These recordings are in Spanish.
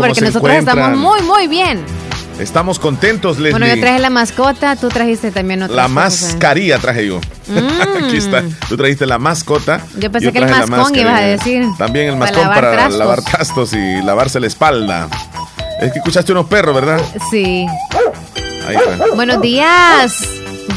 porque nosotros estamos muy, muy bien. Estamos contentos, Leslie. Bueno, yo traje la mascota, tú trajiste también otra La mascarilla traje yo. Aquí está. Mm. Tú trajiste la mascota. Yo pensé que el mascón ibas a decir. También el mascón para, lavar trastos y lavarse la espalda. Es que escuchaste unos perros, ¿verdad? Sí. Ahí está. Buenos días.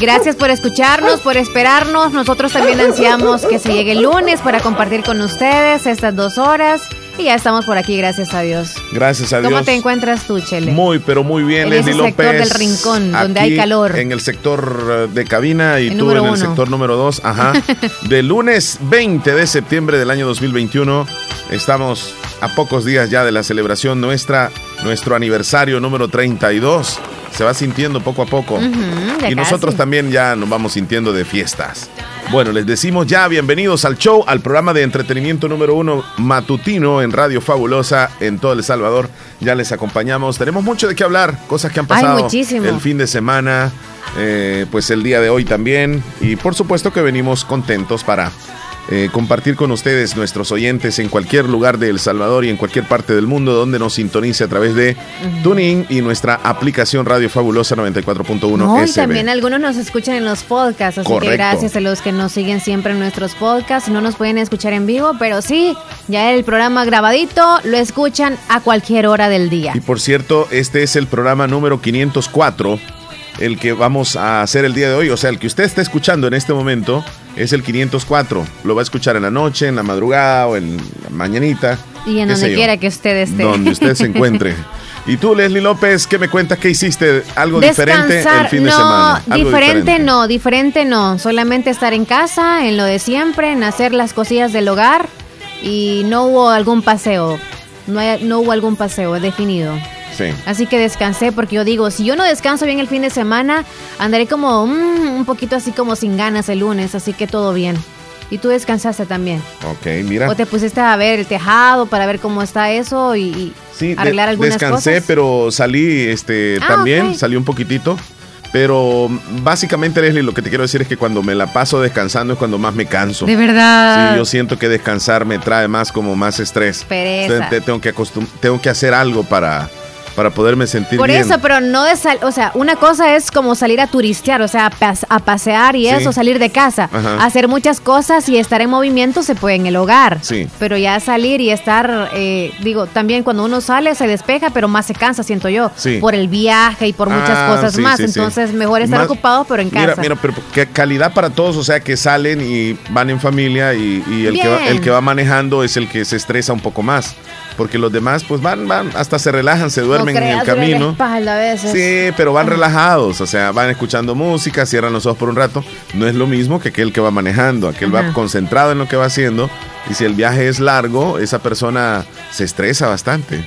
Gracias por escucharnos, por esperarnos. Nosotros también ansiamos que se llegue el lunes para compartir con ustedes estas dos horas. Y ya estamos por aquí, gracias a Dios. Gracias a Dios. ¿Cómo te encuentras tú, Chele? Muy, pero muy bien, en Leslie sector del rincón, donde hay calor. En el sector eh, de cabina y tú en el sector número 2. Ajá. de lunes 20 de septiembre del año 2021. Estamos a pocos días ya de la celebración nuestra, nuestro aniversario número 32. Se va sintiendo poco a poco. y nosotros también ya nos vamos sintiendo de fiestas. Bueno, les decimos ya bienvenidos al show, al programa de entretenimiento número uno matutino en Radio Fabulosa en todo El Salvador. Ya les acompañamos. Tenemos mucho de qué hablar, cosas que han pasado el fin de semana, eh, pues el día de hoy también. Y por supuesto que venimos contentos para eh, compartir con ustedes, nuestros oyentes, en cualquier lugar de El Salvador y en cualquier parte del mundo donde nos sintonice a través de Tuning y nuestra aplicación Radio Fabulosa 94.1 no, Y también algunos nos escuchan en los podcasts, así que gracias a los que nos siguen siempre en nuestros podcasts. No nos pueden escuchar en vivo, pero sí, ya el programa grabadito lo escuchan a cualquier hora del día. Y por cierto, este es el programa número 504 el que vamos a hacer el día de hoy, o sea, el que usted está escuchando en este momento es el 504. Lo va a escuchar en la noche, en la madrugada o en la mañanita. Y en donde quiera que usted esté. Donde usted se encuentre. Y tú, Leslie López, ¿qué me cuentas que hiciste? ¿Algo diferente el fin de semana? No, diferente, no, diferente no. Solamente estar en casa, en lo de siempre, en hacer las cosillas del hogar. Y no hubo algún paseo. No, no hubo algún paseo definido. Así que descansé porque yo digo, si yo no descanso bien el fin de semana, andaré como mm, un poquito así como sin ganas el lunes, así que todo bien. Y tú descansaste también. Ok, mira. O te pusiste a ver el tejado para ver cómo está eso y, arreglar algunas cosas. descansé, pero salí este ah, también, salí un poquitito. Pero básicamente, Leslie, lo que te quiero decir es que cuando me la paso descansando es cuando más me canso. De verdad. Sí, yo siento que descansar me trae más como más estrés. Pereza. tengo que tengo que hacer algo para para poderme sentir Por bien. eso, pero no de sal, o sea, una cosa es como salir a turistear, o sea, a, pasear y eso, salir de casa, hacer muchas cosas y estar en movimiento se puede en el hogar. Sí. Pero ya salir y estar, eh, digo, también cuando uno sale se despeja, pero más se cansa, siento yo, sí. por el viaje y por muchas ah, cosas más. Entonces, mejor estar ocupado, pero en casa. Mira, mira, pero qué calidad para todos, o sea, que salen y van en familia y, el, que el que va manejando es el que se estresa un poco más porque los demás pues van, van, hasta se relajan, se duermen en el camino. Sí, pero van relajados, o sea, van escuchando música, cierran los ojos por un rato. No es lo mismo que aquel que va manejando, aquel va concentrado en lo que va haciendo y si el viaje es largo, esa persona se estresa bastante.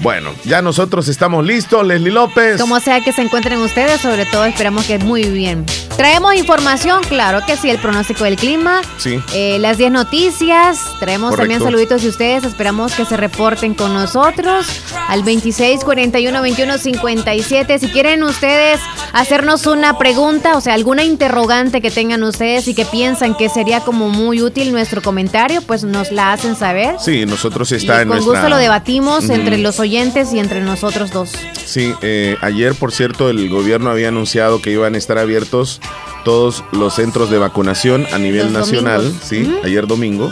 Bueno, ya nosotros estamos listos, Leslie López. Como sea que se encuentren ustedes, sobre todo esperamos que muy bien. Traemos información, claro que sí, el pronóstico del clima, sí. Eh, las 10 noticias, traemos también saluditos de ustedes, esperamos que se reporten con nosotros al 26 41 21 57. Si quieren ustedes hacernos una pregunta, o sea, alguna interrogante que tengan ustedes y que piensan que sería como muy útil nuestro comentario, pues nos la hacen saber. Sí, nosotros está en con gusto lo debatimos entre los oyentes y entre nosotros dos. Sí, eh, ayer, por cierto, el gobierno había anunciado que iban a estar abiertos todos los centros de vacunación a nivel nacional, sí, ayer domingo.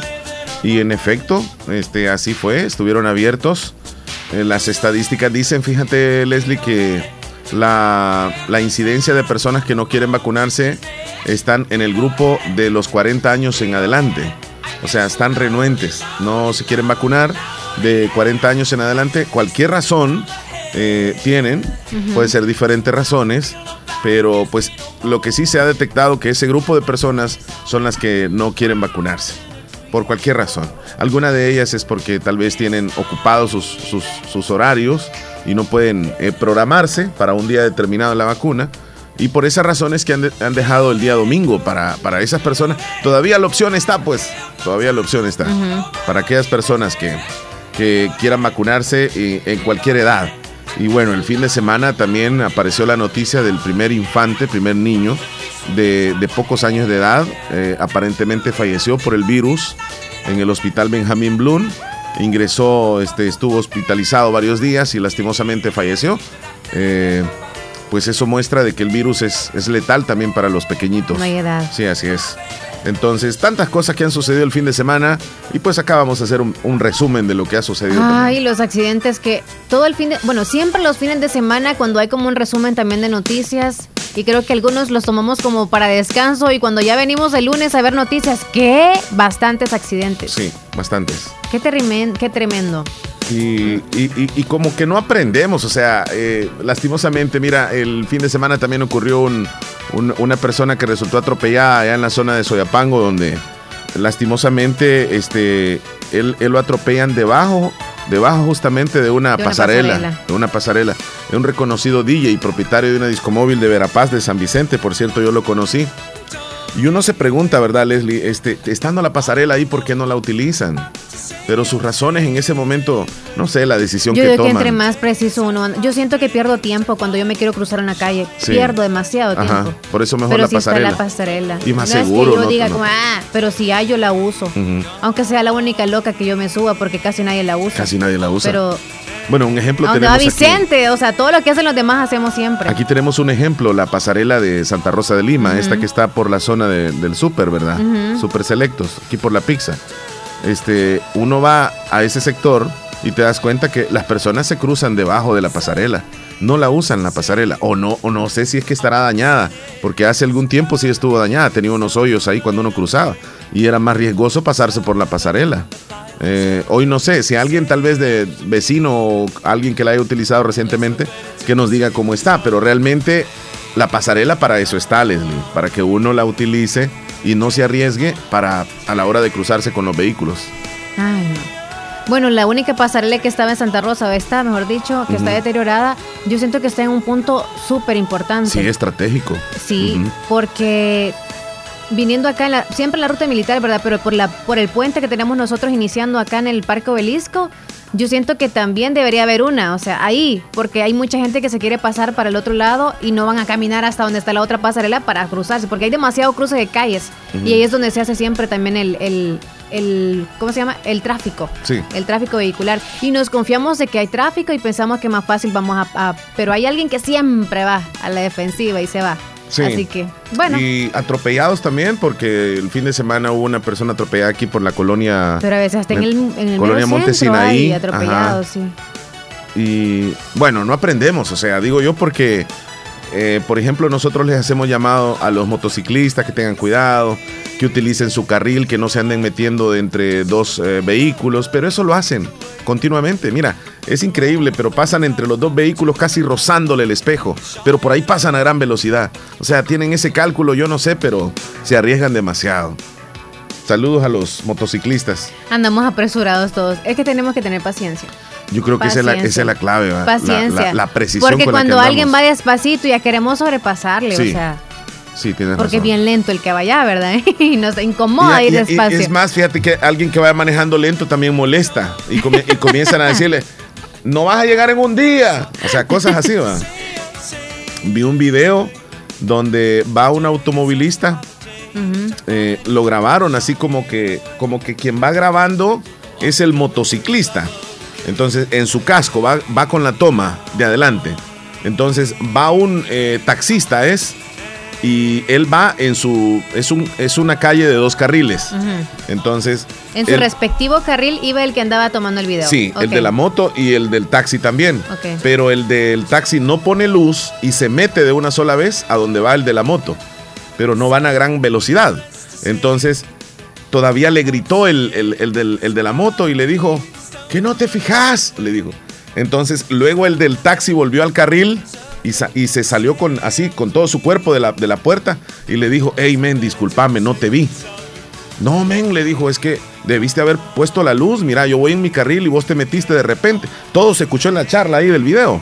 Y en efecto, este, así fue, estuvieron abiertos. Eh, las estadísticas dicen, fíjate Leslie, que la, la, incidencia de personas que no quieren vacunarse están en el grupo de los 40 años en adelante. O sea, están renuentes, no se quieren vacunar de 40 años en adelante. Cualquier razón eh, tienen, puede ser diferentes razones, pero pues lo que sí se ha detectado que ese grupo de personas son las que no quieren vacunarse, por cualquier razón. Alguna de ellas es porque tal vez tienen ocupados sus, sus, horarios y no pueden eh, programarse para un día determinado la vacuna. Y por esas razones que han, han dejado el día domingo para, para, esas personas, todavía la opción está, pues, todavía la opción está. Para aquellas personas que, que quieran vacunarse eh, en cualquier edad. Y bueno, el fin de semana también apareció la noticia del primer infante, primer niño de, pocos años de edad. Eh, aparentemente falleció por el virus en el hospital Benjamin Bloom. ingresó, este, estuvo hospitalizado varios días y lastimosamente falleció. Eh, pues eso muestra de que el virus es, es letal también para los pequeñitos. No hay edad. Sí, así es. Entonces, tantas cosas que han sucedido el fin de semana y pues acá vamos a hacer un, resumen de lo que ha sucedido. Ay, los accidentes que todo el fin de, bueno, siempre los fines de semana cuando hay como un resumen también de noticias y creo que algunos los tomamos como para descanso y cuando ya venimos el lunes a ver noticias, ¿qué? Bastantes accidentes. Sí, bastantes. Qué, qué tremendo. Y, y, como que no aprendemos, o sea, eh, lastimosamente, mira, el fin de semana también ocurrió un, una persona que resultó atropellada allá en la zona de Soyapango, donde lastimosamente este, él, lo atropellan debajo, debajo justamente de una, pasarela, de una pasarela, de un reconocido DJ y propietario de una discomóvil de Verapaz de San Vicente, por cierto, yo lo conocí. Y uno se pregunta, ¿verdad, Leslie? Este, estando la pasarela ahí, ¿por qué no la utilizan? Pero sus razones en ese momento, no sé, la decisión yo que toman. Yo que entre más preciso uno, yo siento que pierdo tiempo cuando yo me quiero cruzar una calle, pierdo demasiado tiempo. por eso mejor la pasarela. la pasarela. Y más seguro, yo diga como, ah, pero si hay yo la uso. Aunque sea la única loca que yo me suba porque casi nadie la usa. Casi nadie la usa. Pero bueno, un ejemplo tenemos Vicente, o sea, todo lo que hacen los demás hacemos siempre. Aquí tenemos un ejemplo, la pasarela de Santa Rosa de Lima, esta que está por la zona del súper, ¿verdad? Super selectos, aquí por la pizza este, uno va a ese sector y te das cuenta que las personas se cruzan debajo de la pasarela. No la usan la pasarela. O no, o no sé si es que estará dañada. Porque hace algún tiempo sí estuvo dañada. Tenía unos hoyos ahí cuando uno cruzaba. Y era más riesgoso pasarse por la pasarela. Eh, hoy no sé, si alguien tal vez de vecino o alguien que la haya utilizado recientemente, que nos diga cómo está. Pero realmente la pasarela para eso está, Leslie. Para que uno la utilice y no se arriesgue para a la hora de cruzarse con los vehículos. Ay, Bueno, la única pasarela que estaba en Santa Rosa, está, mejor dicho, que está deteriorada, yo siento que está en un punto súper importante. Sí, estratégico. Sí, porque viniendo acá, en la, siempre en la ruta militar, ¿verdad? Pero por, la, por el puente que tenemos nosotros iniciando acá en el Parque Obelisco, yo siento que también debería haber una, o sea, ahí, porque hay mucha gente que se quiere pasar para el otro lado y no van a caminar hasta donde está la otra pasarela para cruzarse, porque hay demasiado cruce de calles y ahí es donde se hace siempre también el, el, ¿cómo se llama? El tráfico. Sí. El tráfico vehicular. Y nos confiamos de que hay tráfico y pensamos que más fácil vamos a, Pero hay alguien que siempre va a la defensiva y se va. Así que, bueno. Y atropellados también, porque el fin de semana hubo una persona atropellada aquí por la colonia. Pero a veces hasta en el, en el colonia Montesinaí. atropellados, sí. Y bueno, no aprendemos, o sea, digo yo porque, eh, por ejemplo, nosotros les hacemos llamado a los motociclistas que tengan cuidado, que utilicen su carril, que no se anden metiendo entre dos eh, vehículos, pero eso lo hacen continuamente. Mira, es increíble, pero pasan entre los dos vehículos casi rozándole el espejo, pero por ahí pasan a gran velocidad. O sea, tienen ese cálculo, yo no sé, pero se arriesgan demasiado. Saludos a los motociclistas. Andamos apresurados todos. Es que tenemos que tener paciencia. Yo creo que esa es, la, clave, Paciencia. La, precisión. Porque cuando alguien va despacito ya queremos sobrepasarle, o sea. Sí, tienes Porque es bien lento el que vaya, ¿verdad? y nos incomoda ir despacio. es más, fíjate que alguien que vaya manejando lento también molesta. Y, comienzan a decirle, no vas a llegar en un día. O sea, cosas así, ¿va? Vi un video donde va un automovilista. Eh, lo grabaron así como que, como que quien va grabando es el motociclista. Entonces, en su casco va, va con la toma de adelante. Entonces, va un eh, taxista, es y él va en su es un es una calle de dos carriles. Entonces en su respectivo carril iba el que andaba tomando el video. Sí el de la moto y el del taxi también. Pero el del taxi no pone luz y se mete de una sola vez a donde va el de la moto pero no van a gran velocidad. Entonces todavía le gritó el, del, el de la moto y le dijo que no te fijas le dijo. Entonces luego el del taxi volvió al carril y, se salió con así, con todo su cuerpo de la, de la puerta y le dijo, hey men, discúlpame, no te vi. No, men, le dijo, es que debiste haber puesto la luz, mira, yo voy en mi carril y vos te metiste de repente. Todo se escuchó en la charla ahí del video.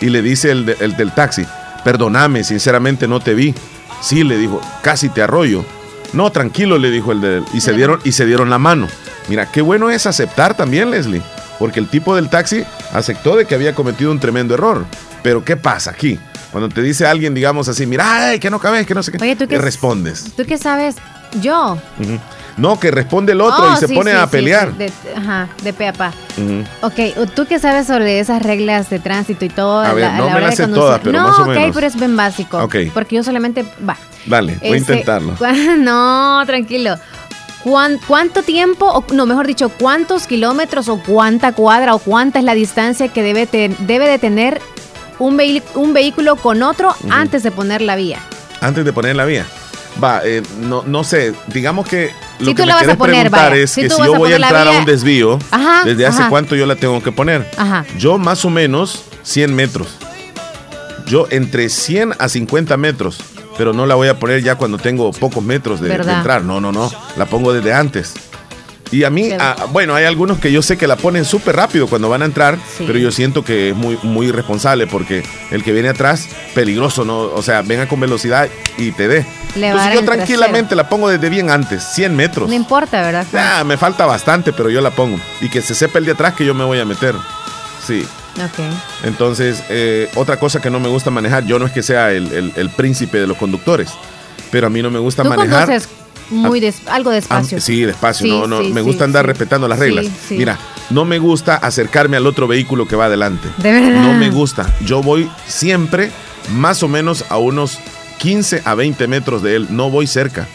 Y le dice el, del taxi, perdóname, sinceramente no te vi. Sí, le dijo, casi te arroyo. No, tranquilo, le dijo el del... Y se dieron, y se dieron la mano. Mira, qué bueno es aceptar también, Leslie. Porque el tipo del taxi aceptó de que había cometido un tremendo error. Pero ¿qué pasa aquí? Cuando te dice alguien, digamos así, mira, ay, que no cabes, que no sé qué, Oye, ¿tú qué respondes? ¿Tú qué sabes? Yo. No, que responde el otro y Oh, se sí, pone sí, a pelear. sí, de- ajá, de pe a pa. Ujú. Ok, ¿tú qué sabes sobre esas reglas de tránsito y todo? A ver, no me hora las sé todas, pero no, más o ok, menos. pero es bien básico. Ok. Porque yo solamente, va. Dale, voy a Este, intentarlo. cua- No, tranquilo. ¿Cuán- ¿Cuánto tiempo, o no, mejor dicho, cuántos kilómetros o cuánta cuadra o cuánta es la distancia que debe, te- debe de tener un, vehi- un vehículo con otro antes de poner la vía? Antes de poner la vía. Va, eh, no, no sé, digamos que lo Si que tú me la vas a poner, preguntar vaya, es si que si yo voy a entrar a un desvío, Ajá, ¿desde hace ajá. cuánto yo la tengo que poner? Ajá. Yo más o menos 100 metros. Yo entre 100 a 50 metros, pero no la voy a poner ya cuando tengo pocos metros de, entrar. No, no, no, la pongo desde antes. Y a mí, ah, bueno, hay algunos que yo sé que la ponen súper rápido cuando van a entrar, Sí. pero yo siento que es muy, muy irresponsable porque el que viene atrás, peligroso, ¿no? O sea, venga con velocidad y te dé. Entonces yo en tranquilamente la pongo desde bien antes, 100 metros. No importa, ¿verdad? Me falta bastante, pero yo la pongo. Y que se sepa el de atrás que yo me voy a meter. Sí. Ok. Entonces, eh, otra cosa que no me gusta manejar, yo no es que sea el, el- el príncipe de los conductores, pero a mí no me gusta Tú manejar. muy des- algo despacio. Ah, sí, despacio, Sí, no, no, sí, me sí, gusta andar respetando las reglas. Mira, no me gusta acercarme al otro vehículo que va adelante. De verdad. No me gusta. Yo voy siempre más o menos a unos 15 a 20 metros de él, no voy cerca.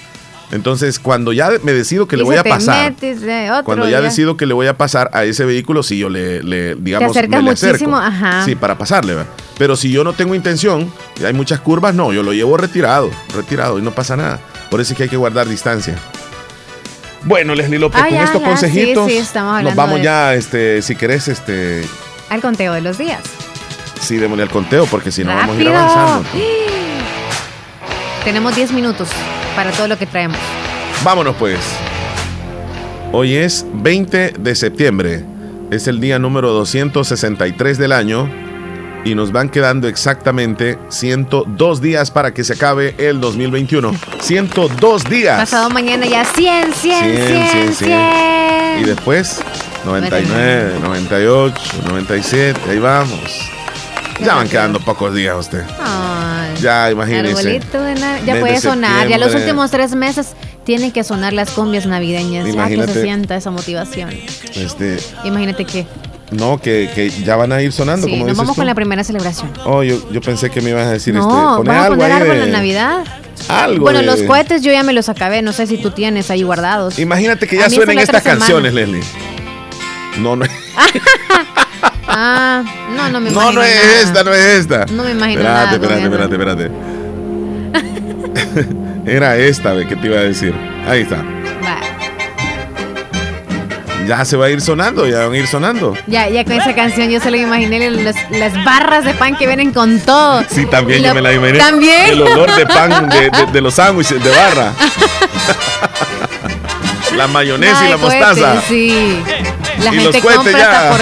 Entonces, cuando ya me decido que Y le voy a te pasar, otro, cuando ya decido que le voy a pasar a ese vehículo, si yo le, le digamos, acercas me le acerco. ajá. Sí, para pasarle, ¿verdad? Pero si yo no tengo intención, y hay muchas curvas, no, yo lo llevo retirado, retirado y no pasa nada. Por eso es que hay que guardar distancia. Bueno, Leslie López, Ah, con ya, estos ya, consejitos, sí, sí, estamos nos vamos de- ya, este, si querés, este, Al conteo de los días. sí, démosle al conteo, porque si no vamos a ir avanzando. Tenemos 10 minutos para todo lo que traemos. Vámonos pues. Hoy es 20 de septiembre. Es el día número 263 del año. Y nos van quedando exactamente 102 días para que se acabe el 2021. 102 días. Pasado mañana ya 100, 100, 100, 100. 100. Y después 99, 98, 97. Ahí vamos. Ya van quedando pocos días usted. Ay, Ya, imagínese. arbolito de Ya Mes puede de sonar. Ya los últimos tres meses tienen que sonar las cumbias navideñas. Ya que Imagínate. se sienta esa motivación. Este, Imagínate que. no, que, que ya van a ir sonando, Sí, como nos dices vamos tú. con la primera celebración. Oh, yo, yo pensé que me ibas a decir no, este. vamos a algo poner de- en Navidad. Algo. Bueno, de- los cohetes yo ya me los acabé. No sé si tú tienes ahí guardados. Imagínate que ya suenen es la estas canciones, Leslie. No, no, Ah, no, no me no, imagino. no es nada. esta, no es esta. No me imagino espérate, nada Espérate, espérate, espérate. Era esta, ve, que te iba a decir. Ahí está. Va. Ya se va a ir sonando, ya van a ir sonando. Ya, ya con esa canción yo se lo imaginé los- las barras de pan que vienen con todo. Sí, también yo me la imaginé. También. El olor de pan de, de- de los sándwiches de barra. la mayonesa y la cohetes, mostaza. Sí. La y los gente cohetes compra ya.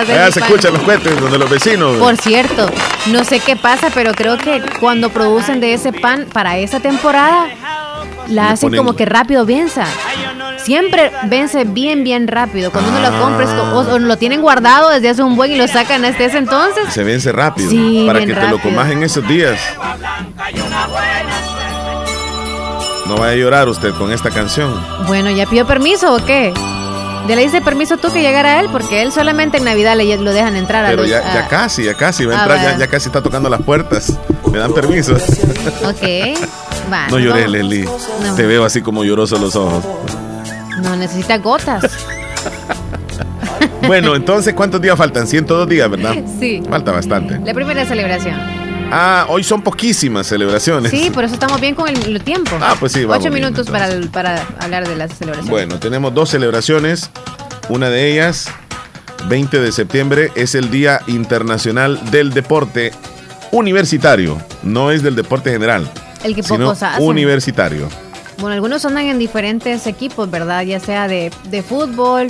Allá mi se escuchan los cohetes donde los vecinos. Por cierto, no sé qué pasa, pero creo que cuando producen de ese pan para esa temporada, la hacen ponen- como que rápido venza. Siempre vence bien, bien rápido. Cuando uno Ah. lo compra, es co- o, o lo tienen guardado desde hace un buen y lo sacan hasta ese entonces. Se vence rápido. Sí, para que te lo comas en esos días. No vaya a llorar usted con esta canción. Bueno, ¿ya pidió permiso o qué? ¿Ya le diste permiso tú que llegara él? Porque él solamente en Navidad le, lo dejan entrar a Pero ya, a- ya casi, ya casi. Va a Ah, entrar, ya, ya casi está tocando las puertas. Me dan permiso. Ok. Va, No llores. Leslie. No. Te veo así como lloroso los ojos. No, necesita gotas. Bueno, entonces, ¿cuántos días faltan? 102 días, ¿verdad? Sí. Falta bastante. La primera celebración. Ah, hoy son poquísimas celebraciones. Sí, por eso estamos bien con el, el tiempo. Ah, pues sí, vamos Ocho bien, minutos para, hablar de las celebraciones. Bueno, tenemos dos celebraciones. Una de ellas, 20 de septiembre, es el Día Internacional del Deporte Universitario. No es del deporte general, el que sino pocos hacen. universitario. Bueno, algunos andan en diferentes equipos, ¿verdad? Ya sea de, de fútbol,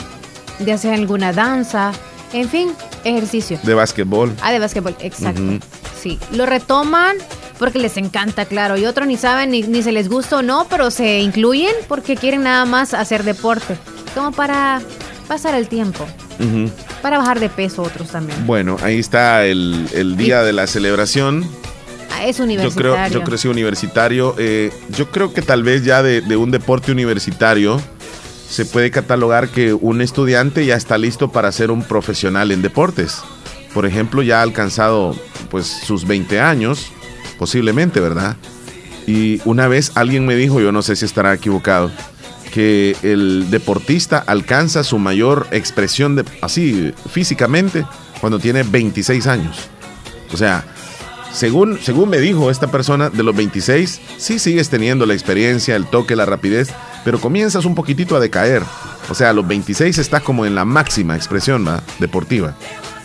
ya sea alguna danza, en fin, ejercicio. De básquetbol. Ah, de básquetbol, exacto. Sí, lo retoman porque les encanta, claro. Y otros ni saben ni, ni se les gusta o no, pero se incluyen porque quieren nada más hacer deporte. Como para pasar el tiempo. Para bajar de peso otros también. Bueno, ahí está el, el día de la celebración. Ah, es Yo universitario. creo, yo creo que sí, universitario. Eh, yo creo que tal vez ya de, de un deporte universitario se puede catalogar que un estudiante ya está listo para ser un profesional en deportes. Por ejemplo, ya ha alcanzado pues sus 20 años, posiblemente, ¿verdad? Y una vez alguien me dijo, yo no sé si estará equivocado, que el deportista alcanza su mayor expresión de, así físicamente cuando tiene 26 años. O sea, según, según me dijo esta persona, de los 26, sí sigues teniendo la experiencia, el toque, la rapidez, pero comienzas un poquitito a decaer. O sea, a los 26 estás como en la máxima expresión deportiva.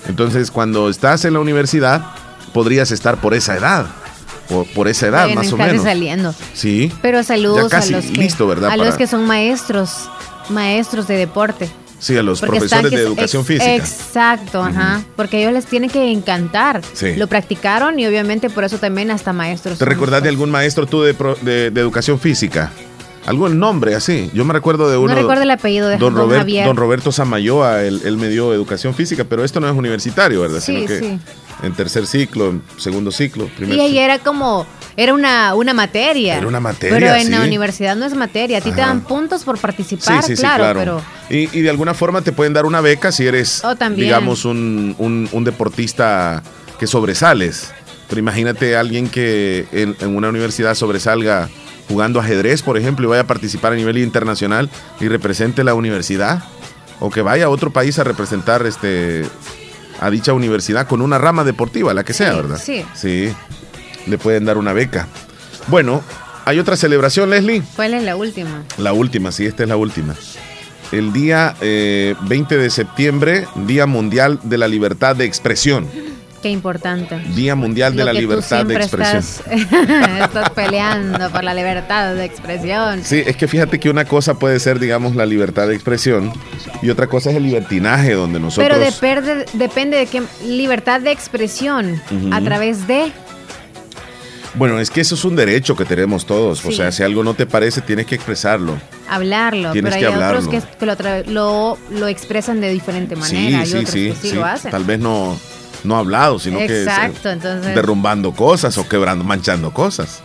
Entonces, cuando estás en la universidad, podrías estar por esa edad. Por, por esa edad, más o menos. saliendo. Sí. Pero saludos a los que, A los que son maestros, maestros de deporte. Sí, a los profesores de educación física. Exacto, ajá. Porque ellos les tiene que encantar. Sí. Lo practicaron y obviamente por eso también hasta maestros. ¿Te recordás de algún maestro tú de, de, educación física? Algún nombre así. Yo me recuerdo de uno. No recuerdo el apellido de don, don Roberto Samayoa, él, me dio educación física, pero esto no es universitario, ¿verdad? Sí, sí. en tercer ciclo, en segundo ciclo, primer Y ahí era como era una, una materia. Era una materia. Pero en la universidad no es materia. A ti te dan puntos por participar, sí, sí, claro, claro, Pero... Y, y, de alguna forma te pueden dar una beca si eres, oh, digamos, un, un, deportista que sobresales. Pero imagínate a alguien que en, una universidad sobresalga jugando ajedrez, por ejemplo, y vaya a participar a nivel internacional y represente la universidad. O que vaya a otro país a representar este a dicha universidad con una rama deportiva, la que sea, ¿verdad? Sí. Sí le pueden dar una beca. Bueno, hay otra celebración, Leslie. ¿Cuál es la última? La última, sí, esta es la última. El día 20 eh, de septiembre, Día Mundial de la Libertad de Expresión. Qué importante. Día Mundial de la Libertad de Expresión. Estás, peleando por la libertad de expresión. Sí, es que fíjate que una cosa puede ser, digamos, la libertad de expresión y otra cosa es el libertinaje, donde nosotros. Pero depende, depende de qué libertad de expresión a través de bueno, es que eso es un derecho que tenemos todos. O sea, si algo no te parece, tienes que expresarlo. Hablarlo. pero hay otros que, lo, lo, expresan de diferente manera. Sí, sí, sí, lo hacen. Tal vez no, no hablado, sino que derrumbando cosas o quebrando, manchando cosas.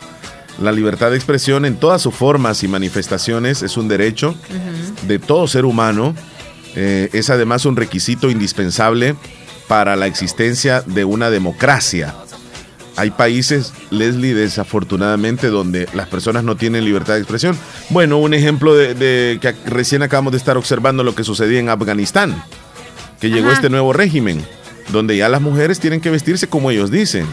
La libertad de expresión en todas sus formas y manifestaciones es un derecho de todo ser humano. Eh, es además un requisito indispensable para la existencia de una democracia hay países, Leslie, desafortunadamente, donde las personas no tienen libertad de expresión. Bueno, un ejemplo de, que recién acabamos de estar observando lo que sucedía en Afganistán, que llegó este nuevo régimen, donde ya las mujeres tienen que vestirse como ellos dicen,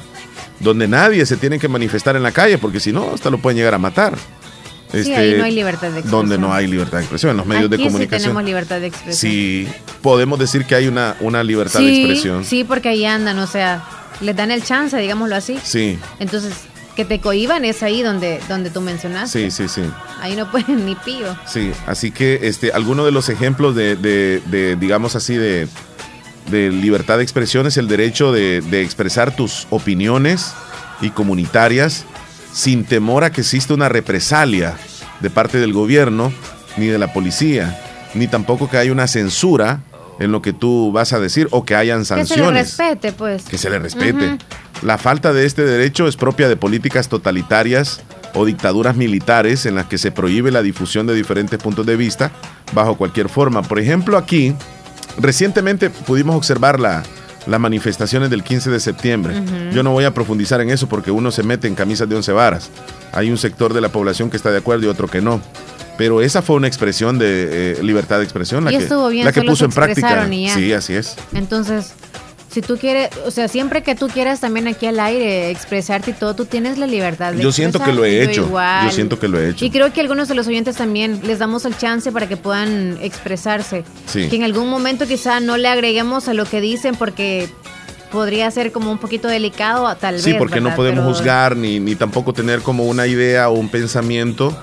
donde nadie se tiene que manifestar en la calle, porque si no, hasta lo pueden llegar a matar. sí, ahí no hay libertad de expresión. Donde no hay libertad de expresión, en los medios de comunicación. Sí tenemos libertad de expresión. Sí, podemos decir que hay una, una libertad de expresión. Sí, porque ahí andan, o sea, les dan el chance, digámoslo así. Sí. Entonces, que te cohiban es ahí donde, donde tú mencionaste. Sí, sí, sí. Ahí no pueden ni pío. Sí, así que este, alguno de los ejemplos de, de, digamos así, de, de, libertad de expresión es el derecho de, de expresar tus opiniones y comunitarias sin temor a que exista una represalia de parte del gobierno, ni de la policía, ni tampoco que haya una censura en lo que tú vas a decir o que hayan sanciones. Que se le respete, pues. Que se le respete. La falta de este derecho es propia de políticas totalitarias o dictaduras militares en las que se prohíbe la difusión de diferentes puntos de vista bajo cualquier forma. Por ejemplo, aquí, recientemente pudimos observar la, las manifestaciones del 15 de septiembre. Yo no voy a profundizar en eso porque uno se mete en camisas de once varas. Hay un sector de la población que está de acuerdo y otro que no pero esa fue una expresión de eh, libertad de expresión la que, la que puso en práctica. Sí, así es. Entonces, si tú quieres, o sea, siempre que tú quieras también aquí al aire expresarte y todo, tú tienes la libertad de Yo siento que lo he hecho. Yo siento que lo he hecho. Y creo que algunos de los oyentes también les damos el chance para que puedan expresarse. Sí. Que en algún momento quizá no le agreguemos a lo que dicen porque podría ser como un poquito delicado, tal vez. Sí, porque no podemos juzgar ni, ni tampoco tener como una idea o un pensamiento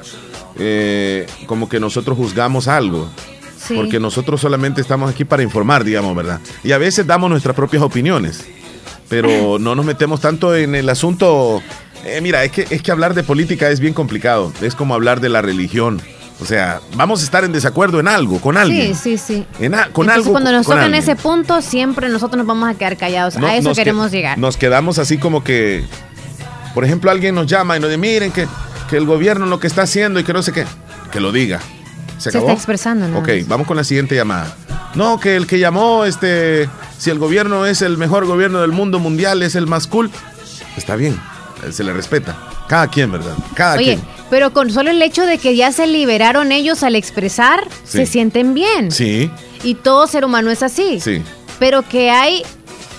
eh, como que nosotros juzgamos algo. Porque nosotros solamente estamos aquí para informar, digamos, ¿verdad? Y a veces damos nuestras propias opiniones, pero no nos metemos tanto en el asunto. Eh, mira, es que, es que hablar de política es bien complicado. Es como hablar de la religión. O sea, vamos a estar en desacuerdo en algo, con alguien. Sí, sí, sí. En con algo. Cuando nos tocan ese punto, siempre nosotros nos vamos a quedar callados. a eso queremos llegar. Nos quedamos así como que, por ejemplo, alguien nos llama y nos dice, miren que que el gobierno lo que está haciendo y que no sé qué, que lo diga. ¿Se, acabó? está expresando, ¿no? Ok, vamos con la siguiente llamada. No, que el que llamó, este, si el gobierno es el mejor gobierno del mundo mundial, es el más cool, está bien, se le respeta. Cada quien, ¿verdad? Cada Oye, quien. pero con solo el hecho de que ya se liberaron ellos al expresar, Sí. se sienten bien. Sí, Y todo ser humano es así. sí. Pero que hay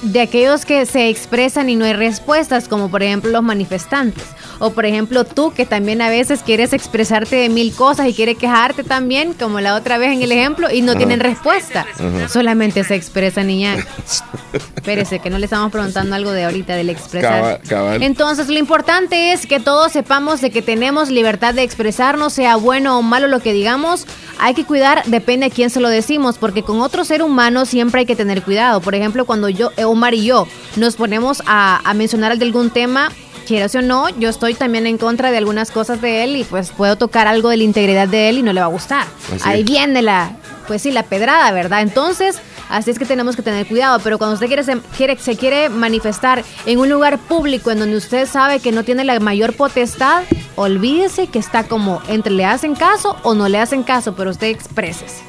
de aquellos que se expresan y no hay respuestas, como por ejemplo los manifestantes. O por ejemplo tú, que también a veces quieres expresarte de mil cosas y quieres quejarte también, como la otra vez en el ejemplo, y no tienen respuesta. Solamente se expresan y ya. Espérese, que no le estamos preguntando algo de ahorita del expresar. Cabal, cabal. Entonces, lo importante es que todos sepamos de que tenemos libertad de expresarnos, sea bueno o malo lo que digamos. Hay que cuidar, depende a quién se lo decimos, porque con otro ser humano siempre hay que tener cuidado. Por ejemplo, cuando yo, eh, Omar y yo, nos ponemos a, a mencionar de algún tema, quieras o no, yo estoy también en contra de algunas cosas de él y pues puedo tocar algo de la integridad de él y no le va a gustar. Así Ahí es. viene la, pues sí, la pedrada, ¿verdad? Entonces, así es que tenemos que tener cuidado, pero cuando usted quiere se, quiere, se quiere manifestar en un lugar público en donde usted sabe que no tiene la mayor potestad, olvídese que está como entre le hacen caso o no le hacen caso, pero usted expresese.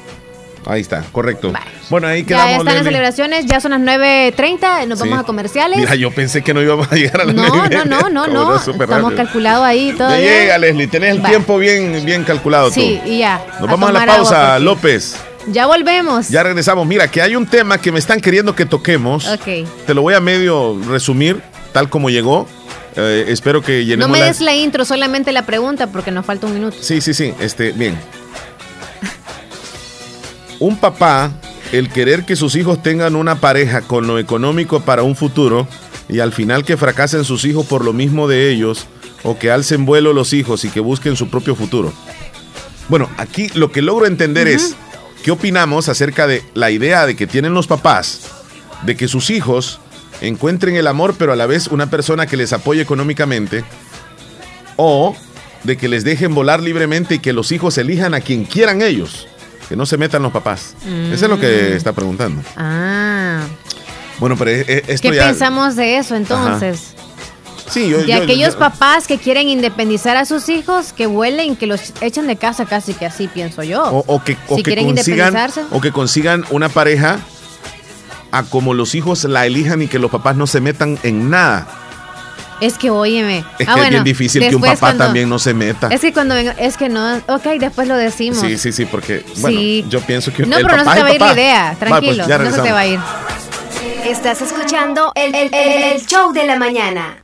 Ahí está, correcto. Vale. Bueno, ahí Ya quedamos. están las celebraciones, ya son las 9.30, nos Sí. vamos a comerciales. Mira, yo pensé que no íbamos a llegar a la no, no, no, no, no, estamos calculados ahí Me todavía. llega, Leslie, tenés el tiempo bien, bien calculado Sí, tú. y ya. Nos vamos a la agua pausa, porque- López. Ya volvemos. Ya regresamos. Mira, que hay un tema que me están queriendo que toquemos. Ok. Te lo voy a medio resumir, tal como llegó. Eh, espero que No llenemos me la- des la intro, solamente la pregunta porque nos falta un minuto. Sí, sí, sí. Este, bien. Un papá, el querer que sus hijos tengan una pareja con lo económico para un futuro y al final que fracasen sus hijos por lo mismo de ellos o que alcen vuelo los hijos y que busquen su propio futuro. Bueno, aquí lo que logro entender es qué opinamos acerca de la idea de que tienen los papás de que sus hijos encuentren el amor pero a la vez una persona que les apoye económicamente o de que les dejen volar libremente y que los hijos elijan a quien quieran ellos, que no se metan los papás. Eso es lo que está preguntando. Ah, Bueno, pero e- e- esto ¿qué ya pensamos de eso entonces? Sí, yo, De yo- aquellos yo- papás que quieren independizar a sus hijos, que vuelen, que los echen de casa casi que así pienso yo. o, o que, o si que quieren consigan o que consigan una pareja a como los hijos la elijan y que los papás no se metan en nada. Es que óyeme. Es ah, que bueno, es bien difícil que un papá cuando- también no se meta. Es que cuando venga, es que no, ok, después lo decimos. Sí, sí, sí, porque bueno, Sí. yo pienso que No, el pero no papá se te va a ir la idea, pues, tranquilo, no se te va a ir. Estás escuchando el, el- el- el show de la mañana.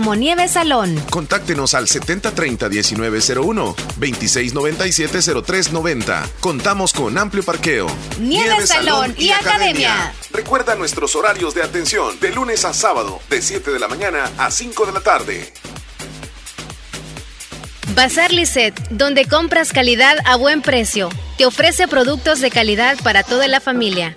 Nieve Salón. Contáctenos al 7030-1901, 2697-0390. Contamos con amplio parqueo. Nieve, Salón y, Academia. Recuerda nuestros horarios de atención de lunes a sábado, de 7 de la mañana a 5 de la tarde. Bazar Lisset, donde compras calidad a buen precio. Te ofrece productos de calidad para toda la familia.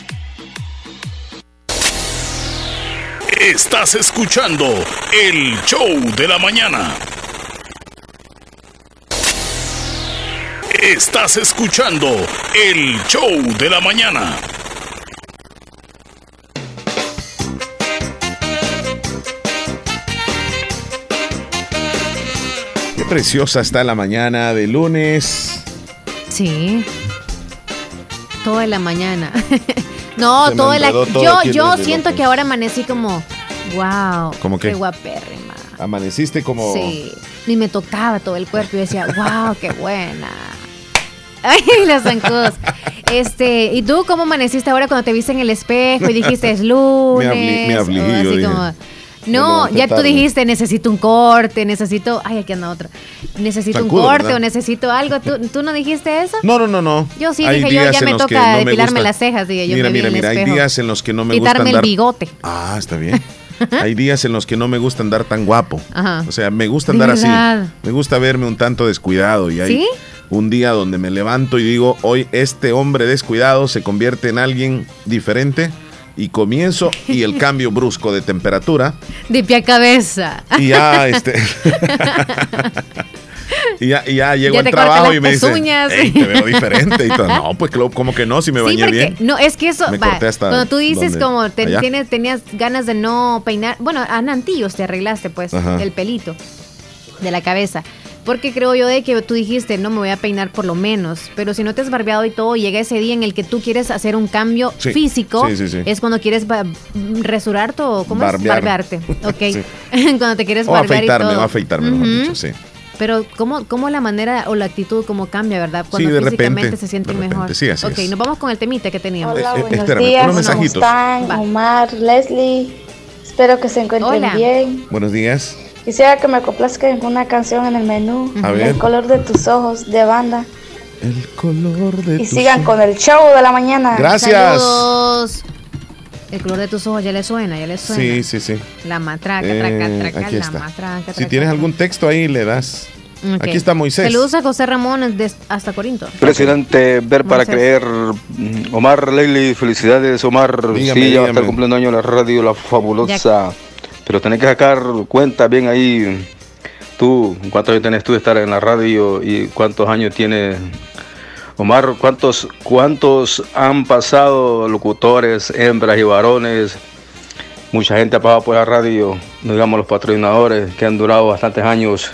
Estás escuchando el show de la mañana. Estás escuchando el show de la mañana. Qué preciosa está la mañana de lunes. Sí. Toda la mañana. no, Se la. enredó todo Yo, yo siento que ahora amanecí como. Wow. ¿Cómo qué? Qué guapérrima. Amaneciste como. Sí. Y me tocaba todo el cuerpo y decía, wow, qué buena. Ay, los zancudos. Este, ¿y tú cómo amaneciste ahora cuando te viste en el espejo y dijiste es lunes? Me hablé- me O así como- no, ya tú dijiste necesito un corte, necesito, ay, aquí anda otro. Necesito un corte ¿verdad? o necesito algo. ¿Tú, tú no dijiste eso? No, no, no, no. Yo sí Hay dije, yo ya me toca no me depilarme gusta- las cejas, dije, yo Mira, me vi mira, el mira, hay espejo. días en los que no me Quitarme gusta el andar. bigote. Ah, está bien. Hay días en los que no me gusta andar tan guapo. Ajá. O sea, me gusta andar así. Me gusta verme un tanto descuidado. Y hay ¿Sí? un día donde me levanto y digo, hoy este hombre descuidado se convierte en alguien diferente. Y comienzo y el cambio brusco de temperatura. De pie a cabeza. Y ya, este. y ya, y ya llego Ya al trabajo y me dice, pezuñas. "Ey, te veo diferente. Y todo. No, pues como que no, si me Sí, bañé porque bien. no es que eso Me va, corté hasta cuando tú dices donde- como te- tienes tenías ganas de no peinar, bueno, a nantillos te arreglaste pues Ajá. el pelito de la cabeza. Porque creo yo de que tú dijiste, no me voy a peinar por lo menos, pero si no te has barbeado y todo, llega ese día en el que tú quieres hacer un cambio Sí, físico, sí, sí, sí. es cuando quieres ba- resurarte o cómo Barbear. es barbearte, ok, Sí. cuando te quieres O barbear afeitarme, y todo. o afeitarme, mejor Ujú. dicho, sí. Pero ¿cómo, cómo la manera o la actitud cómo cambia, verdad? Cuando de físicamente repente, se sienten de repente, mejor. sí, así ok, es. nos vamos con el temita que teníamos. Eh, Hola, eh, buenos espérame, días. unos ¿Cómo mensajitos. están? Va. Omar, Leslie. Espero que se encuentren Hola. bien. Buenos días. Quisiera que me complazcan una canción en el menú. A ver. El color de tus ojos de banda. El color de Y tus sigan ojos. con el show de la mañana. Gracias. Saludos. El color de tus ojos ya le suena, ya le suena. Sí, sí, sí. La matraca, Eh, traca, traca, aquí la está. matraca, Si tienes algún texto ahí, le das. Aquí está Moisés. Saludos a José Ramón de- hasta Corinto. Impresionante ver para Moisés. creer. Mm, Omar Leili, felicidades, Omar. Dígame, sí, ya va a estar cumpliendo año la radio, la fabulosa. Pero tenés que sacar cuenta bien ahí. Tú, ¿cuántos años tenés tú de estar en la radio y cuántos años tiene Omar? ¿Cuántos, cuántos han pasado locutores, hembras y varones? Mucha gente ha pasado por la radio, digamos los patrocinadores que han durado bastantes años.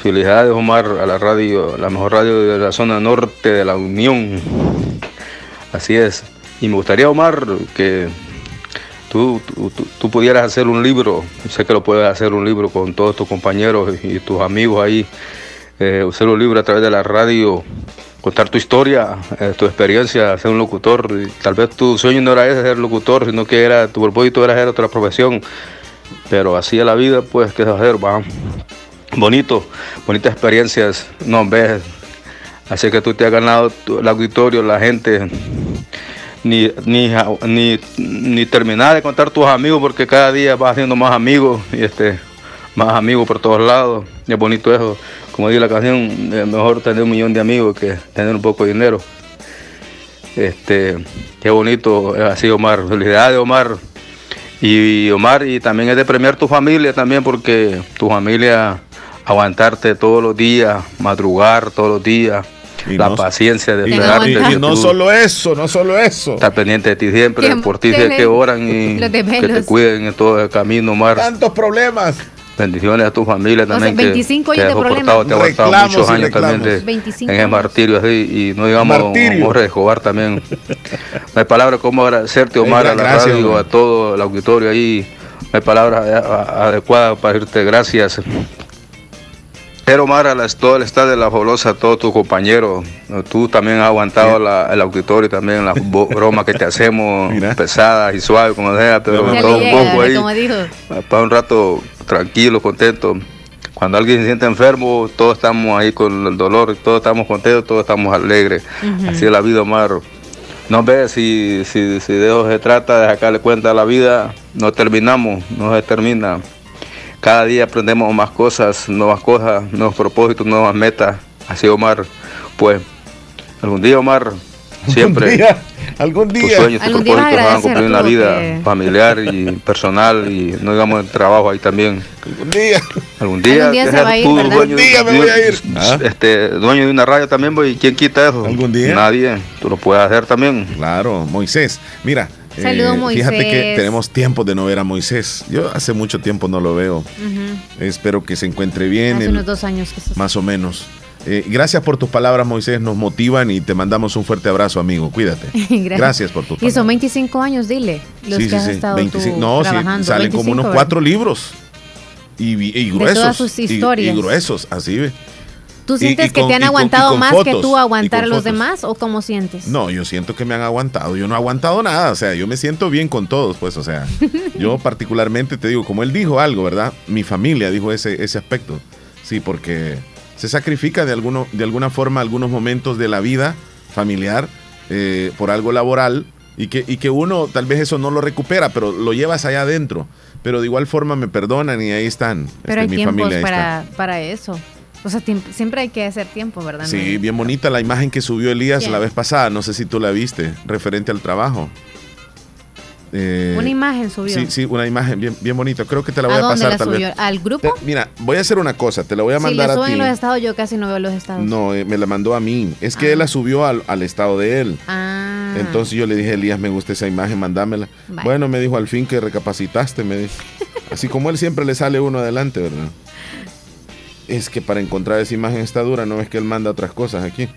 Felicidades Omar a la radio, la mejor radio de la zona norte de la Unión. Así es. Y me gustaría Omar que tú, tú, tú- pudieras hacer un libro, sé que lo puedes hacer un libro con todos tus compañeros y tus amigos ahí, eh, hacer un libro a través de la radio, contar tu historia, eh, tu experiencia, ser un locutor. Tal vez tu sueño no era ese, ser locutor, sino que era tu propósito era hacer otra profesión. Pero así es la vida, pues, ¿qué a hacer? Va bonito, bonitas experiencias, no ves. Así que tú te has ganado el auditorio, la gente, ni, ni, ni, terminar de contar tus amigos, porque cada día vas haciendo más amigos, y este, más amigos por todos lados, y es bonito eso, como dice la canción, es mejor tener un millón de amigos que tener un poco de dinero. Este, qué bonito así, Omar. Felicidades, Omar. Y Omar, y también es de premiar tu familia también, porque tu familia aguantarte todos los días, madrugar todos los días, la paciencia de esperarte. Y, no, solo eso, no solo eso. Estar pendiente de ti siempre, por ti que oran y que te cuiden en todo el camino, Omar. Tantos problemas. Bendiciones a tu familia también. 25 años de problemas. Te ha aguantado muchos años también en el martirio así, y no digamos Jorge Escobar también. no hay palabras como agradecerte, Omar, a la radio, a todo el auditorio ahí. No hay palabras adecuadas para decirte gracias pero Mara, todo el estado de la fabulosa, todos tus compañeros, tú también has aguantado el auditorio, también las bromas que te hacemos, pesadas y suaves, como sea, pero todo un poco ahí, para un rato tranquilo, contento. Cuando alguien se siente enfermo, todos estamos ahí con el dolor, todos estamos contentos, todos estamos alegres. Así es la vida, Omar. No ves, si, si, si de eso se trata, de sacarle cuenta a la vida, no terminamos, no se termina cada día aprendemos más cosas, nuevas cosas, nuevos propósitos, nuevas metas. Así Omar, pues algún día Omar, siempre algún día, tus sueños, tus propósitos van a cumplir en la vida familiar y personal y no digamos el trabajo ahí también. Algún día. Algún día, ¿Algún día se va a ir, dueño, día me voy a ir. Este, dueño de una radio también, voy, ¿quién quita eso? ¿Algún día? Nadie, tú lo puedes hacer también. Claro, Moisés. Mira, Saludos, eh, Moisés. Fíjate que tenemos tiempo de no ver a Moisés. Yo hace mucho tiempo no lo veo. Espero que se encuentre bien. Hace unos dos años que Más o menos. Eh, gracias por tus palabras, Moisés. Nos motivan y te mandamos un fuerte abrazo, amigo. Cuídate. gracias. por tus palabras. Y son 25 años, dile. Los que has estado 25, no, sí, salen como unos cuatro libros. Y, y gruesos. De todas sus historias. Y, y gruesos, así ve. ¿Tú sientes que te han aguantado más que tú aguantar a los demás o cómo sientes? No, yo siento que me han aguantado. Yo no he aguantado nada. O sea, yo me siento bien con todos, pues. O sea, yo particularmente te digo, como él dijo algo, ¿verdad? Mi familia dijo ese, ese aspecto. Sí, porque se sacrifica de, alguno, de alguna forma algunos momentos de la vida familiar eh, por algo laboral y que, y que uno tal vez eso no lo recupera, pero lo llevas allá adentro. Pero de igual forma me perdonan y ahí están. Pero este, hay mi familia, para, para eso. O sea, siempre hay que hacer tiempo, ¿verdad? Sí, bien bonita la imagen que subió Elías la vez pasada. No sé si tú la viste, referente al trabajo. Eh, una imagen subió. Sí, sí, una imagen bien, bien bonita. Creo que te la voy a, dónde pasar la subió? ¿Al grupo? mira, voy a hacer una cosa, te la voy a mandar si a ti. en los estados, yo casi no veo los estados. No, eh, me la mandó a mí. Es que él la ah. subió al, al, estado de él. Ah. Entonces yo le dije, Elías, me gusta esa imagen, mandámela. Bueno, me dijo al fin que recapacitaste, me dijo. Así como él siempre le sale uno adelante, ¿verdad? Es que para encontrar esa imagen está dura, no es que él manda otras cosas aquí.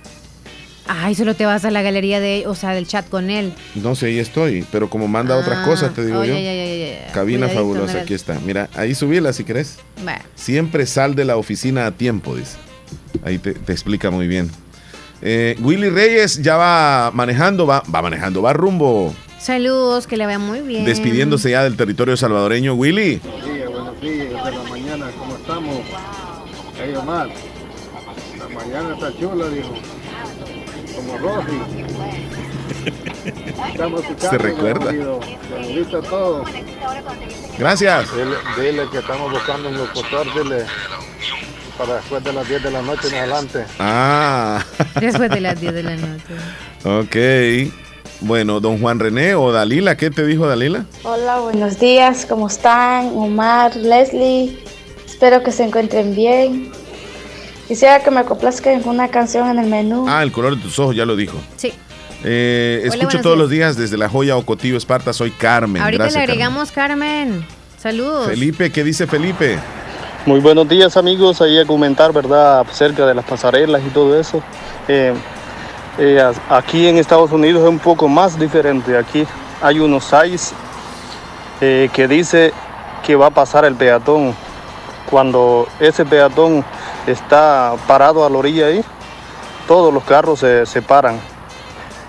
Ay, solo te vas a la galería de, o sea, del chat con él. No sé, ahí estoy, pero como manda otras ah, cosas, te digo yo. Cabina fabulosa, aquí está. Mira, ahí subíla si querés. Siempre sal de la oficina a tiempo, dice. Ahí te, explica muy bien. Eh, Willy Reyes ya va manejando, va, va manejando, va rumbo. Saludos, que le vaya muy bien. Despidiéndose ya del territorio salvadoreño, Willy. Buenos días, buenos días, La mañana está chula, dijo. Como Rosy. Se recuerda. A todos. Gracias. Dile, que estamos buscando un locutor, dile para después de las 10 de la noche en adelante. Ah. Después de las 10 de la noche. Ok. Bueno, don Juan René o Dalila, ¿qué te dijo Dalila? Hola, buenos días, ¿cómo están? Omar, Leslie. Espero que se encuentren bien. Quisiera que me complazcan una canción en el menú. Ah, el color de tus ojos, ya lo dijo. Sí. Eh, escucho todos los días desde La Joya Ocotillo, Esparta. Soy Carmen. Ahorita le agregamos Carmen. Saludos. Felipe, ¿qué dice Felipe? Muy buenos días amigos, ahí a comentar, ¿verdad?, acerca de las pasarelas y todo eso. Eh, eh, aquí en Estados Unidos es un poco más diferente. Aquí hay unos seis que dice que va a pasar el peatón cuando ese peatón está parado a la orilla ahí, todos los carros se, se paran.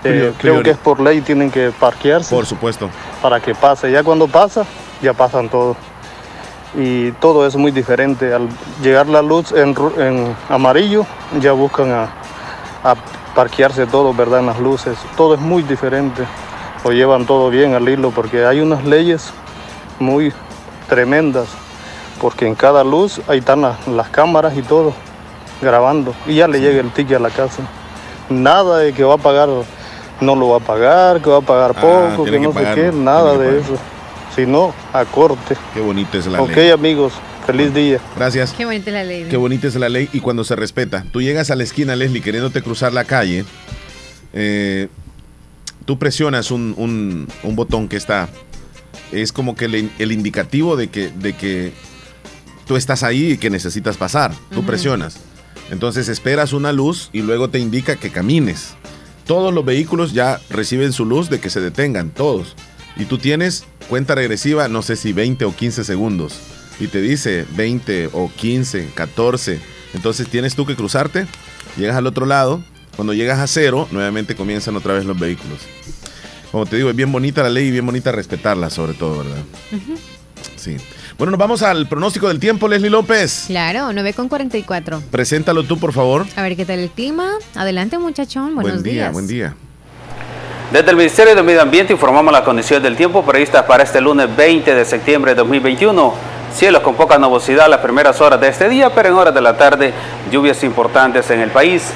Eh, creo que es por ley, tienen que parquearse. Por supuesto. Para que pase. Ya cuando pasa, ya pasan todos. Y todo es muy diferente. Al llegar la luz en, amarillo, ya buscan a, a, parquearse todos, ¿verdad? En las luces. Todo es muy diferente. Lo llevan todo bien al hilo porque hay unas leyes muy tremendas porque en cada luz ahí están las, cámaras y todo. grabando y ya le llega el ticket a la casa. Nada de que va a pagar, no lo va a pagar, que va a pagar poco, que no que sé qué, nada de eso. Si no, a corte. Qué bonita es la Ok, ley. amigos, feliz día. Gracias. Qué bonita es la ley. Qué bonita es la ley y cuando se respeta. Tú llegas a la esquina, Leslie, queriéndote cruzar la calle, eh, tú presionas un, un- un botón que está, es como que el, el indicativo de que, de que tú estás ahí y que necesitas pasar. Tú Ujú. presionas. Entonces esperas una luz y luego te indica que camines. Todos los vehículos ya reciben su luz de que se detengan, todos. Y tú tienes cuenta regresiva, no sé si 20 o 15 segundos. Y te dice 20 o 15, 14. Entonces tienes tú que cruzarte, llegas al otro lado. Cuando llegas a cero, nuevamente comienzan otra vez los vehículos. Como te digo, es bien bonita la ley y bien bonita respetarla sobre todo, ¿verdad? Ujú. Sí. Bueno, nos vamos al pronóstico del tiempo, Leslie López. Claro, 9 con 44. Preséntalo tú, por favor. A ver qué tal el clima. Adelante, muchachón. Buenos buen día, días. buen día. Desde el Ministerio de Medio Ambiente informamos las condiciones del tiempo previstas para este lunes 20 de septiembre de 2021. Cielos con poca nubosidad las primeras horas de este día, pero en horas de la tarde lluvias importantes en el país.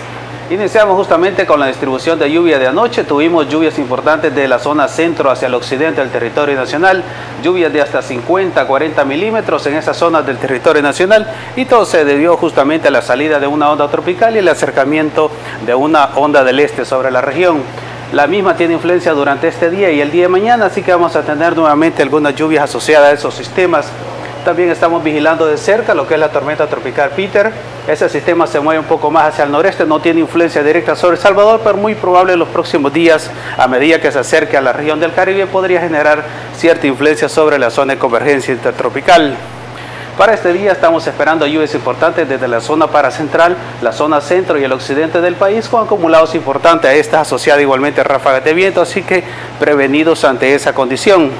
Iniciamos justamente con la distribución de lluvia de anoche. Tuvimos lluvias importantes de la zona centro hacia el occidente del territorio nacional, lluvias de hasta 50, 40 milímetros en esas zonas del territorio nacional y todo se debió justamente a la salida de una onda tropical y el acercamiento de una onda del este sobre la región. La misma tiene influencia durante este día y el día de mañana, así que vamos a tener nuevamente algunas lluvias asociadas a esos sistemas. También estamos vigilando de cerca lo que es la tormenta tropical Peter. Ese sistema se mueve un poco más hacia el noreste, no tiene influencia directa sobre El Salvador, pero muy probable en los próximos días, a medida que se acerque a la región del Caribe, podría generar cierta influencia sobre la zona de convergencia intertropical. Para este día estamos esperando lluvias importantes desde la zona paracentral, la zona centro y el occidente del país con acumulados importantes a estas asociadas igualmente ráfagas de viento, así que prevenidos ante esa condición.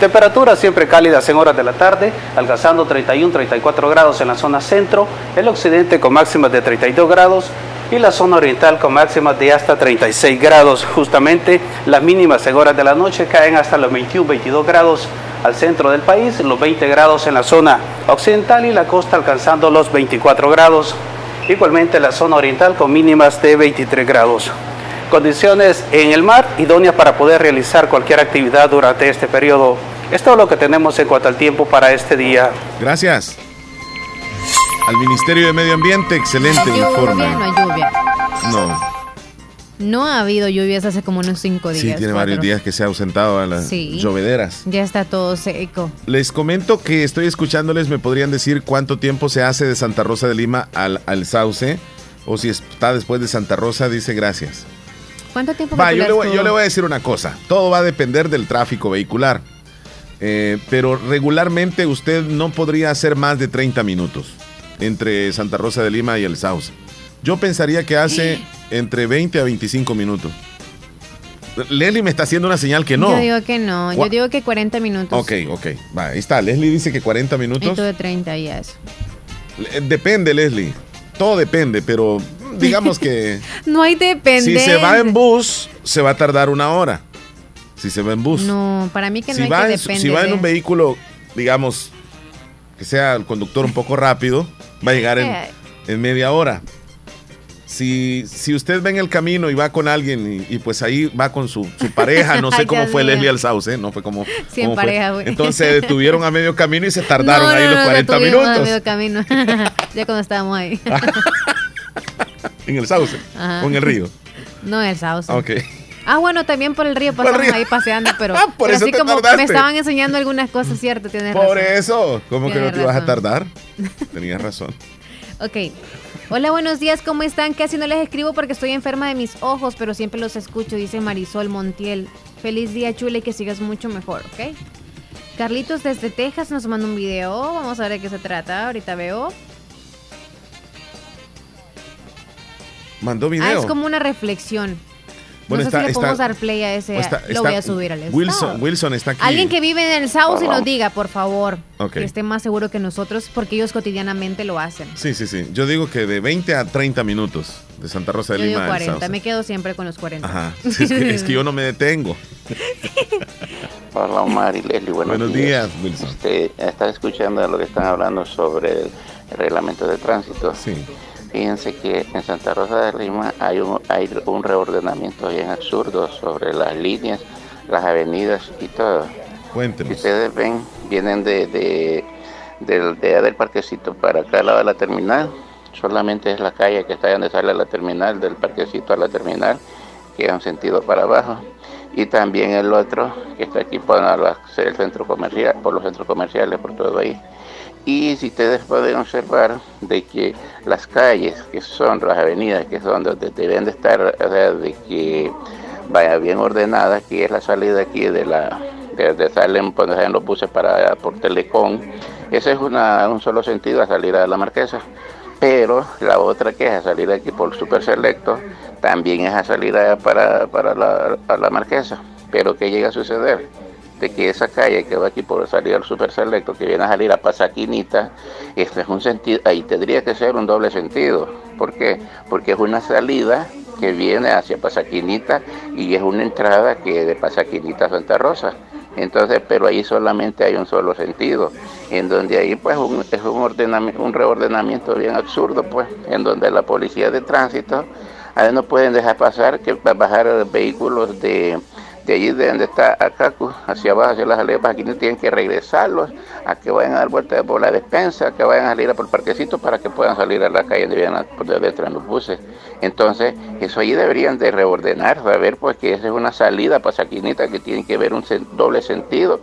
Temperaturas siempre cálidas en horas de la tarde, alcanzando 31-34 grados en la zona centro, el occidente con máximas de 32 grados y la zona oriental con máximas de hasta 36 grados. Justamente las mínimas en horas de la noche caen hasta los 21-22 grados al centro del país, los 20 grados en la zona occidental y la costa alcanzando los 24 grados. Igualmente la zona oriental con mínimas de 23 grados. Condiciones en el mar idóneas para poder realizar cualquier actividad durante este periodo. Es todo lo que tenemos en cuanto al tiempo para este día. Gracias. Al Ministerio de Medio Ambiente, excelente Lluvia, informe. no hay lluvia. No, No ha habido lluvias hace como unos 5 días. sí, tiene varios días que se ha ausentado a las Sí. llovederas. Ya está todo seco. Les comento que estoy escuchándoles, me podrían decir cuánto tiempo se hace de Santa Rosa de Lima al, al Sauce, o si está después de Santa Rosa, dice gracias. ¿Cuánto tiempo Va, yo le, voy, yo le voy a decir una cosa, todo va a depender del tráfico vehicular, Eh, pero regularmente usted no podría hacer más de 30 minutos entre Santa Rosa de Lima y el Sauce. Yo pensaría que hace entre 20 a 25 minutos. Leslie me está haciendo una señal que no. Yo digo que no. Yo Gua- digo que 40 minutos. Ok, ok. Va, ahí está. Leslie dice que 40 Y minutos. tú de 30 y eso. Eh, Depende, Leslie. Todo depende, pero digamos que No hay si dependencia. se va en bus, se va a tardar una hora. Si se va en bus. No, para mí que no si, hay va que en, si va en un vehículo, digamos, que sea el conductor un poco rápido, va a llegar en, Eh. en media hora. Si, si usted va en el camino y va con alguien y, y pues ahí va con su, su pareja, no sé Ay, cómo fue. Leslie Alzauce, no fue como... Sí, en fue. pareja, güey. Entonces se detuvieron a medio camino y se tardaron No, ahí no, los no, 40 detuvimos a minutos medio camino. ya cuando estábamos ahí. En el sauce Ajá. o en el río. No, el sauce. Ok. Ah, bueno, también por el río Por el pasamos río. ahí paseando, pero, Ah, por pero eso así te como tardaste. me estaban enseñando algunas cosas, cierto, tienes Por razón. eso, ¿cómo que no Tienes te ibas a tardar? Tenías razón. Ok. Hola, buenos días, ¿cómo están? Casi no les escribo porque estoy enferma de mis ojos, pero siempre los escucho, dice Marisol Montiel. Feliz día, chula, y que sigas mucho mejor, ¿ok? Carlitos desde Texas nos manda un video, vamos a ver de qué se trata, ahorita veo. Mandó video. Ah, es como una reflexión. Bueno, no sé está- si le está- podemos dar play a ese, está- lo está- voy a subir al estado. Wilson, Wilson está aquí. Alguien que vive en el South y nos diga, por favor, que esté más seguro que nosotros, porque ellos cotidianamente lo hacen. Sí, sí, sí. Yo digo que de 20 a 30 minutos de Santa Rosa de Yo digo Lima. al 40, Sauce. me quedo siempre con los 40. Ajá. Sí, es, que, es que yo no me detengo. Hola Omar y Leslie, buenos, Buenos días, Wilson. Este, estaba escuchando lo que están hablando sobre el reglamento de tránsito. Sí. Fíjense que en Santa Rosa de Lima hay un, hay un reordenamiento bien absurdo sobre las líneas, las avenidas y todo. Cuéntenos. Si ustedes ven, vienen de, de, del, de, del parquecito para acá al lado de la terminal. Solamente es la calle que está donde sale la terminal, del parquecito a la terminal, que es un sentido para abajo. Y también el otro, que está aquí por el centro comercial, por los centros comerciales, por todo ahí. Y si ustedes pueden observar de que las calles, que son las avenidas, que son donde deben de estar, o sea, de que vaya bien ordenada, que es la salida aquí de la, de, salen, cuando salen los buses para por Telecom, ese es una, un solo sentido a salir a la Marquesa. Pero la otra que es a salir aquí por Super Selecto, también es a salir para, para la, a la Marquesa. Pero ¿qué llega a suceder? De que esa calle que va aquí por salir al Super Selecto, que viene a salir a Pasaquinita, este es un sentido, ahí tendría que ser un doble sentido. ¿Por qué? Porque es una salida que viene hacia Pasaquinita y es una entrada que de Pasaquinita a Santa Rosa. Entonces, pero ahí solamente hay un solo sentido, en donde ahí pues un, es un, ordenamiento, un reordenamiento bien absurdo, pues, en donde la policía de tránsito, ahí no pueden dejar pasar que bajar vehículos de de allí de donde está Acacu, hacia abajo, hacia las alepas, aquí tienen que regresarlos a que vayan a dar vuelta por la despensa, que vayan a salir por el parquecito para que puedan salir a la calle donde vienen a poder entrar los buses. Entonces, eso allí deberían de reordenar, saber pues que esa es una salida para Saquinita que tiene que ver un doble sentido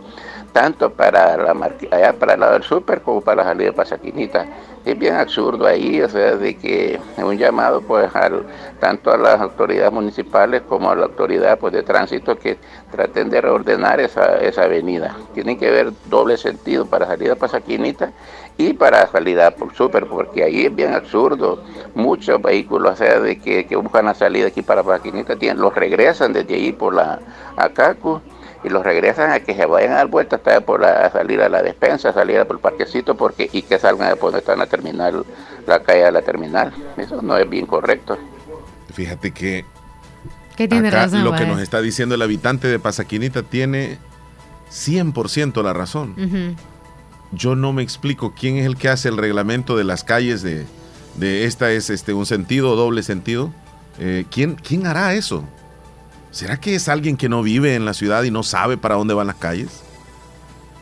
tanto para la allá para el lado del súper como para la salida de Pasaquinita. Es bien absurdo ahí, o sea, de que un llamado pues al, tanto a las autoridades municipales como a la autoridad pues de tránsito que traten de reordenar esa, esa avenida. Tienen que ver doble sentido para salida de Pasaquinita y para salida por súper, porque ahí es bien absurdo. Muchos vehículos, o sea, de que, buscan la salida aquí para Pasaquinita, los regresan desde ahí por la Acacu y los regresan a que se vayan a dar vueltas hasta por la salida a la despensa, salir por el parquecito porque y que salgan después donde está en la terminal, la calle de la terminal. Eso no es bien correcto. Fíjate que tiene acá razón, lo que nos está diciendo el habitante de Pasaquinita tiene 100% la razón. Yo no me explico quién es el que hace el reglamento de las calles de, de esta es este un sentido o doble sentido. Eh, ¿quién, ¿Quién hará eso? ¿Será que es alguien que no vive en la ciudad y no sabe para dónde van las calles?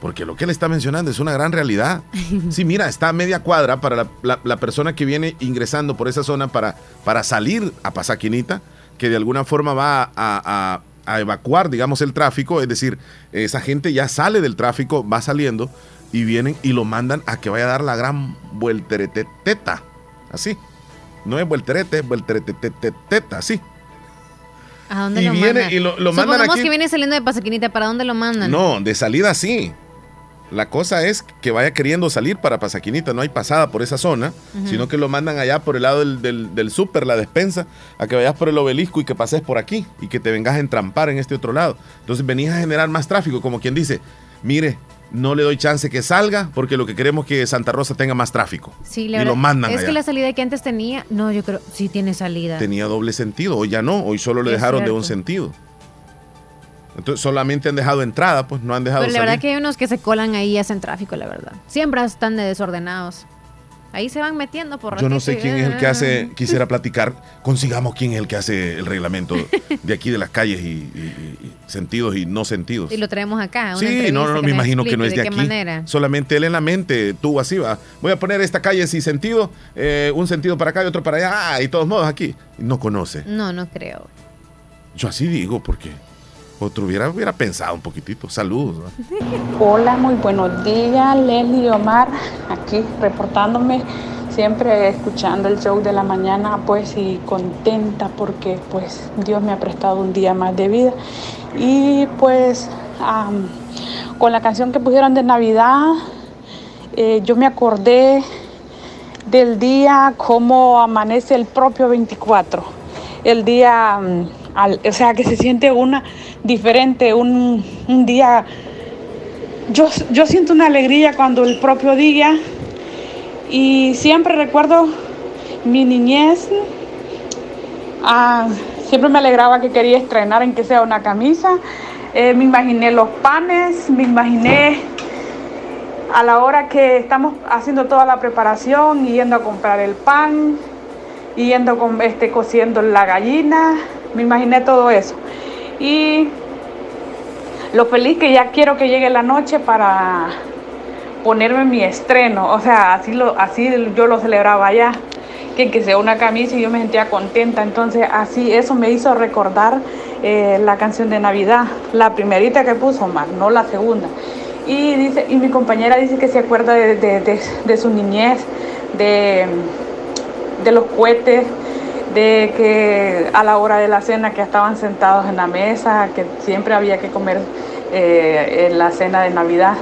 Porque lo que él está mencionando es una gran realidad. Sí, mira, está a media cuadra para la, la- la persona que viene ingresando por esa zona para, para salir a Pasaquinita, que de alguna forma va a, a- a evacuar, digamos, el tráfico. Es decir, esa gente ya sale del tráfico, va saliendo y vienen y lo mandan a que vaya a dar la gran vueltereteteta. Así. No es vuelterete, es vueltereteteta, así. ¿A dónde Y lo viene mandan? y lo- lo mandan aquí. que viene saliendo de Pasaquinita, ¿para dónde lo mandan? No, de salida sí. La cosa es que vaya queriendo salir para Pasaquinita, no hay pasada por esa zona, sino que lo mandan allá por el lado del, del, del súper, la despensa, a que vayas por el obelisco y que pases por aquí y que te vengas a entrampar en este otro lado. Entonces venías a generar más tráfico, como quien dice, mire, no le doy chance que salga porque lo que queremos es que Santa Rosa tenga más tráfico. Sí, y la verdad, lo mandan Es allá. que la salida que antes tenía, no, yo creo, sí tiene salida. Tenía doble sentido, hoy ya no, hoy solo le Es dejaron de un sentido. Entonces solamente han dejado entrada, pues no han dejado Pero la salir. verdad que hay unos que se colan ahí y hacen tráfico, la verdad. Siempre están de desordenados. Ahí se van metiendo por Yo no sé quién es el que hace, quisiera platicar, consigamos quién es el que hace el reglamento de aquí de las calles y, y- y sentidos y no sentidos. Y lo traemos acá. una Sí, no, no, me imagino que no es de, explique aquí. manera. Solamente él en la mente tuvo así, va. Voy a poner esta calle sin sentido, eh, un sentido para acá y otro para allá, ah, y todos modos aquí. No conoce. No, no creo. Yo así digo porque otro hubiera, hubiera pensado un poquitito. Saludos. Hola, muy buenos días, Leslie y Omar, aquí reportándome, siempre escuchando el show de la mañana, pues y contenta porque pues Dios me ha prestado un día más de vida. Y pues con la canción que pusieron de Navidad, eh, yo me acordé del día como amanece el propio 24. El día, mm, o sea, que se siente una diferente, un, un día yo, yo siento una alegría cuando el propio día y siempre recuerdo mi niñez. Ah, siempre me alegraba que quería estrenar en que sea una camisa. Eh, me imaginé los panes, me imaginé a la hora que estamos haciendo toda la preparación yendo a comprar el pan. yendo con, este, cociendo la gallina, me imaginé todo eso. Y lo feliz que ya quiero que llegue la noche para ponerme mi estreno, o sea, así, lo, así yo lo celebraba allá, que, que sea una camisa y yo me sentía contenta, entonces así eso me hizo recordar eh, la canción de Navidad, la primerita que puso más, no la segunda. Y, dice, y mi compañera dice que se acuerda de, de su niñez, de, los cohetes, de que a la hora de la cena que estaban sentados en la mesa, que siempre había que comer eh, en la cena de Navidad.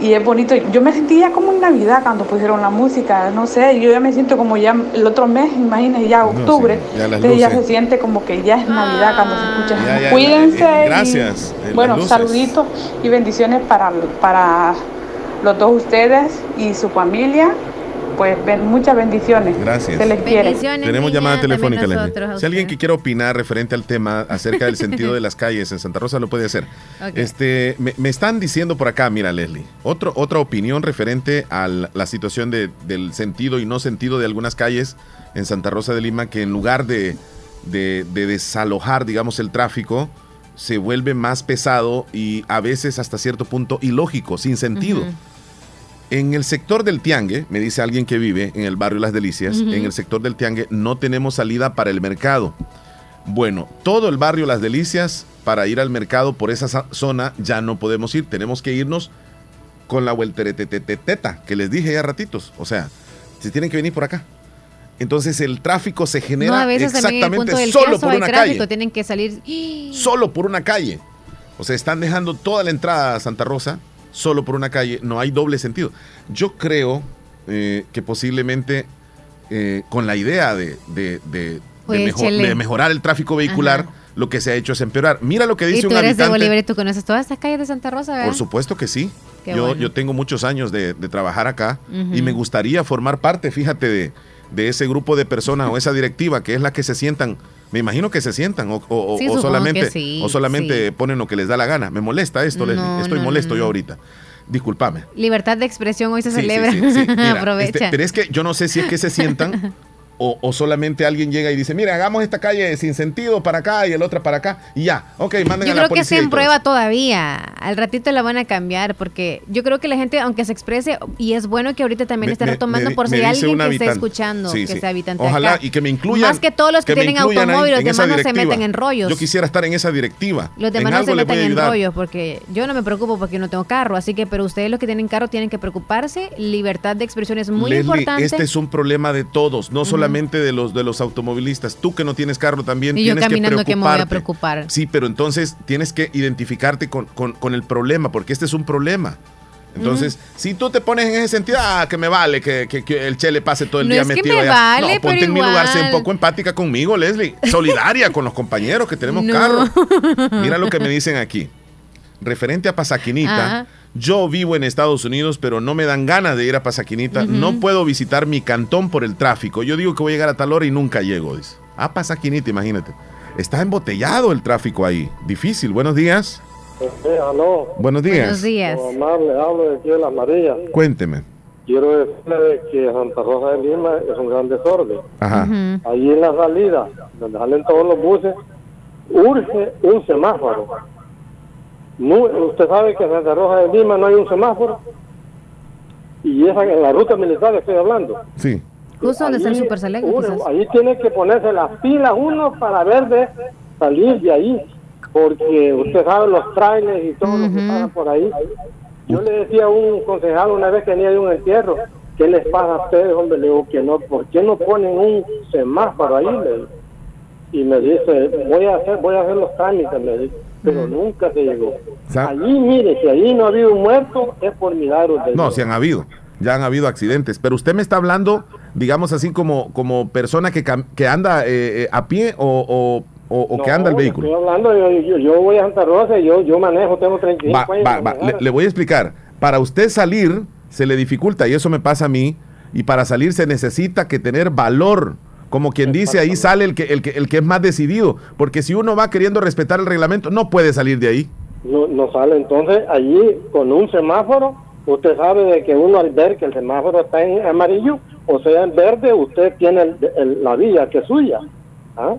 Y es bonito, yo me sentía como en Navidad cuando pusieron la música, no sé, yo ya me siento como ya el otro mes, imagínate, ya octubre, ya, ya se siente como que ya es Navidad cuando se escucha. Cuídense. gracias. bueno, saluditos y bendiciones para, para los dos ustedes y su familia pues muchas bendiciones. Gracias. Se les quiere. Tenemos llamada telefónica, Si alguien que quiera opinar referente al tema acerca del sentido de las calles en Santa Rosa lo puede hacer. Este, me, están diciendo por acá, mira Leslie, otro, otra opinión referente a la situación de, del sentido y no sentido de algunas calles en Santa Rosa de Lima que en lugar de, de, desalojar, digamos, el tráfico, se vuelve más pesado y a veces hasta cierto punto ilógico, sin sentido. En el sector del Tiangue, me dice alguien que vive en el barrio Las Delicias, en el sector del Tiangue no tenemos salida para el mercado. Bueno, todo el barrio Las Delicias, para ir al mercado por esa zona ya no podemos ir, tenemos que irnos con la vueltereteteteta que les dije ya ratitos. O sea, se tienen que venir por acá. Entonces el tráfico se genera exactamente solo por una calle. Tienen que salir solo por una calle. O sea, están dejando toda la entrada a Santa Rosa solo por una calle, no hay doble sentido. Yo creo eh, que posiblemente eh, con la idea de, pues, mejorar el tráfico vehicular, lo que se ha hecho es empeorar. Mira lo que dice ¿Y tú eres de Bolívar y tú conoces todas estas calles de Santa Rosa, Por supuesto que sí. Yo, yo, tengo muchos años de, trabajar acá y me gustaría formar parte, fíjate, de, de ese grupo de personas o esa directiva que es la que se sientan me imagino que se sientan o, solamente, o solamente ponen lo que les da la gana. Me molesta esto, estoy molesto yo ahorita. Disculpame. Libertad de expresión hoy se celebra. Aprovecha. Este, pero es que yo no sé si es que se sientan O, solamente alguien llega y dice, mira, hagamos esta calle sin sentido para acá y el otro para acá y ya, ok, manden yo a la Yo creo que se en prueba todavía, al ratito la van a cambiar porque yo creo que la gente, aunque se exprese, y es bueno que ahorita también esté retomando por si hay alguien que esté escuchando, que sea habitante Ojalá y que me incluyan. Más que todos los que, tienen automóvil, los demás no se meten en rollos. Yo quisiera estar en esa directiva. Los demás no se meten en rollos porque yo no me preocupo porque no tengo carro, así que, pero ustedes los que tienen carro tienen que preocuparse, libertad de expresión es muy importante. Este es un problema de todos, no solamente de los de los automovilistas. Tú que no tienes carro también tienes que preocuparte. Que me voy a preocupar. Sí, pero entonces tienes que identificarte con, el problema, porque este es un problema. Entonces, si tú te pones en ese sentido, ah, que me vale que, el Che le pase todo el día metido que me Vale, no, ponte en mi lugar, sé un poco empática conmigo, Leslie. Solidaria con los compañeros que tenemos carro. Mira lo que me dicen aquí. Referente a Pasaquinita, yo vivo en Estados Unidos, pero no me dan ganas de ir a Pasaquinita. No puedo visitar mi cantón por el tráfico. Yo digo que voy a llegar a tal hora y nunca llego. Dice. A Pasaquinita, imagínate. Está embotellado el tráfico ahí. Difícil. Buenos días. Buenos días. Buenos días. le hablo de aquí de las Marías. Cuénteme. Quiero decirle que Santa Rosa de Lima es un gran desorden. Ajá. Allí en la salida, donde salen todos los buses, urge un semáforo usted sabe que en Santa Roja de Lima no hay un semáforo. Y esa, en la ruta militar estoy hablando. Sí. Justo donde está el Super Ahí tiene que ponerse las pilas uno para ver de salir de ahí. Porque usted sabe los trailers y todo lo que pasa por ahí. Yo le decía a un concejal una vez que tenía de un entierro, ¿qué les pasa a ustedes, hombre? Le digo que no, ¿por qué no ponen un semáforo ahí? Y me dice, voy a hacer, voy a hacer los trámites, me dice pero nunca se llegó. allí, mire, si allí no ha habido un muerto, es por milagros de No, si han habido, ya han habido accidentes, pero usted me está hablando, digamos así, como, como persona que, que anda eh, eh, a pie o, o, que anda el vehículo. Estoy hablando, yo, yo, voy a Santa Rosa, yo, yo manejo, tengo 35 años. le voy a explicar, para usted salir se le dificulta y eso me pasa a mí, y para salir se necesita que tener valor como quien dice, ahí sale el que, el, que, el que es más decidido, porque si uno va queriendo respetar el reglamento, no puede salir de ahí. No, no sale, entonces allí con un semáforo, usted sabe de que uno al ver que el semáforo está en amarillo, o sea en verde, usted tiene la vía que es suya. ¿ah?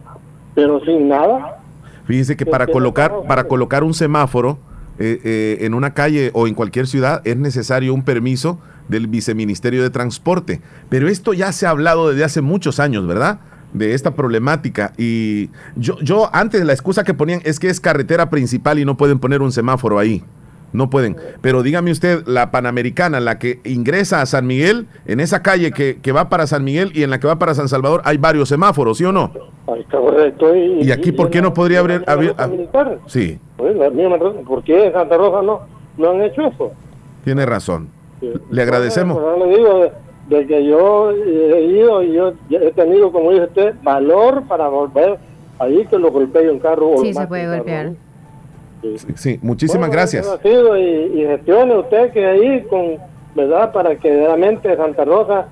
Pero sin nada. Fíjese que para colocar, para colocar un semáforo eh, eh, en una calle o en cualquier ciudad es necesario un permiso del Viceministerio de Transporte. Pero esto ya se ha hablado desde hace muchos años, ¿verdad? De esta problemática. Y yo, yo antes la excusa que ponían es que es carretera principal y no pueden poner un semáforo ahí. No pueden. Pero dígame usted, la Panamericana, la que ingresa a San Miguel, en esa calle que, que va para San Miguel y en la que va para San Salvador, hay varios semáforos, ¿sí o no? Y, aquí, ¿por qué no podría haber... sí. ¿Por qué en Santa Rosa no, no han hecho eso? Tiene razón. Le agradecemos. le digo, de, que yo he ido y yo he tenido, como dice usted, valor para volver ahí que lo golpee un carro. Sí, se puede golpear. Sí, muchísimas gracias. Y, gestione usted que ahí con, ¿verdad? Para que realmente Santa Rosa,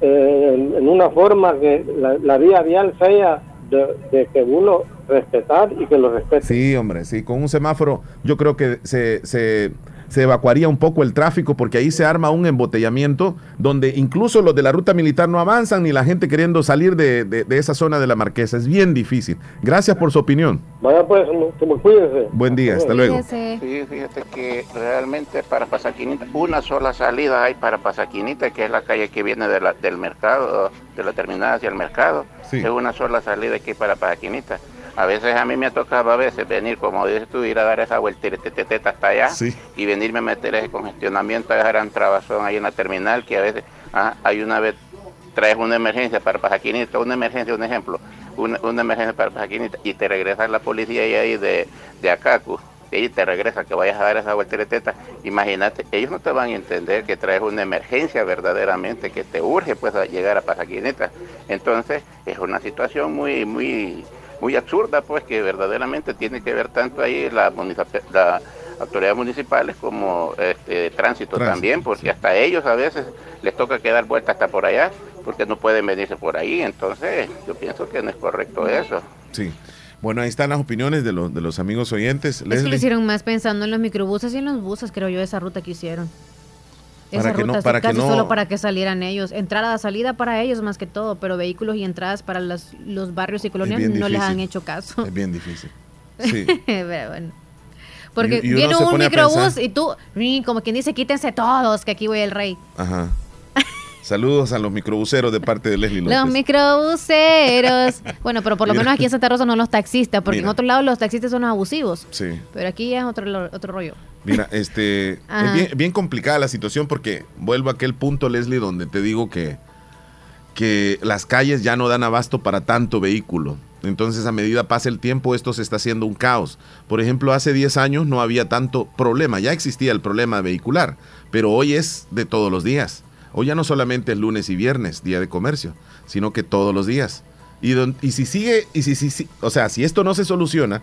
eh, en, una forma que la, vía vial sea de, que uno respetar y que lo respete. Sí, hombre, sí, con un semáforo yo creo que se, se se evacuaría un poco el tráfico porque ahí se arma un embotellamiento donde incluso los de la ruta militar no avanzan ni la gente queriendo salir de, esa zona de la Marquesa. Es bien difícil. Gracias por su opinión. Vaya pues, como cuídese. Buen día, hasta luego. Sí, fíjate que realmente para Pasaquinita, una sola salida hay para Pasaquinita, que es la calle que viene de la, del mercado, de la terminal hacia el mercado. Es una sola salida que hay para Pasaquinita a veces a mí me ha tocado a veces venir, como dices tú, ir a dar esa vuelta hasta allá y venirme a meter ese congestionamiento, esa gran trabazón ahí en la terminal, que a veces ah, hay una vez, traes una emergencia para Pajaquinita, una emergencia, un ejemplo, una, emergencia para Pajaquinita y te regresa la policía ahí de, de Acacu y te regresa que vayas a dar esa vuelta teta, imagínate, ellos no te van a entender que traes una emergencia verdaderamente, que te urge pues a llegar a Pasaquineta. Entonces, es una situación muy, muy, muy absurda, pues que verdaderamente tiene que ver tanto ahí la, la autoridades municipales como este, tránsito, también, porque hasta ellos a veces les toca quedar vuelta hasta por allá, porque no pueden venirse por ahí, entonces yo pienso que no es correcto eso. Sí. Bueno, ahí están las opiniones de, los, de los amigos oyentes. Es que lo hicieron más pensando en los microbuses y en los buses, creo yo, esa ruta que hicieron para que no, para casi que no... solo para que salieran ellos. Entrada, salida para ellos más que todo, pero vehículos y entradas para los, los barrios y colonias no les han hecho caso. Es bien difícil. Sí. bueno. Porque viene un microbús y tú, como quien dice, quítense todos, que aquí voy el rey. Ajá. Saludos a los microbuseros de parte de Leslie López. Los microbuseros. bueno, pero por lo menos aquí en Santa Rosa no los taxistas, porque en otro lado los taxistas son abusivos. Sí. Pero aquí es otro, otro rollo. Mira, este, es bien, complicada la situación porque vuelvo a aquel punto, Leslie, donde te digo que, que las calles ya no dan abasto para tanto vehículo. Entonces, a medida pasa el tiempo, esto se está haciendo un caos. Por ejemplo, hace 10 años no había tanto problema, ya existía el problema vehicular, pero hoy es de todos los días. Hoy ya no solamente el lunes y viernes, día de comercio, sino que todos los días. Y, y si sigue, y si, si, o sea, si esto no se soluciona,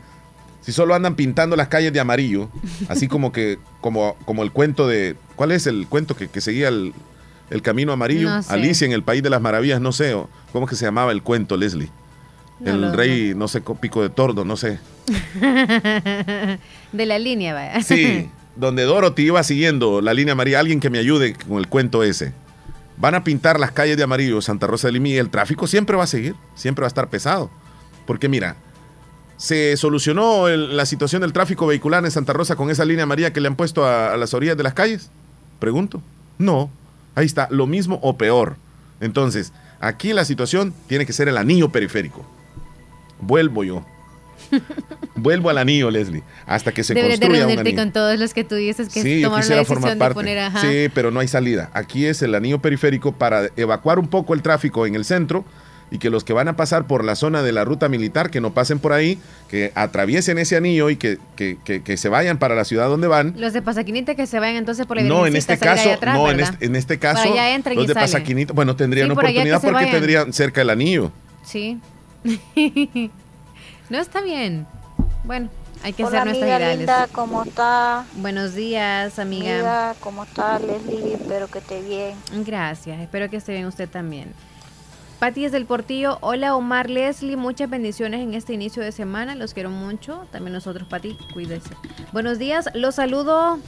si solo andan pintando las calles de amarillo, así como que, como, como el cuento de, ¿cuál es el cuento que, seguía el, camino amarillo? Alicia en el País de las Maravillas, no sé, ¿cómo que se llamaba el cuento, Leslie? el rey, no sé, pico de tordo, no sé. de la línea, vaya. Sí, donde Dorothy iba siguiendo la línea amarilla, alguien que me ayude con el cuento ese. Van a pintar las calles de amarillo, Santa Rosa de Lima, y el tráfico siempre va a seguir, siempre va a estar pesado. Porque mira, ¿se solucionó la situación del tráfico vehicular en Santa Rosa con esa línea amarilla que le han puesto a, a las orillas de las calles? Pregunto. No, ahí está, lo mismo o peor. Entonces, aquí la situación tiene que ser el anillo periférico. Vuelvo yo. Vuelvo al anillo, Leslie, hasta que se construya un anillo. con todos los que tú dices que sí, tomaron la decisión de poner, Sí, pero no hay salida. Aquí es el anillo periférico para evacuar un poco el tráfico en el centro y que los que van a pasar por la zona de la ruta militar, que no pasen por ahí, que atraviesen ese anillo y que, que, que, se vayan para la ciudad donde van. Los de Pasaquinita que se vayan entonces por el No, en este caso, no, en este, en este, caso, los de Pasaquinita, bueno, tendrían oportunidad porque tendrían cerca el anillo. Sí. no está bien. Bueno, hay que Hola, hacer nuestras amiga linda, ¿cómo está? Buenos días, amiga. amiga. ¿Cómo está, Leslie? Espero que esté bien. Gracias, espero que esté bien usted también. Pati desde el Portillo, hola Omar Leslie, muchas bendiciones en este inicio de semana, los quiero mucho, también nosotros Pati, cuídese. Buenos días, los saludo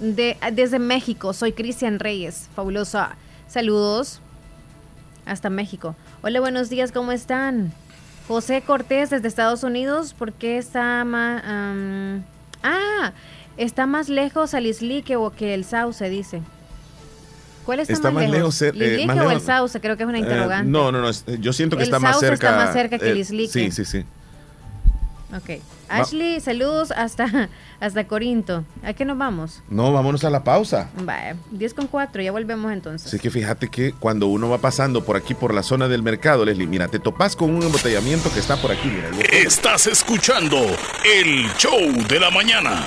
de, desde México, soy Cristian Reyes, fabulosa. Saludos. hasta México. Hola, buenos días, ¿cómo están? José Cortés desde Estados Unidos, ¿por qué está más... ah, está más lejos Alisli que, que el Sauce, dice. ¿Cuál está, más, lejos? Eh, o el Sauce? Creo que es una eh, interrogante. no, no, no, yo siento que está más cerca. está más cerca que el Islique. Sí, sí, sí. Ok. Ashley, saludos hasta, hasta Corinto. ¿A qué nos vamos? No, vámonos a la pausa. Vale, 10 con 4, ya volvemos entonces. Así que fíjate que cuando uno va pasando por aquí, por la zona del mercado, Leslie, mira, te topas con un embotellamiento que está por aquí. Mira, Estás escuchando el show de la mañana.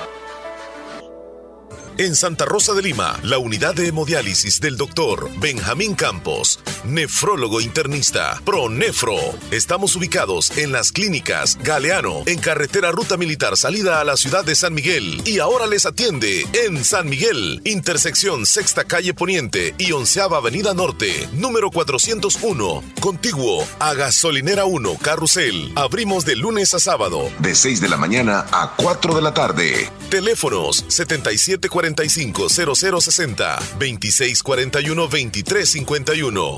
En Santa Rosa de Lima, la unidad de hemodiálisis del doctor Benjamín Campos, nefrólogo internista, ProNefro. Estamos ubicados en las clínicas Galeano, en carretera Ruta Militar salida a la ciudad de San Miguel. Y ahora les atiende en San Miguel, intersección Sexta Calle Poniente y Onceava Avenida Norte, número 401, contiguo a Gasolinera 1, Carrusel. Abrimos de lunes a sábado, de 6 de la mañana a 4 de la tarde. Teléfonos 7740 0060 2641 2351.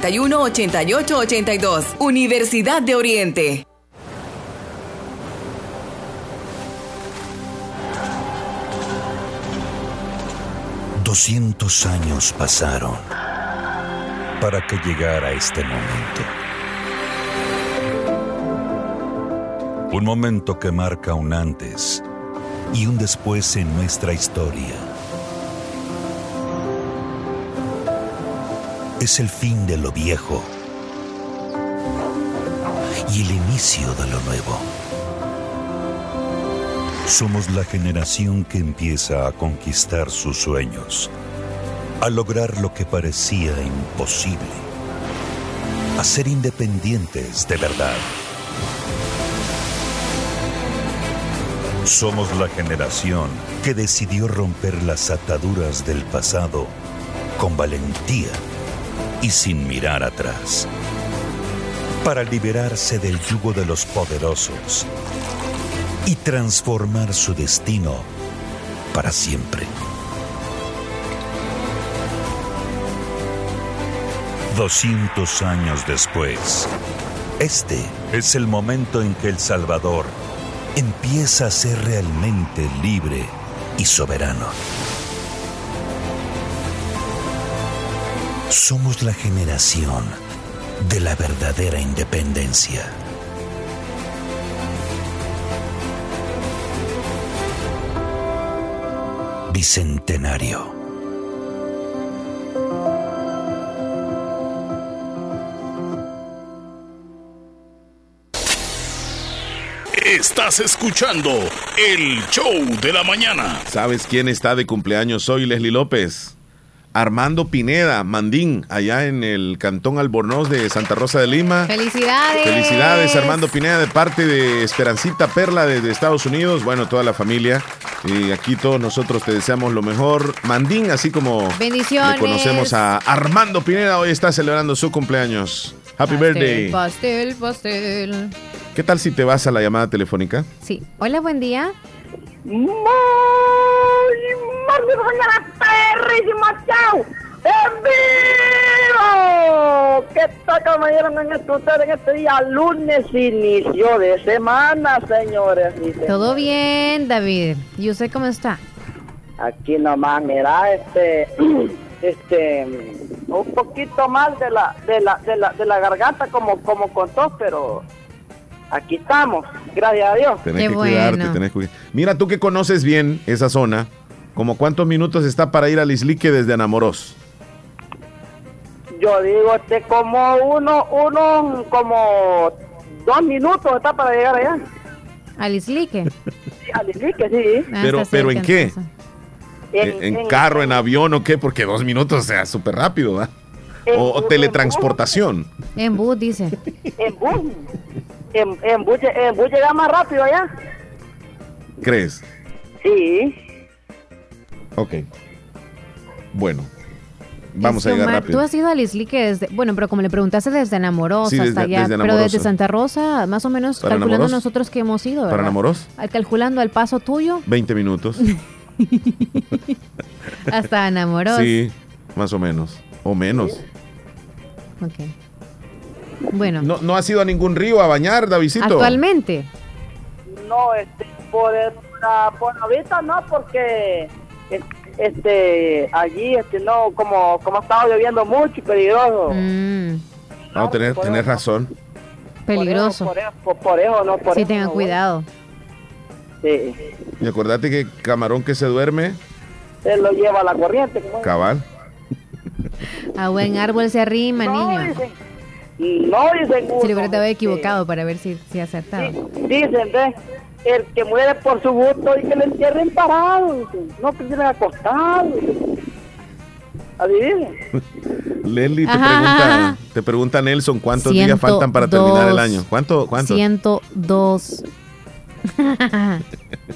2661-8882. Universidad de Oriente. Doscientos años pasaron para que llegara este momento. Un momento que marca un antes y un después en nuestra historia. Es el fin de lo viejo y el inicio de lo nuevo. Somos la generación que empieza a conquistar sus sueños, a lograr lo que parecía imposible, a ser independientes de verdad Somos la generación que decidió romper las ataduras del pasado con valentía y sin mirar atrás. Para liberarse del yugo de los poderosos y transformar su destino para siempre. 200 años después, este es el momento en que El Salvador empieza a ser realmente libre y soberano. Somos la generación de la verdadera independencia. Bicentenario. Estás escuchando el show de la mañana. ¿Sabes quién está de cumpleaños hoy, Leslie López? Armando Pineda, Mandín, allá en el Cantón Albornoz de Santa Rosa de Lima. Felicidades. Felicidades, Armando Pineda, de parte de Esperancita Perla desde Estados Unidos. Bueno, toda la familia. Y aquí todos nosotros te deseamos lo mejor. Mandín, así como Bendiciones. conocemos a Armando Pineda, hoy está celebrando su cumpleaños. Happy birthday. Pastel, pastel. ¿Qué tal si te vas a la llamada telefónica? Sí. Hola, buen día. Muy, perrísimas, chao. ¡En vivo! ¿Qué tal, caballeros, en este, en este día lunes, inicio de semana, señores? Todo bien, David. ¿Y usted cómo está? Aquí nomás, mira, este, este, un poquito mal de la, de la, de la, de la garganta como, como con tos, pero aquí estamos, gracias a Dios. Tenés que cuidarte, tenés que. Mira, tú que conoces bien esa zona, ¿como cuántos minutos está para ir al Islique desde Anamorós? Yo digo, este, como uno, uno, como dos minutos está para llegar allá. ¿Al Islique? Sí, al Islique, sí. Ah, pero, ¿en qué? ¿En, en carro, en avión o qué? Porque dos minutos, o sea, súper rápido, ¿va? O, o teletransportación. En bus, dice. En bus. En, en, bus, en bus llega más rápido allá. ¿Crees? Sí. Ok. Bueno. Vamos a llegar Omar, rápido. Tú has ido al Islique desde, bueno, pero como le preguntaste desde Enamorosa Sí, hasta allá, desde pero desde Santa Rosa, más o menos ¿Para calculando nosotros que hemos ido, ¿Para. Al- Calculando el paso tuyo 20 minutos. hasta Enamorosa. Sí, más o menos. O menos. Ok. Bueno, ¿No, ¿No has ido a ningún río a bañar, Davidito? actualmente. No, este, por, el- ah, por ahorita no, porque es- este, allí, este, no, como, como ha estado lloviendo mucho y peligroso. Mm, No, tenés, tenés razón. peligroso. Por eso, por, por eso, no, por Sí, eso. tengan no, cuidado. Sí, Y acordate que camarón que se duerme, se lo lleva la corriente. cabal. A buen árbol se arrima, niño. No, dicen Si le hubiera estado equivocado para ver si, si acertaba. Dicen, ve, el que muere por su gusto y que le entierren parado, dicen, no que tienen acostado. dicen. Adivinen. Leslie te Ajá, pregunta, ajá. te pregunta Nelson cuántos Ciento días faltan para terminar el año. ¿Cuánto? ¿Cuánto? 102.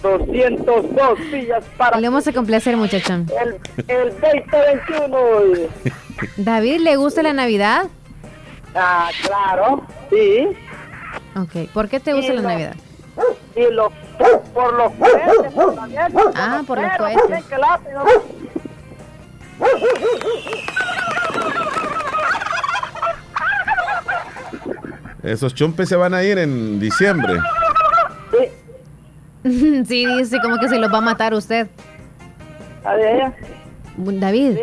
202 sillas para Le vamos a complacer, muchachón. el, el 2021. ¿David le gusta la Navidad? Ah, claro, sí. Ok, ¿por qué te gusta Y la lo- Navidad? Y por los cohetes, por la mierda, Ah, por los cohetes. Esos chompes se van a ir en diciembre. sí, dice como que se los va a matar usted. David,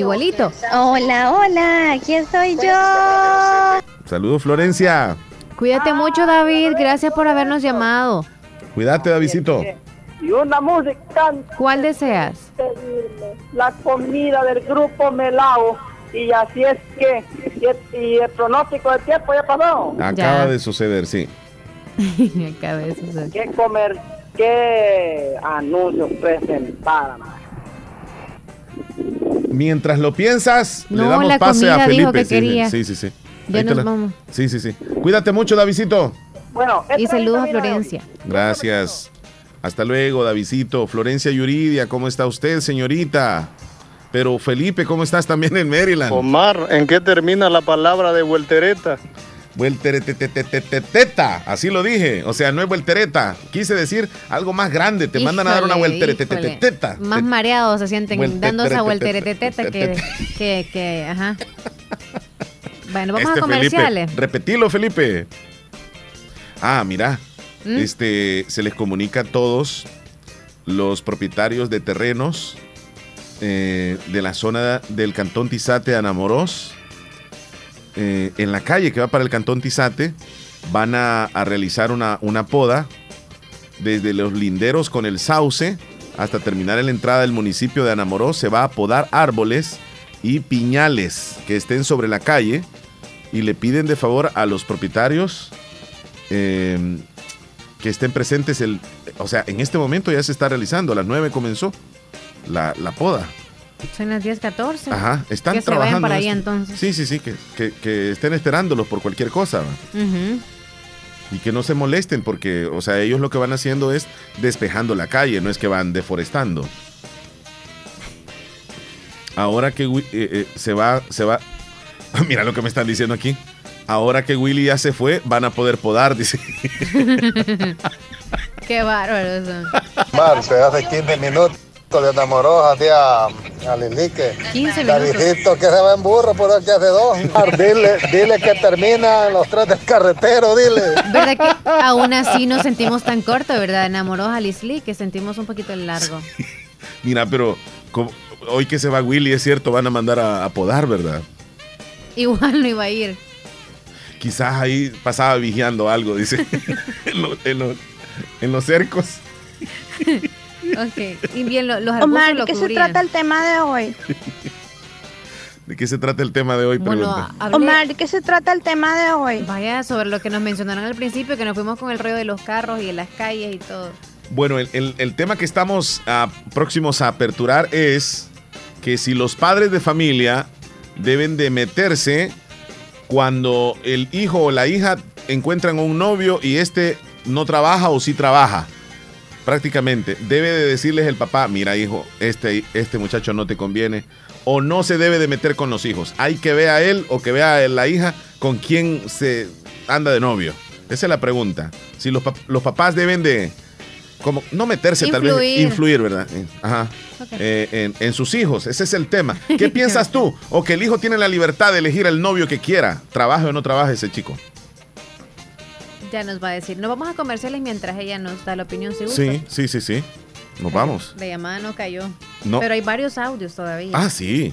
igualito. Hola, hola, ¿quién soy yo? Saludos, Florencia. Cuídate mucho, David. Gracias por habernos llamado. Cuídate, Davidito. Y una música ¿Cuál deseas? la comida del grupo Melao. Y así es que, y, el pronóstico del tiempo ya pasó. Acaba de suceder, sí. Acaba de suceder. ¿Qué comer? ¿Qué anuncios presentar? Mientras lo piensas, le damos la pase a dijo Felipe. que Sí, quería. Sí, sí, sí. Ya nos vamos. Sí, sí, sí. Cuídate mucho, Davidito. Bueno, y saludos a Florencia. Gracias. Hasta luego, Davidito. Florencia Yuridia, ¿cómo está usted, señorita? Pero Felipe, ¿cómo estás también en Maryland? Omar, ¿en qué termina la palabra de vueltereta? Vueltereteteteteta, así lo dije. O sea, no es vueltereta. Quise decir algo más grande. Te mandan a dar una vueltereteteteta. Más mareados se sienten dando esa vueltereteteta que, que, ajá. Bueno, vamos a comerciales. Repetilo, Felipe. Ah, mira. Este se les comunica a todos los propietarios de terrenos de la zona del cantón Tizate Anamorós. Eh, en la calle que va para el cantón Tizate van a, realizar una, una poda desde los linderos con el sauce hasta terminar en la entrada del municipio de Anamorós. Se va a podar árboles y piñales que estén sobre la calle y le piden de favor a los propietarios eh, que estén presentes. El, o sea, en este momento ya se está realizando, a las 9 comenzó la, la poda. Son las 10:14. Ajá, están que se trabajando. vayan para entonces. Sí, sí, sí, que, que- que estén esperándolos por cualquier cosa. Y que no se molesten porque, o sea, ellos lo que van haciendo es despejando la calle, no es que van deforestando. Ahora que eh, eh, se va, se va. Mira lo que me están diciendo aquí. Ahora que Willy ya se fue, van a poder podar, dice. Qué bárbaro son. Mar, se hace 15 minutos de enamoró así a, a Lilique. 15 Davidito que se va en burro, por el que hace dos. Dile, dile que termina en los tres del carretero, dile. ¿Verdad que aún así nos sentimos tan corto, verdad? Enamoró a Alice Lee, que sentimos un poquito el largo. Mira, pero como- hoy que se va Willy, es cierto, van a mandar a, a podar, ¿verdad? Igual no iba a ir. Quizás ahí pasaba vigiando algo, dice. en, lo- en lo- en los cercos. Ok. Y bien, lo- los arbustos Omar, lo ¿de qué se trata el tema de hoy? ¿De qué se trata el tema de hoy? Bueno, hablé- Omar, ¿de qué se trata el tema de hoy? Vaya, sobre lo que nos mencionaron al principio, que nos fuimos con el rollo de los carros y de las calles y todo. Bueno, el, el- el tema que estamos ah, próximos a aperturar es que si los padres de familia deben de meterse cuando el hijo o la hija encuentran un novio y este no trabaja o sí trabaja. Prácticamente, debe de decirles el papá, mira hijo, este, este muchacho no te conviene. O no se debe de meter con los hijos. Hay que ver a él o que vea a la hija con quien se anda de novio. Esa es la pregunta. Si los, pap- los papás deben de, como, no meterse tal vez, Influir. influir, ¿verdad? Eh, Ajá. Eh, en, en sus hijos, ese es el tema. ¿Qué piensas tú? O que el hijo tiene la libertad de elegir el novio que quiera, trabaje o no trabaje ese chico. Ya nos va a decir. Nos vamos a comerciales mientras ella nos da la opinión si gusta. Sí, sí, sí, sí. Nos vamos. La llamada no cayó. No. Pero hay varios audios todavía. Ah, sí,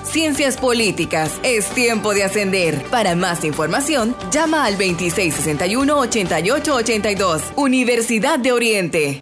Ciencias Políticas. Es tiempo de ascender. Para más información, llama al 2661-8882. Universidad de Oriente.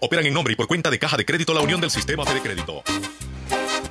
operan en nombre y por cuenta de Caja de Crédito La Unión del Sistema Fede Crédito.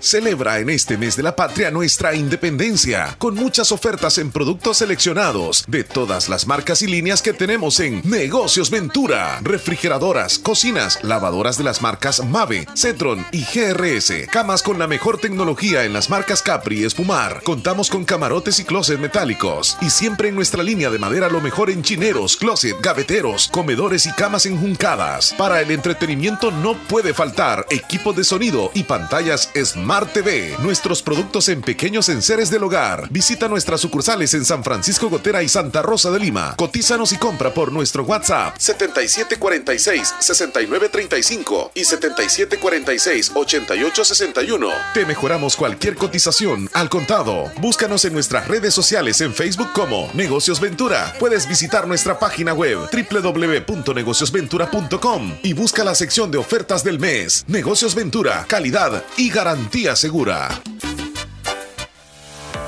Celebra en este mes de la patria nuestra independencia con muchas ofertas en productos seleccionados de todas las marcas y líneas que tenemos en Negocios Ventura. Refrigeradoras, cocinas, lavadoras de las marcas Mave, Cetron y GRS. Camas con la mejor tecnología en las marcas Capri y Espumar. Contamos con camarotes y closets metálicos. Y siempre en nuestra línea de madera lo mejor en chineros, closet, gaveteros, comedores y camas enjuncadas. Para el entretenimiento no puede faltar equipos de sonido y pantallas Smart Smart TV, nuestros productos en pequeños enseres del hogar. Visita nuestras sucursales en San Francisco Gotera y Santa Rosa de Lima. Cotízanos y compra por nuestro WhatsApp 7746-6935 y 7746-8861. Te mejoramos cualquier cotización al contado. Búscanos en nuestras redes sociales en Facebook como Negocios Ventura. Puedes visitar nuestra página web www.negociosventura.com y busca la sección de ofertas del mes. Negocios Ventura, calidad y garantía segura.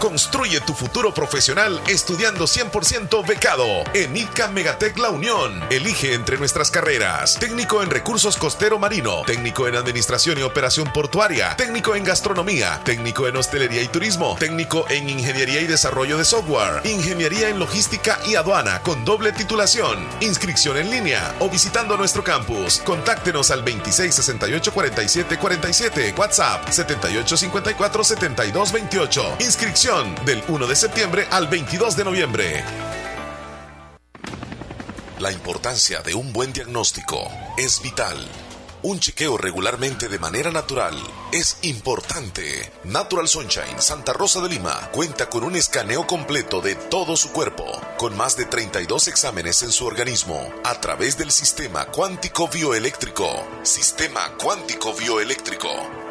Construye tu futuro profesional estudiando 100% becado en ICA Megatec La Unión. Elige entre nuestras carreras: técnico en recursos costero marino, técnico en administración y operación portuaria, técnico en gastronomía, técnico en hostelería y turismo, técnico en ingeniería y desarrollo de software, ingeniería en logística y aduana con doble titulación, inscripción en línea o visitando nuestro campus. Contáctenos al 2668 47 47, WhatsApp 7854 7228. Inscripción del 1 de septiembre al 22 de noviembre. La importancia de un buen diagnóstico es vital. Un chequeo regularmente de manera natural es importante. Natural Sunshine Santa Rosa de Lima cuenta con un escaneo completo de todo su cuerpo, con más de 32 exámenes en su organismo, a través del sistema cuántico bioeléctrico. Sistema cuántico bioeléctrico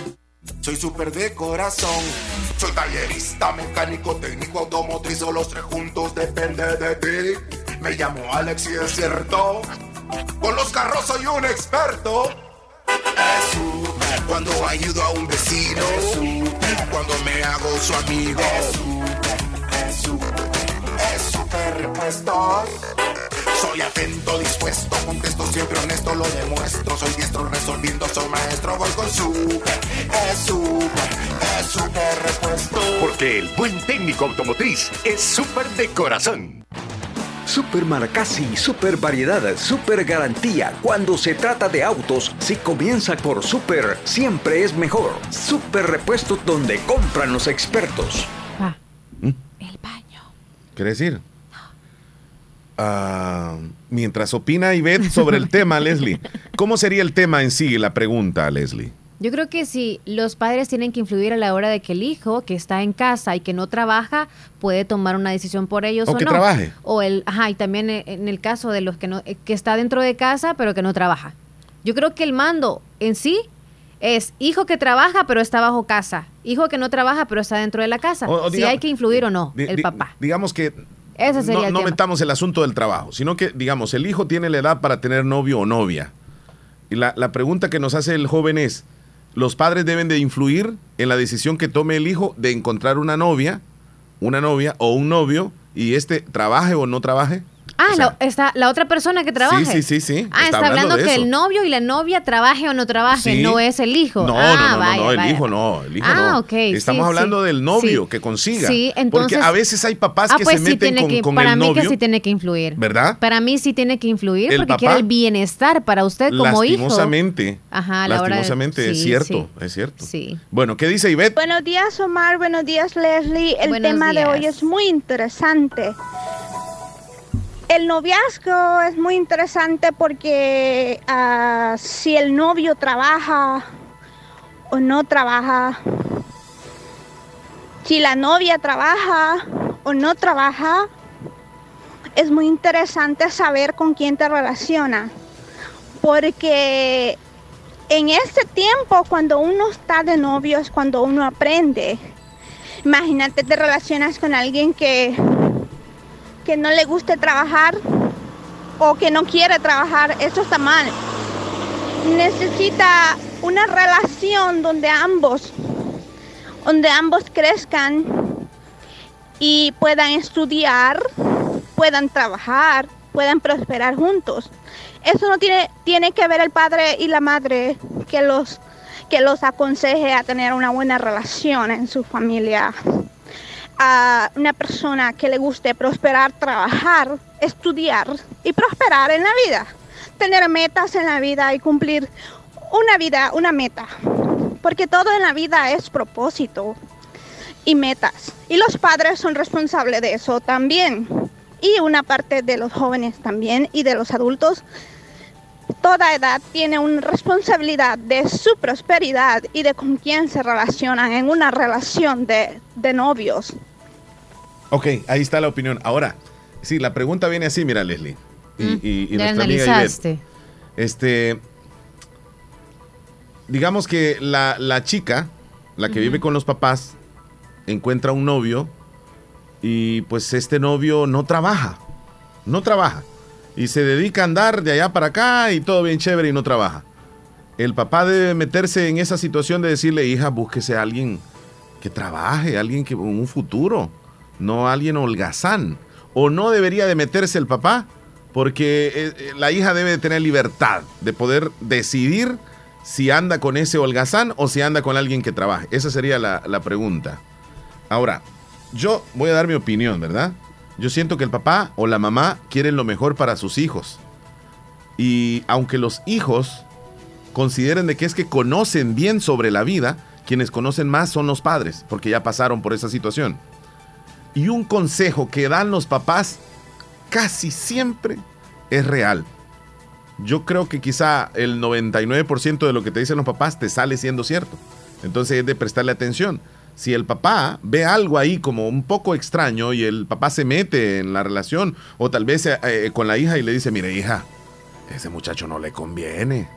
Soy súper de corazón. Soy tallerista, mecánico, técnico, automotriz o los tres juntos depende de ti. Me llamo Alex y es cierto. Con los carros soy un experto. Es súper cuando ayudo a un vecino. Es súper cuando me hago su amigo. Es súper, es súper, es súper repuesto. Soy atento, dispuesto, contesto siempre honesto, lo demuestro. Soy diestro resolviendo, soy maestro, voy con super, es super, es super repuesto. Porque el buen técnico automotriz es súper de corazón. Super Marcasi, super variedad, super garantía. Cuando se trata de autos, si comienza por super, siempre es mejor. Super repuesto donde compran los expertos. Ah, ¿Mm? el baño. ¿Quiere decir? Ah, mientras opina Ivette sobre el tema, Leslie, ¿cómo sería el tema en sí, la pregunta, Leslie? Yo creo que si los padres tienen que influir a la hora de que el hijo que está en casa y que no trabaja puede tomar una decisión por ellos o, o que no. trabaje. O el, ajá, y también e- en el caso de los que no, eh, que está dentro de casa pero que no trabaja. Yo creo que el mando en sí es hijo que trabaja pero está bajo casa, hijo que no trabaja pero está dentro de la casa. O- o si hay que influir o no, el di- papá. Digamos que Ese sería no, el no tema. metamos el asunto del trabajo, sino que, digamos, el hijo tiene la edad para tener novio o novia. Y la, la pregunta que nos hace el joven es, ¿los padres deben de influir en la decisión que tome el hijo de encontrar una novia, una novia o un novio, y este trabaje o no trabaje? Ah, O sea, la, está la otra persona que trabaja. Sí, sí, sí, sí. Ah, está, Está hablando, hablando de que eso. el novio y la novia trabaje o no trabaje, Sí. no es el hijo. No, ah, no, no, no, vaya, no, el vaya. hijo no, el hijo Ah, no. ok, Estamos sí, hablando sí. del novio Sí. que consiga. Sí, entonces. Porque a veces hay papás ah, que pues se sí meten tiene con, que, con para el mí novio, que sí tiene que influir. ¿verdad? Para mí sí tiene que influir El porque papá, quiere el bienestar para usted como hijo. Lastimosamente. Ajá, la de- lastimosamente, es cierto, sí. es cierto. Sí. Bueno, ¿qué dice Ivette? Buenos días, Omar. Buenos días, Leslie. El Buenos tema de hoy es muy interesante. El noviazgo es muy interesante porque ah, si el novio trabaja o no trabaja, si la novia trabaja o no trabaja, es muy interesante saber con quién te relaciona. Porque en este tiempo, cuando uno está de novio, es cuando uno aprende. Imagínate, te relacionas con alguien que, que no le guste trabajar o que no quiere trabajar, eso está mal. Necesita una relación donde ambos, donde ambos crezcan y puedan estudiar, puedan trabajar, puedan prosperar juntos. Eso no tiene, tiene que ver el padre y la madre que los, que los aconseje a tener una buena relación en su familia. A una persona que le guste prosperar, trabajar, estudiar y prosperar en la vida. Tener metas en la vida y cumplir una vida, una meta. Porque todo en la vida es propósito y metas. Y los padres son responsables de eso también. Y una parte de los jóvenes también y de los adultos. Toda edad tiene una responsabilidad de su prosperidad y de con quién se relacionan en una relación de, de novios. Ok, ahí está la opinión. Ahora, sí, la pregunta viene así, mira, Leslie. Y, Mm, y- y nuestra amiga analizaste. Ivette. Este. Digamos que la, la chica, la que vive con los papás, encuentra un novio y pues este novio no trabaja. No trabaja. Y se dedica a andar de allá para acá y todo bien chévere y no trabaja. El papá debe meterse en esa situación de decirle, hija, búsquese a alguien que trabaje, alguien que con un futuro, no alguien holgazán. O no debería de meterse el papá, porque eh, eh, la hija debe de tener libertad de poder decidir si anda con ese holgazán o si anda con alguien que trabaje. Esa sería la, la pregunta. Ahora, yo voy a dar mi opinión, ¿verdad? Yo siento que el papá o la mamá quieren lo mejor para sus hijos. Y aunque los hijos consideren de que es que conocen bien sobre la vida, quienes conocen más son los padres, porque ya pasaron por esa situación. Y un consejo que dan los papás casi siempre es real. Yo creo que quizá el 99% de lo que te dicen los papás te sale siendo cierto. Entonces es de prestarle atención. Si el papá ve algo ahí como un poco extraño y el papá se mete en la relación o tal vez eh, eh, con la hija y le dice, mire hija, ese muchacho no le conviene,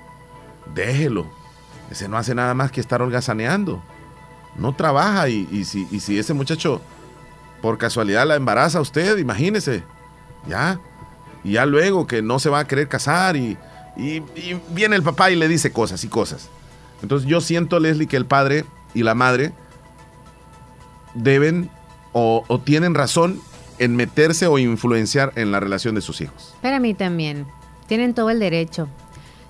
déjelo. Ese no hace nada más que estar holgazaneando. No trabaja y, si ese muchacho por casualidad la embaraza usted, imagínese, ya. Y ya luego que no se va a querer casar y, y- y viene el papá y le dice cosas y cosas. Entonces yo siento, Leslie, que el padre y la madre deben o, o tienen razón en meterse o influenciar en la relación de sus hijos. Para mí también. Tienen todo el derecho.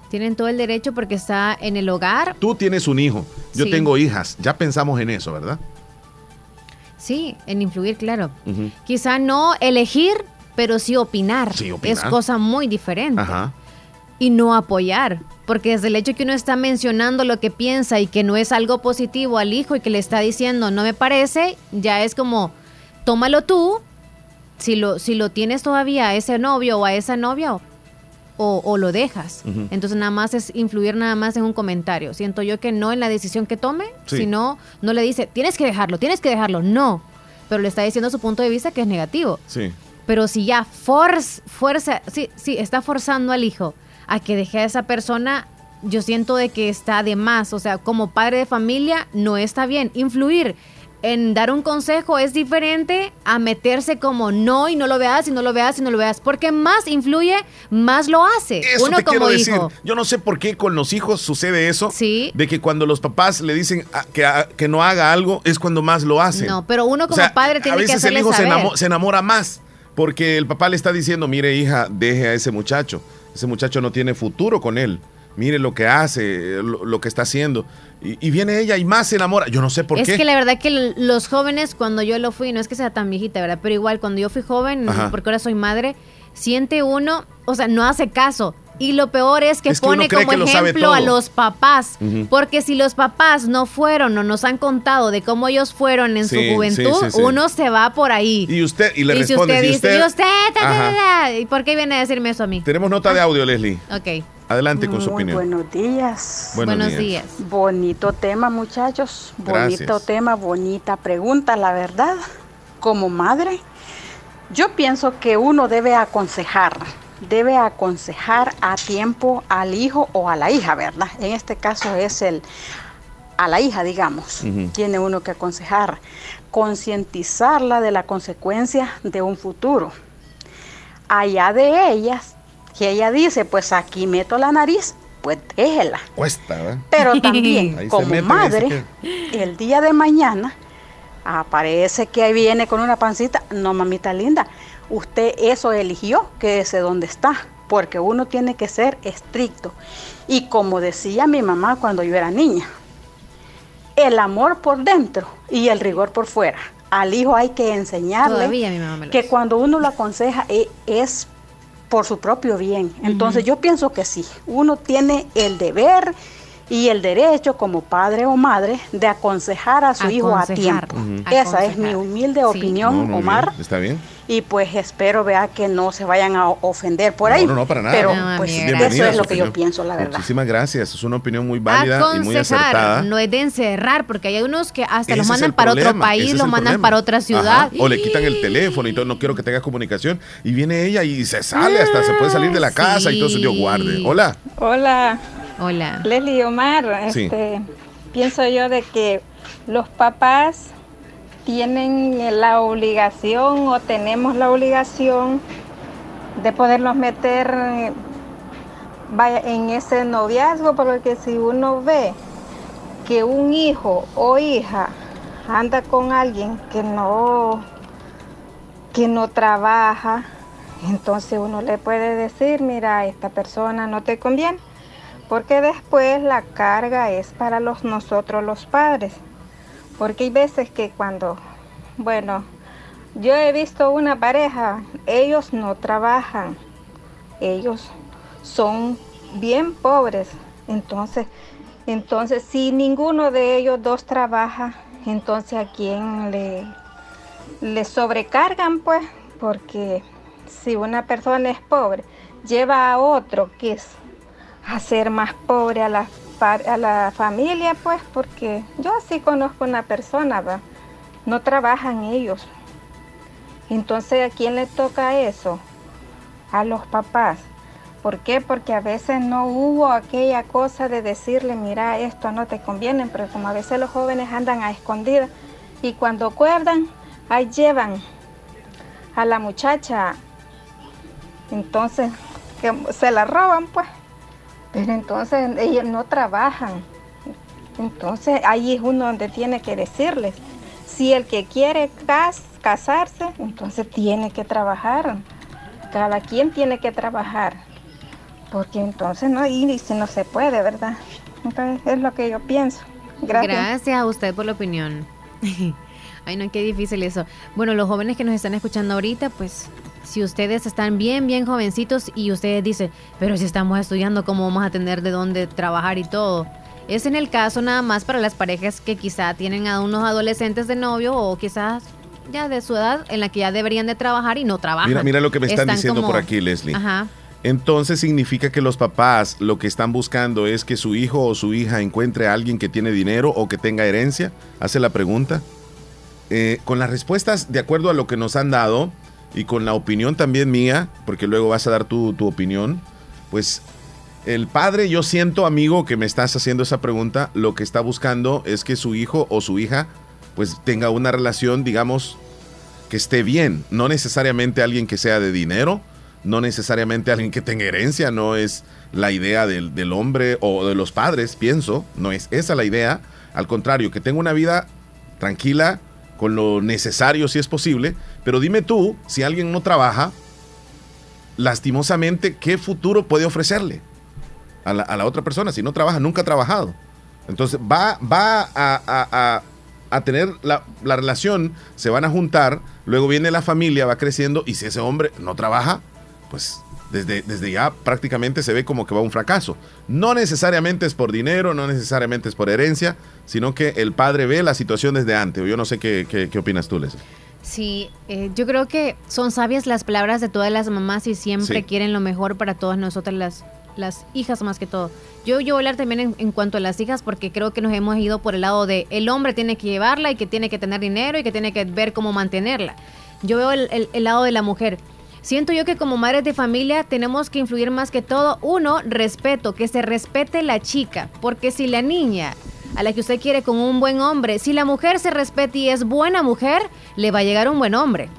Tienen todo el derecho porque está en el hogar. Tú tienes un hijo, yo Sí. tengo hijas, ya pensamos en eso, ¿verdad? Sí, en influir, claro. Quizá no elegir, pero sí opinar. Sí, opinar. Es cosa muy diferente. Ajá. Y no apoyar. Porque desde el hecho que uno está mencionando lo que piensa y que no es algo positivo al hijo y que le está diciendo no me parece, ya es como, tómalo tú, si lo, si lo tienes todavía a ese novio o a esa novia, o, o lo dejas. Entonces nada más es influir nada más en un comentario. Siento yo que no en la decisión que tome, Sí. sino no le dice, tienes que dejarlo, tienes que dejarlo. No, pero le está diciendo su punto de vista que es negativo. Sí. Pero si ya force, fuerza, sí, sí, está forzando al hijo a que deje a esa persona, yo siento de que está de más. O sea, como padre de familia, no está bien. Influir en dar un consejo es diferente a meterse como no y no lo veas y no lo veas y no lo veas. Porque más influye, más lo hace. Eso Uno te como quiero decir. hijo. Yo no sé por qué con los hijos sucede eso. De que cuando los papás le dicen a- que, a- que no haga algo, es cuando más lo hacen. No, pero uno O como sea, padre a tiene que veces el hacerle hijo se, saber. enamo- se enamora más. Porque el papá le está diciendo, mire hija, deje a ese muchacho. Ese muchacho no tiene futuro con él. Mire lo que hace, lo, lo que está haciendo. Y, y viene ella y más se enamora. Yo no sé por es qué. que la verdad que los jóvenes, cuando yo lo fui, no es que sea tan viejita, ¿verdad? Pero igual, cuando yo fui joven, Ajá. porque ahora soy madre, siente uno, o sea, no hace caso. Y lo peor es que Es pone como que lo sabe ejemplo a los papás. Porque si los papás no fueron o nos han contado de cómo ellos fueron en Sí, su juventud, sí, sí, sí. uno se va por ahí. Y usted, y le y si responde, usted "Y dice, y usted, ta, ta, Ajá. ta, ta", ¿y por qué viene a decirme eso a mí? Tenemos nota de audio, Leslie. Ok. Adelante con su Muy opinión. buenos días. Buenos Buenos días. días. Bonito tema, muchachos. Gracias. Bonito tema, bonita pregunta, la verdad. Como madre, yo pienso que uno debe aconsejar, debe aconsejar a tiempo al hijo o a la hija, ¿verdad? En este caso es el a la hija, digamos. Tiene uno que aconsejar, concientizarla de la consecuencia de un futuro. Allá de ellas, que ella dice, pues aquí meto la nariz, pues déjela. Cuesta, ¿verdad? Pero también, como madre, el día de mañana aparece que ahí viene con una pancita. No, mamita linda, usted eso eligió, quédese donde está, porque uno tiene que ser estricto. Y como decía mi mamá cuando yo era niña, el amor por dentro y el rigor por fuera. Al hijo hay que enseñarle Todavía mi mamá me lo que dice. cuando uno lo aconseja e- es por su propio bien. Entonces yo pienso que sí, uno tiene el deber y el derecho como padre o madre de aconsejar a su hijo a tiempo. Esa es mi humilde opinión, No, no, Omar. bien, Está bien. Y pues espero vea que no se vayan a ofender por ahí. No, no, no, para nada. Pero No, pues eso es lo que yo pienso, la verdad. Muchísimas gracias. Es una opinión muy válida y muy acertada. Aconsejar, no es de encerrar, porque hay unos que hasta Ese los mandan para otro problema, ese país, es los mandan problema. para otra ciudad. Ajá, O le quitan el teléfono y todo, no quiero que tengas comunicación. Y viene ella y se sale, hasta se puede salir de la casa y todo eso. Dios guarde. Hola. Hola. Hola. Leslie Omar, Sí. este, pienso yo de que los papás tienen la obligación o tenemos la obligación de poderlos meter eh, en ese noviazgo, porque si uno ve que un hijo o hija anda con alguien que no que no trabaja, entonces uno le puede decir, mira, esta persona no te conviene, porque después la carga es para los nosotros los padres. Porque hay veces que cuando, bueno, yo he visto una pareja, ellos no trabajan, ellos son bien pobres, entonces, entonces si ninguno de ellos dos trabaja, entonces a quién le, le sobrecargan pues, porque si una persona es pobre, lleva a otro que es hacer más pobre a la, a la familia, pues, porque yo sí conozco una persona, ¿va? no trabajan ellos. Entonces, ¿a quién le toca eso? A los papás. ¿Por qué? Porque a veces no hubo aquella cosa de decirle, mira, esto no te conviene, pero como a veces los jóvenes andan a escondidas y cuando acuerdan, ahí llevan a la muchacha. Entonces, se la roban, pues. Pero entonces ellos no trabajan. Entonces ahí es uno donde tiene que decirles, si el que quiere cas- casarse, entonces tiene que trabajar. Cada quien tiene que trabajar. Porque entonces no, y, si no se puede, ¿verdad? Entonces es lo que yo pienso. Gracias. Gracias a usted por la opinión. Ay, no, qué difícil eso. Bueno, los jóvenes que nos están escuchando ahorita, pues si ustedes están bien, bien jovencitos y ustedes dicen, pero si estamos estudiando, ¿cómo vamos a tener de dónde trabajar y todo? Es en el caso nada más para las parejas que quizá tienen a unos adolescentes de novio o quizás ya de su edad en la que ya deberían de trabajar y no trabajan. Mira, mira lo que me están, diciendo como- por aquí, Leslie. Ajá. Entonces significa que los papás lo que están buscando es que su hijo o su hija encuentre a alguien que tiene dinero o que tenga herencia. Hace la pregunta. Eh, con las respuestas, de acuerdo a lo que nos han dado y con la opinión también mía, porque luego vas a dar tu, tu opinión, pues el padre, yo siento, amigo, que me estás haciendo esa pregunta, lo que está buscando es que su hijo o su hija pues tenga una relación, digamos, que esté bien, no necesariamente alguien que sea de dinero, no necesariamente alguien que tenga herencia, no es la idea del, del hombre o de los padres, pienso, no es esa la idea, al contrario, que tenga una vida tranquila, con lo necesario si es posible, pero dime tú, si alguien no trabaja, lastimosamente, ¿qué futuro puede ofrecerle a la, otra persona? Si no trabaja, nunca ha trabajado. Entonces va, va a, tener la, la, relación, se van a juntar, luego viene la familia, va creciendo, y si ese hombre no trabaja, pues desde, desde ya prácticamente se ve como que va un fracaso. No necesariamente es por dinero, no necesariamente es por herencia, sino que el padre ve la situación desde antes. Yo no sé qué, qué, opinas tú, Les. Sí, eh, yo creo que son sabias las palabras de todas las mamás y siempre quieren lo mejor para todas nosotras las, las hijas más que todo. Yo, yo voy a hablar también en, cuanto a las hijas porque creo que nos hemos ido por el lado de el hombre tiene que llevarla y que tiene que tener dinero y que tiene que ver cómo mantenerla. Yo veo el, el lado de la mujer. Siento yo que como madres de familia tenemos que influir más que todo, uno, respeto, que se respete la chica, porque si la niña a la que usted quiere con un buen hombre, si la mujer se respeta y es buena mujer, le va a llegar un buen hombre.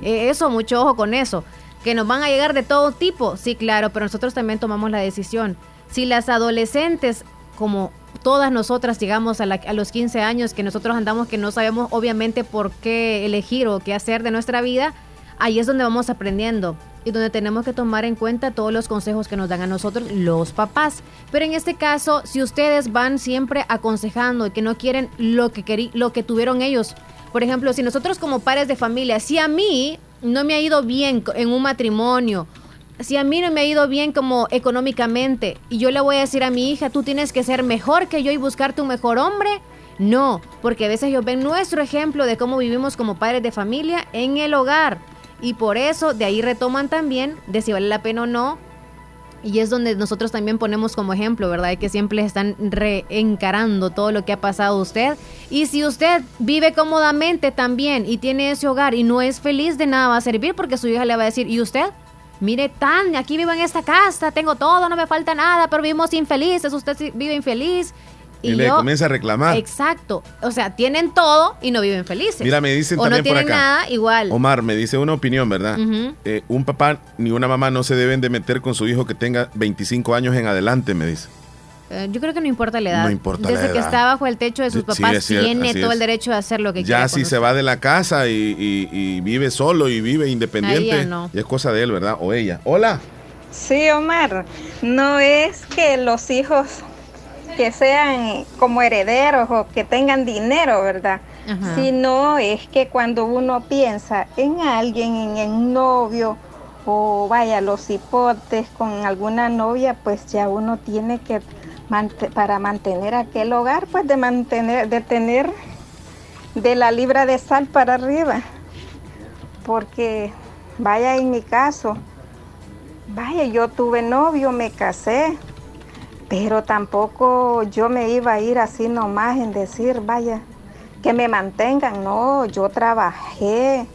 E, eso, mucho ojo con eso. Que nos van a llegar de todo tipo, sí, claro, pero nosotros también tomamos la decisión. Si las adolescentes, como todas nosotras llegamos a, a, los 15 años, que nosotros andamos que no sabemos obviamente por qué elegir o qué hacer de nuestra vida, ahí es donde vamos aprendiendo y donde tenemos que tomar en cuenta todos los consejos que nos dan a nosotros los papás. Pero en este caso, si ustedes van siempre aconsejando y que no quieren lo que, lo que tuvieron ellos, por ejemplo, si nosotros como padres de familia, si a mí no me ha ido bien en un matrimonio, si a mí no me ha ido bien como económicamente y yo le voy a decir a mi hija, tú tienes que ser mejor que yo y buscarte un mejor hombre, no, porque a veces ellos ven nuestro ejemplo de cómo vivimos como padres de familia en el hogar y por eso de ahí retoman también de si vale la pena o no. Y es donde nosotros también ponemos como ejemplo, ¿verdad? Que siempre están reencarando todo lo que ha pasado usted. Y si usted vive cómodamente también y tiene ese hogar y no es feliz, de nada va a servir porque su hija le va a decir, ¿y usted? Mire, tan, aquí vivo en esta casa, tengo todo, no me falta nada, pero vivimos infelices, usted vive infeliz y, le comienza a reclamar. Exacto. O sea, tienen todo y no viven felices. Mira, me dicen o también no tienen nada, igual. Omar, me dice una opinión, ¿verdad? Eh, un papá ni una mamá no se deben de meter con su hijo que tenga 25 años en adelante, me dice. Eh, yo creo que no importa la edad. No importa Desde que está bajo el techo de sus papás, tiene todo el derecho de hacer lo que quiera. Ya si se va de la casa y, vive solo y vive independiente, y es cosa de él, ¿verdad? O ella. Hola. Sí, Omar. No es que los hijos que sean como herederos o que tengan dinero, ¿verdad? Sino es que cuando uno piensa en alguien, en, un novio, o vaya, los hipotes con alguna novia, pues ya uno tiene que, para mantener aquel hogar, pues de mantener, de tener de la libra de sal para arriba. Porque, vaya, en mi caso, vaya, yo tuve novio, me casé, pero tampoco yo me iba a ir así nomás en decir, vaya, que me mantengan. No, yo trabajé,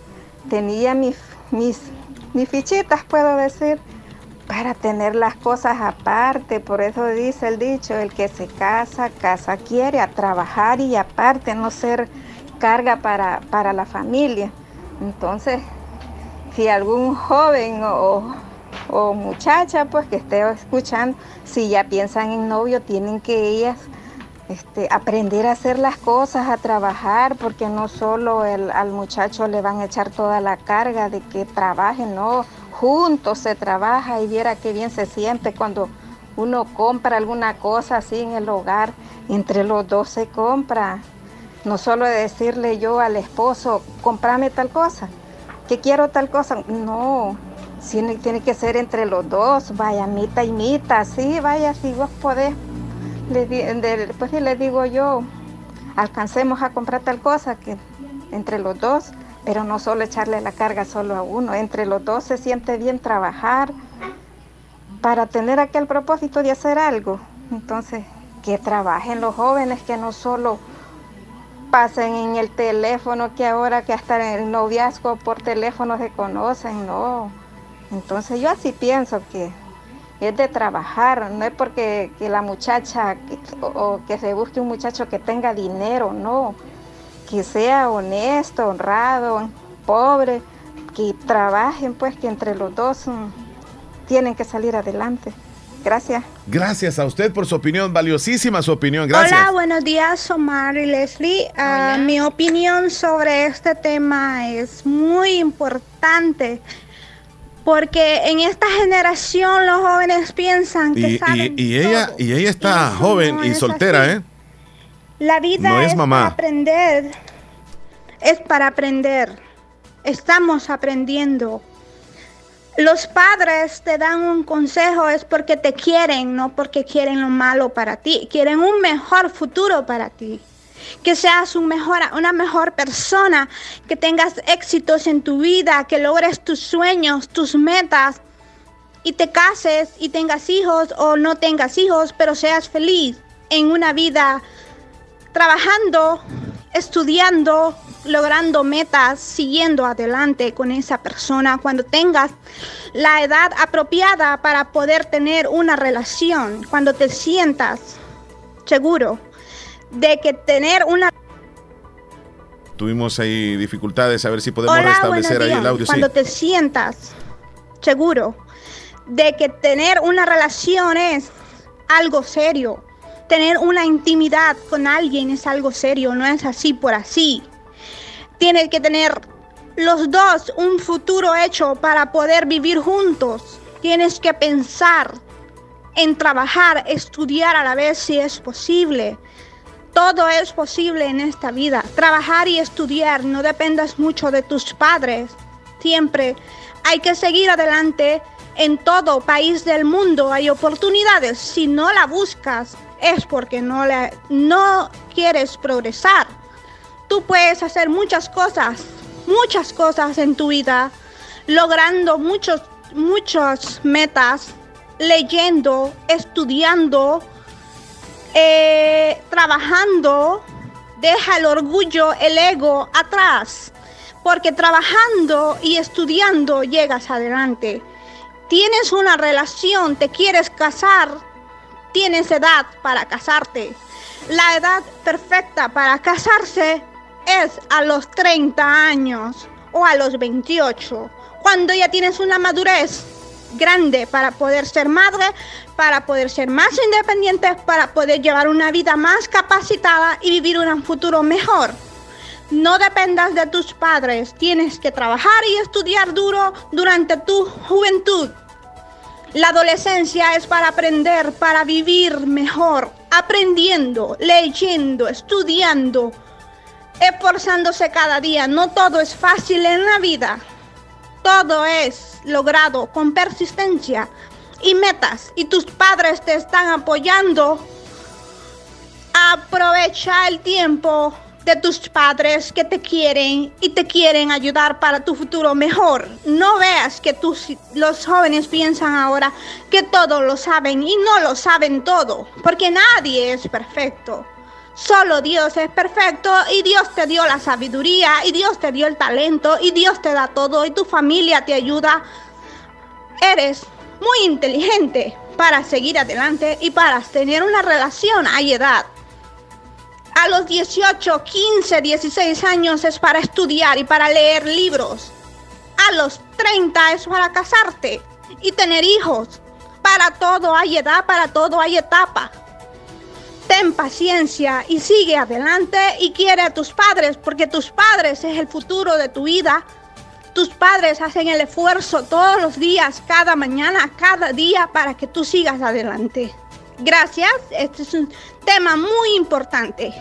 tenía mis, mis, mis fichitas, puedo decir, para tener las cosas aparte. Por eso dice el dicho, el que se casa, casa quiere, a trabajar y aparte no ser carga para, para la familia. Entonces, si algún joven o o muchacha pues que esté escuchando, si ya piensan en novio, tienen que ellas este, aprender a hacer las cosas, a trabajar, porque no solo el, al muchacho le van a echar toda la carga de que trabaje, no, juntos se trabaja y viera qué bien se siente cuando uno compra alguna cosa así en el hogar, entre los dos se compra. No solo decirle yo al esposo, comprame tal cosa, que quiero tal cosa, no, tiene, tiene que ser entre los dos, vaya, mita y mita, sí, vaya, si vos podés, pues sí le digo yo, alcancemos a comprar tal cosa que entre los dos, pero no solo echarle la carga solo a uno, entre los dos se siente bien trabajar para tener aquel propósito de hacer algo. Entonces, que trabajen los jóvenes, que no solo pasen en el teléfono, que ahora que hasta en el noviazgo por teléfono se conocen, no entonces yo así pienso que es de trabajar, no es porque que la muchacha o, que se busque un muchacho que tenga dinero, no, que sea honesto, honrado, pobre, que trabajen pues que entre los dos mm, tienen que salir adelante. Gracias. Gracias a usted por su opinión, valiosísima su opinión. Gracias. Hola, buenos días, Omar y Leslie. Ah, mi opinión sobre este tema es muy importante porque en esta generación los jóvenes piensan que Y, saben y- y ella, y ella está joven no y soltera, así. ¿eh? La vida No es es, mamá. para aprender. Es para aprender. Estamos aprendiendo. Los padres te dan un consejo es porque te quieren, no porque quieren lo malo para ti. Quieren un mejor futuro para ti. Que seas una mejor persona, que tengas éxitos en tu vida, que logres tus sueños, tus metas y te cases y tengas hijos o no tengas hijos, pero seas feliz en una vida trabajando, estudiando, logrando metas, siguiendo adelante con esa persona cuando tengas la edad apropiada para poder tener una relación, cuando te sientas seguro de que tener una Tuvimos ahí dificultades a ver si podemos Hola, restablecer ahí el audio. sí. Cuando te sientas seguro de que tener una relación es algo serio, tener una intimidad con alguien es algo serio, no es así por así. Tienes que tener los dos un futuro hecho para poder vivir juntos. Tienes que pensar en trabajar, estudiar a la vez si es posible. Todo es posible en esta vida. Trabajar y estudiar, no dependas mucho de tus padres. Siempre hay que seguir adelante. En todo país del mundo hay oportunidades. Si no la buscas, es porque no, la, no quieres progresar. Tú puedes hacer muchas cosas, muchas cosas en tu vida, logrando muchos, muchas metas, leyendo, estudiando, eh, trabajando, deja el orgullo, el ego atrás, porque trabajando y estudiando llegas adelante. Tienes una relación, te quieres casar, tienes edad para casarte. La edad perfecta para casarse es a los 30 años o a los 28, cuando ya tienes una madurez grande para poder ser madre, para poder ser más independiente, para poder llevar una vida más capacitada y vivir un futuro mejor. No dependas de tus padres, tienes que trabajar y estudiar duro durante tu juventud. La adolescencia es para aprender, para vivir mejor, aprendiendo, leyendo, estudiando, esforzándose cada día. No todo es fácil en la vida. Todo es logrado con persistencia y metas. Y tus padres te están apoyando. Aprovecha el tiempo de tus padres que te quieren y te quieren ayudar para tu futuro mejor. No veas que tus, los jóvenes piensan ahora que todo lo saben y no lo saben todo, porque nadie es perfecto. Solo Dios es perfecto y Dios te dio la sabiduría y Dios te dio el talento y Dios te da todo y tu familia te ayuda. Eres muy inteligente para seguir adelante y para tener una relación a edad. A los 18, 15, 16 años es para estudiar y para leer libros. A los 30 es para casarte y tener hijos. Para todo hay edad, para todo hay etapa. Ten paciencia y sigue adelante y quiere a tus padres porque tus padres es el futuro de tu vida. Tus padres hacen el esfuerzo todos los días, cada mañana, cada día para que tú sigas adelante. Gracias, este es un tema muy importante.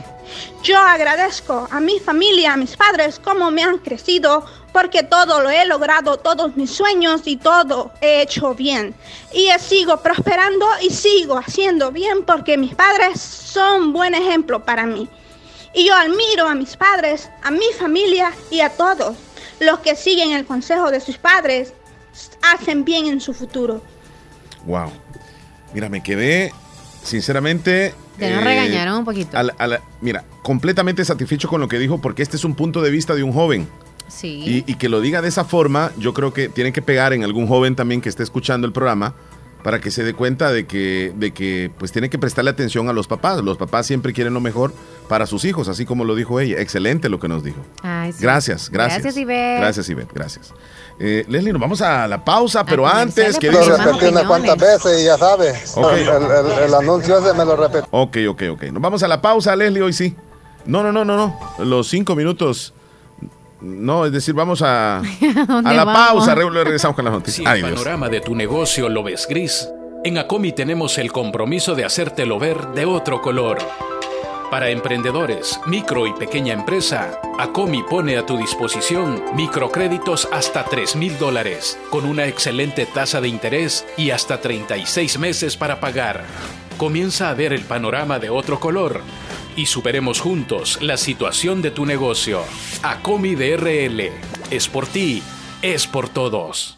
Yo agradezco a mi familia, a mis padres, cómo me han crecido, porque todo lo he logrado, todos mis sueños y todo he hecho bien. Y sigo prosperando y sigo haciendo bien porque mis padres son buen ejemplo para mí. Y yo admiro a mis padres, a mi familia y a todos los que siguen el consejo de sus padres, hacen bien en su futuro. Wow. Mira, me quedé, sinceramente. Te nos eh, regañaron un poquito. a la- a la- mira, completamente satisfecho con lo que dijo, porque este es un punto de vista de un joven. Sí. Y, y que lo diga de esa forma, yo creo que tiene que pegar en algún joven también que esté escuchando el programa, para que se dé cuenta de que, de que pues tiene que prestarle atención a los papás. Los papás siempre quieren lo mejor para sus hijos, así como lo dijo ella. Excelente lo que nos dijo. Gracias, gracias. Gracias, Ivette. Gracias, Ivette, gracias. Eh, Leslie, nos vamos a la pausa, pero antes que Lo repetí unas cuantas veces y ya sabes. Ok. El, el- el anuncio ese me lo repetí. Ok, ok, ok. Nos vamos a la pausa, Leslie, hoy sí. No, no, no, no, no. Los cinco minutos. No, es decir, vamos a, a la vamos? pausa. Regresamos con las Si noticias. el Ay, Dios. panorama de tu negocio lo ves gris, en Acomi tenemos el compromiso de hacértelo ver de otro color. Para emprendedores, micro y pequeña empresa, Acomi pone a tu disposición microcréditos hasta 3 mil dólares, con una excelente tasa de interés y hasta 36 meses para pagar. Comienza a ver el panorama de otro color y superemos juntos la situación de tu negocio. Acomi DRL. Es por ti, es por todos.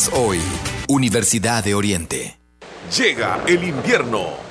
hoy. Universidad de Oriente. Llega el invierno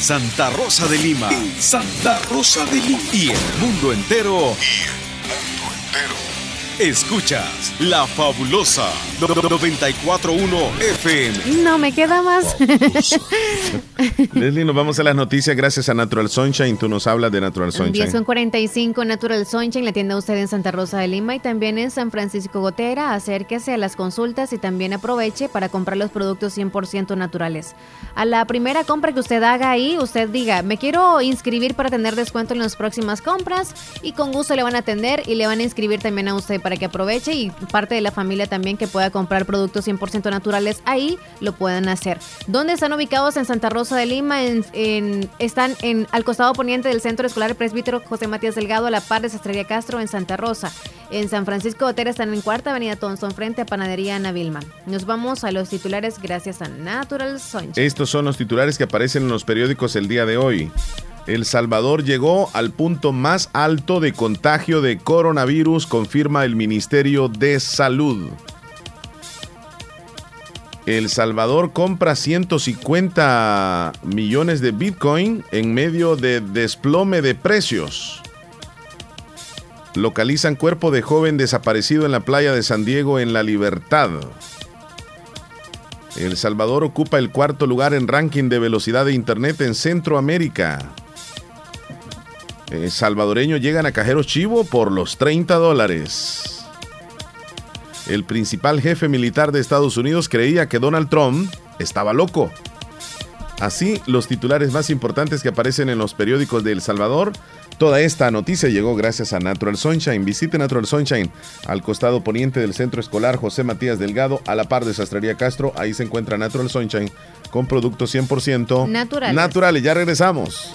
Santa Rosa de Lima. Santa Rosa de Lima. Y el mundo entero. Escuchas La Fabulosa 941 FM. No me queda más. Leslie, nos vamos a las noticias gracias a Natural Sunshine. Tú nos hablas de Natural 10 Sunshine. con 45 Natural Sunshine, la tienda usted en Santa Rosa de Lima y también en San Francisco Gotera. Acérquese a las consultas y también aproveche para comprar los productos 100% naturales. A la primera compra que usted haga ahí, usted diga, me quiero inscribir para tener descuento en las próximas compras y con gusto le van a atender y le van a inscribir también a usted para que aproveche y parte de la familia también que pueda comprar productos 100% naturales ahí lo puedan hacer. ¿Dónde están ubicados en Santa Rosa de Lima? En- están en, al costado poniente del Centro Escolar Presbítero José Matías Delgado, a la par de Sastrería Castro en Santa Rosa. En San Francisco de Otera están en Cuarta Avenida Thompson frente a Panadería Ana Vilma. Nos vamos a los titulares gracias a Natural Sunshine. Estos son los titulares que aparecen en los periódicos el día de hoy. El Salvador llegó al punto más alto de contagio de coronavirus, confirma el Ministerio de Salud. El Salvador compra 150 millones de Bitcoin en medio de desplome de precios. Localizan cuerpo de joven desaparecido en la playa de San Diego en La Libertad. El Salvador ocupa el cuarto lugar en ranking de velocidad de Internet en Centroamérica. Eh, salvadoreños llegan a cajeros chivo por los 30 dólares. El principal jefe militar de Estados Unidos creía que Donald Trump estaba loco. Así, los titulares más importantes que aparecen en los periódicos de El Salvador. Toda esta noticia llegó gracias a Natural Sunshine. Visite Natural Sunshine al costado poniente del Centro Escolar José Matías Delgado, a la par de Sastrería Castro. Ahí se encuentra Natural Sunshine con productos 100% Naturales. naturales. Ya regresamos.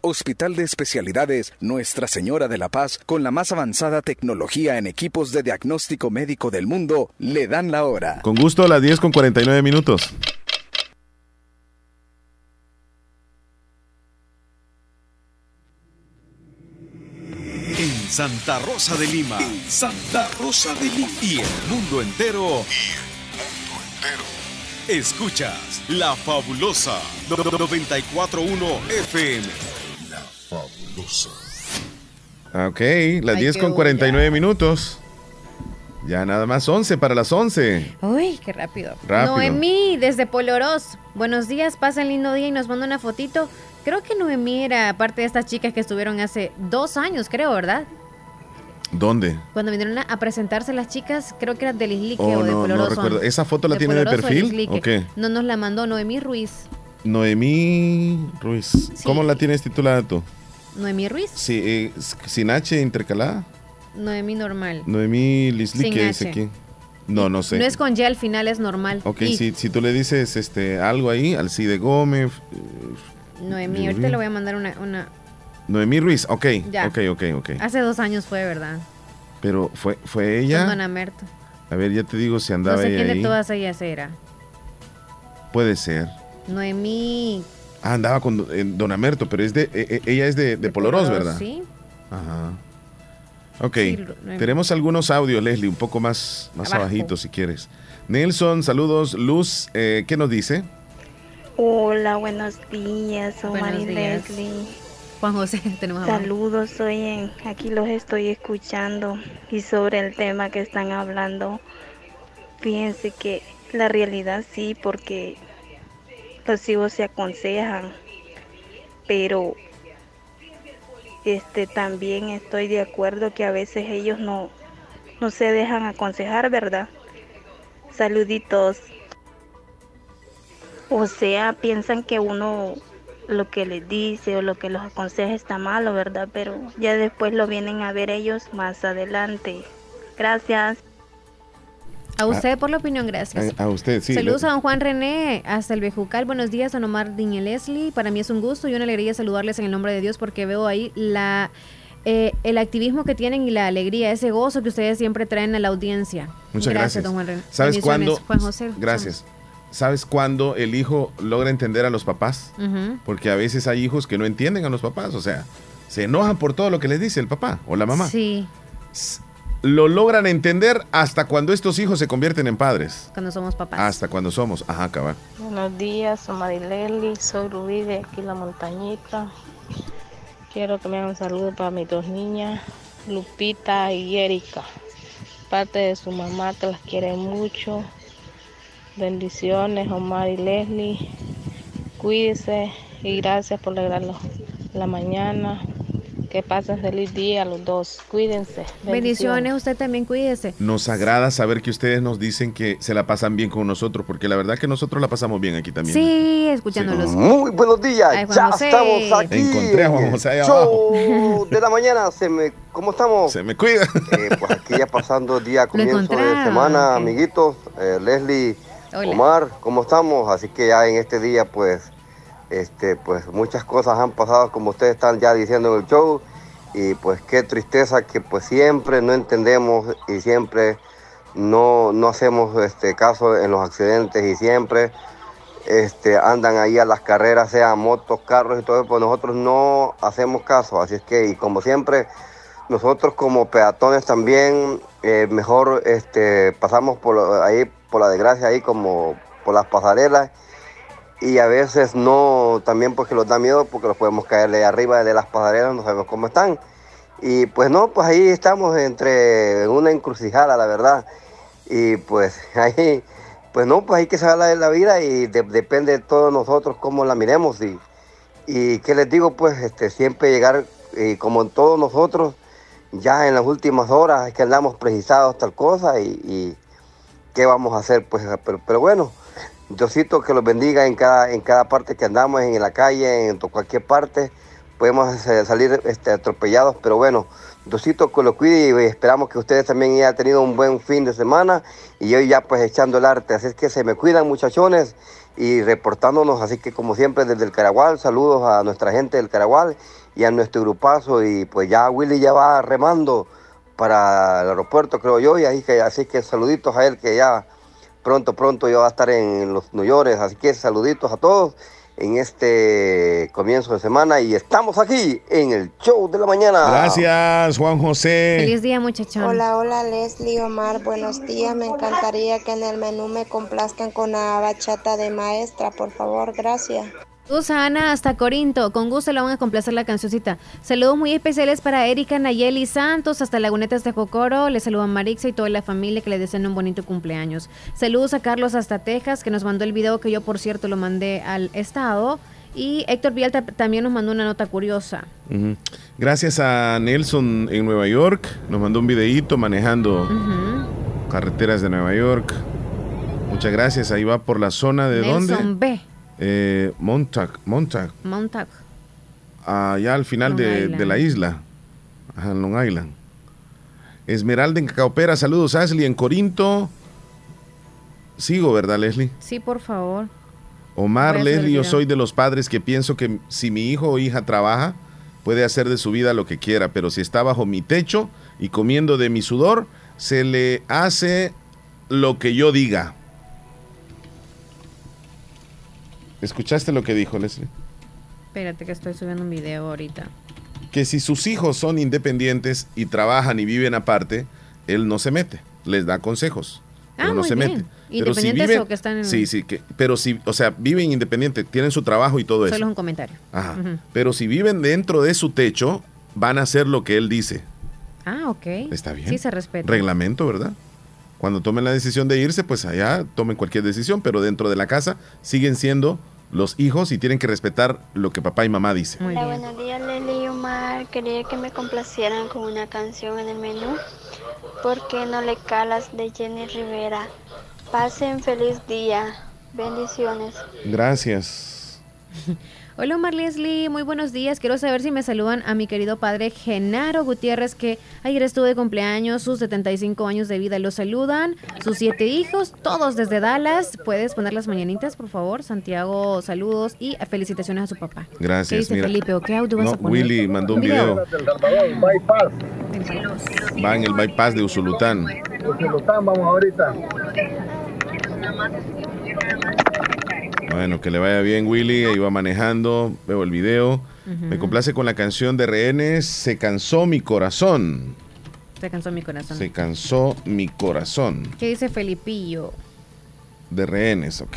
Hospital de Especialidades Nuestra Señora de la Paz, con la más avanzada tecnología en equipos de diagnóstico médico del mundo, le dan la hora. Con gusto a las 10 con 49 minutos. En Santa Rosa de Lima. Santa Rosa de Lima. Y el mundo entero. Y el mundo entero. Escuchas La Fabulosa 941 FM. Fabulosa. Ok, las 10 con 49 minutos. Ya nada más 11 para las 11. Uy, qué rápido. rápido. Noemí, desde Poloros. Buenos días, pasa el lindo día y nos manda una fotito. Creo que Noemí era parte de estas chicas que estuvieron hace dos años, creo, ¿verdad? ¿Dónde? Cuando vinieron a presentarse las chicas, creo que era del Islique oh, o de no, Poloroso. No recuerdo. ¿Esa foto la tiene de perfil? ¿O qué? No nos la mandó Noemí Ruiz. Noemí Ruiz. Sí. ¿Cómo la tienes titulada tú? Noemí Ruiz. Sí, eh, sin H intercalada. Noemí normal. Noemí Lisli, que dice aquí. No, no sé. No es con Y al final, es normal. Ok, si, si, tú le dices este algo ahí, Alcide Gómez. Noemí, ahorita le voy a mandar una, una... Noemí Ruiz, ok. Ya. Ok, ok, ok. Hace dos años fue, ¿verdad? Pero fue, fue ella. Con Don Amerto. A ver, ya te digo si andaba no sé ella quién ahí. de todas ellas era. Puede ser. Noemí. Ah, andaba con eh, Don Amerto, pero es de, eh, ella es de, de, de Poloros, Poloros, ¿verdad? Sí. Ajá. Ok, sí, tenemos algunos audios, Leslie, un poco más, más Abajo. abajito si quieres. Nelson, saludos. Luz, eh, ¿qué nos dice? Hola, buenos días, soy Buenos días. Leslie. Juan José, tenemos. Saludos, soy en, aquí los estoy escuchando y sobre el tema que están hablando, fíjense que la realidad sí, porque hijos se aconsejan, pero este también estoy de acuerdo que a veces ellos no, no se dejan aconsejar, ¿verdad? Saluditos. O sea, piensan que uno lo que les dice o lo que los aconseja está malo, ¿verdad? Pero ya después lo vienen a ver ellos más adelante. Gracias. A usted por la opinión, gracias. A, a usted, sí. Saludos le- a don Juan René, hasta el Bejucal. Buenos días, don Omar y Leslie. Para mí es un gusto y una alegría saludarles en el nombre de Dios porque veo ahí la eh, el activismo que tienen y la alegría, ese gozo que ustedes siempre traen a la audiencia. Muchas gracias. don Juan René. ¿Sabes cuándo? Juan José. Gracias. ¿Sabes cuándo el hijo logra entender a los papás? Porque a veces hay hijos que no entienden a los papás, o sea, se enojan por todo lo que les dice el papá o la mamá. Sí, Lo logran entender hasta cuando estos hijos se convierten en padres. cuando somos papás. Hasta cuando somos. Ajá, cabal. Buenos días, soy Marileli, soy Rubí de aquí La Montañita. Quiero que me hagan un saludo para mis dos niñas, Lupita y Erika. Parte de su mamá que las quiere mucho. Bendiciones, Omar y Leslie. Cuídese y gracias por alegrarlos la mañana. Que pasen feliz día los dos. Cuídense. Bendiciones, usted también cuídese. Nos agrada saber que ustedes nos dicen que se la pasan bien con nosotros, porque la verdad que nosotros la pasamos bien aquí también. Sí, escuchándolos. Muy buenos días, Ay, ya José. estamos aquí. Encontré a Juan José abajo. de la mañana, se me, ¿cómo estamos? Se me cuida. Eh, pues aquí ya pasando el día, comienzo de semana, amiguitos. Eh, Leslie, Hola. Omar, ¿cómo estamos? Así que ya en este día, pues, este, pues muchas cosas han pasado, como ustedes están ya diciendo en el show. Y pues qué tristeza que pues siempre no entendemos y siempre no, no hacemos este caso en los accidentes y siempre este, andan ahí a las carreras, sea motos, carros y todo, pues nosotros no hacemos caso. Así es que, y como siempre, nosotros como peatones también, eh, mejor este, pasamos por ahí, por la desgracia, ahí como por las pasarelas. Y a veces no, también porque los da miedo, porque los podemos caer de arriba de las pasarelas, no sabemos cómo están. Y pues no, pues ahí estamos entre una encrucijada, la verdad. Y pues ahí, pues no, pues hay que saber la, la vida y de- depende de todos nosotros cómo la miremos. Y, y qué les digo, pues este, siempre llegar, como en todos nosotros, ya en las últimas horas es que andamos precisados tal cosa y, qué vamos a hacer, pues, pero bueno, Diosito que los bendiga en cada, en cada parte que andamos, en la calle, en cualquier parte, podemos eh, salir este, atropellados, pero bueno, Diosito que los cuide y esperamos que ustedes también hayan tenido un buen fin de semana y hoy ya pues echando el arte, así es que se me cuidan muchachones y reportándonos, así que como siempre desde el Caragual, saludos a nuestra gente del Caragual y a nuestro grupazo y pues ya Willy ya va remando para el aeropuerto creo yo y así que, así que saluditos a él que ya pronto pronto ya va a estar en los New York, así que saluditos a todos en este comienzo de semana y estamos aquí en el show de la mañana. Gracias, Juan José. Feliz día, muchachón. Hola, hola Leslie, Omar, buenos días. Me encantaría que en el menú me complazcan con la bachata de maestra, por favor, gracias. Saludos a Ana hasta Corinto. Con gusto le van a complacer la cancioncita. Saludos muy especiales para Erika Nayeli Santos hasta Lagunetas de Jocoro. Le saludan Marixa y toda la familia que le desean un bonito cumpleaños. Saludos a Carlos hasta Texas que nos mandó el video que yo por cierto lo mandé al estado. Y Héctor Vialta también nos mandó una nota curiosa. Gracias a Nelson en Nueva York. Nos mandó un videíto manejando carreteras de Nueva York. Muchas gracias. Ahí va por la zona de Nelson dónde? B. Eh, Montauk, Montauk. Montauk. allá al final de, de la isla, Ajá, en Long Island. Esmeralda en Cacaopera, saludos Ashley en Corinto. Sigo, ¿verdad, Leslie? Sí, por favor. Omar, Leslie, yo soy de los padres que pienso que si mi hijo o hija trabaja, puede hacer de su vida lo que quiera, pero si está bajo mi techo y comiendo de mi sudor, se le hace lo que yo diga. ¿Escuchaste lo que dijo Leslie? Espérate que estoy subiendo un video ahorita. que si sus hijos son independientes y trabajan y viven aparte, él no se mete, les da consejos. Ah, pero no muy se bien. mete. Pero si Independientes viven, o que están en- Sí, sí, que, pero si, o sea, viven independiente, tienen su trabajo y todo Solo eso. es un comentario. Ajá. Pero si viven dentro de su techo, van a hacer lo que él dice. Ah, ok. Está bien. Sí se respeta. Reglamento, ¿verdad? Cuando tomen la decisión de irse, pues allá tomen cualquier decisión, pero dentro de la casa siguen siendo los hijos y tienen que respetar lo que papá y mamá dicen. Hola, buenos días, Leli y Omar. Quería que me complacieran con una canción en el menú. ¿Por qué no le calas de Jenny Rivera? Pasen feliz día. Bendiciones. Gracias. Hola Omar Leslie, muy buenos días. Quiero saber si me saludan a mi querido padre Genaro Gutiérrez, que ayer estuvo de cumpleaños, sus 75 años de vida. Lo saludan sus siete hijos, todos desde Dallas. ¿Puedes poner las mañanitas, por favor? Santiago, saludos y felicitaciones a su papá. Gracias. ¿Qué dice mira. Felipe o qué audio vas No, a poner? Willy mandó un video. Va en el bypass de Usulután. vamos ahorita. Bueno, que le vaya bien, Willy. Ahí va manejando. Veo el video. Me complace con la canción de Rehenes. Se cansó mi corazón. Se cansó mi corazón. Se cansó mi corazón. ¿Qué dice Felipillo? De Rehenes, ok.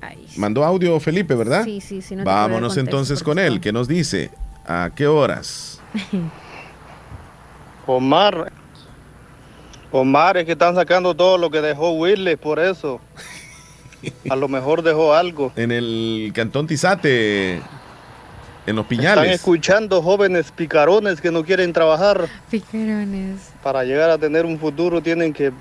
Ay, Mandó audio Felipe, ¿verdad? Sí, sí, sí, no Vámonos entonces con él. ¿Qué nos dice? ¿A qué horas? Omar. Omar, es que están sacando todo lo que dejó Willy, por eso. A lo mejor dejó algo. En el Cantón Tizate. en los Están piñales. escuchando jóvenes picarones que no quieren trabajar. Picarones. Para llegar a tener un futuro tienen que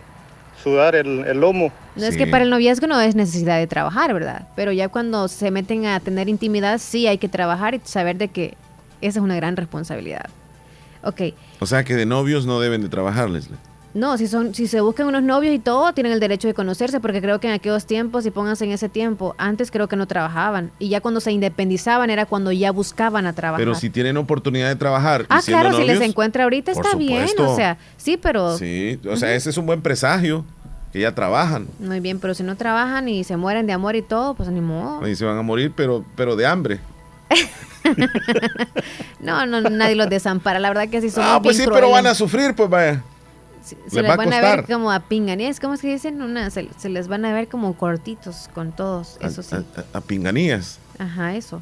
sudar el, el lomo. No es que para el noviazgo no es necesidad de trabajar, ¿verdad? Pero ya cuando se meten a tener intimidad, sí hay que trabajar y saber de que esa es una gran responsabilidad. Ok. O sea que de novios no deben de trabajar, Leslie. No, si son, si se buscan unos novios y todo, tienen el derecho de conocerse, porque creo que en aquellos tiempos, y pónganse en ese tiempo, antes creo que no trabajaban. Y ya cuando se independizaban era cuando ya buscaban a trabajar. Pero si tienen oportunidad de trabajar. y ah, siendo claro, si les encuentra ahorita está bien, o sea, sí, pero... Sí, o sea, ese es un buen presagio, que ya trabajan. Muy bien, pero si no trabajan y se mueren de amor y todo, pues ni modo. Y se van a morir, pero, pero de hambre. No, no, nadie los desampara. La verdad que sí son Ah, pues sí, pero van a sufrir, pues vaya. Se les les va a van a ver como a pinganías, ¿cómo es que dicen? Una, se, se les van a ver como cortitos con todos, eso sí. A, a pinganías. Ajá, eso.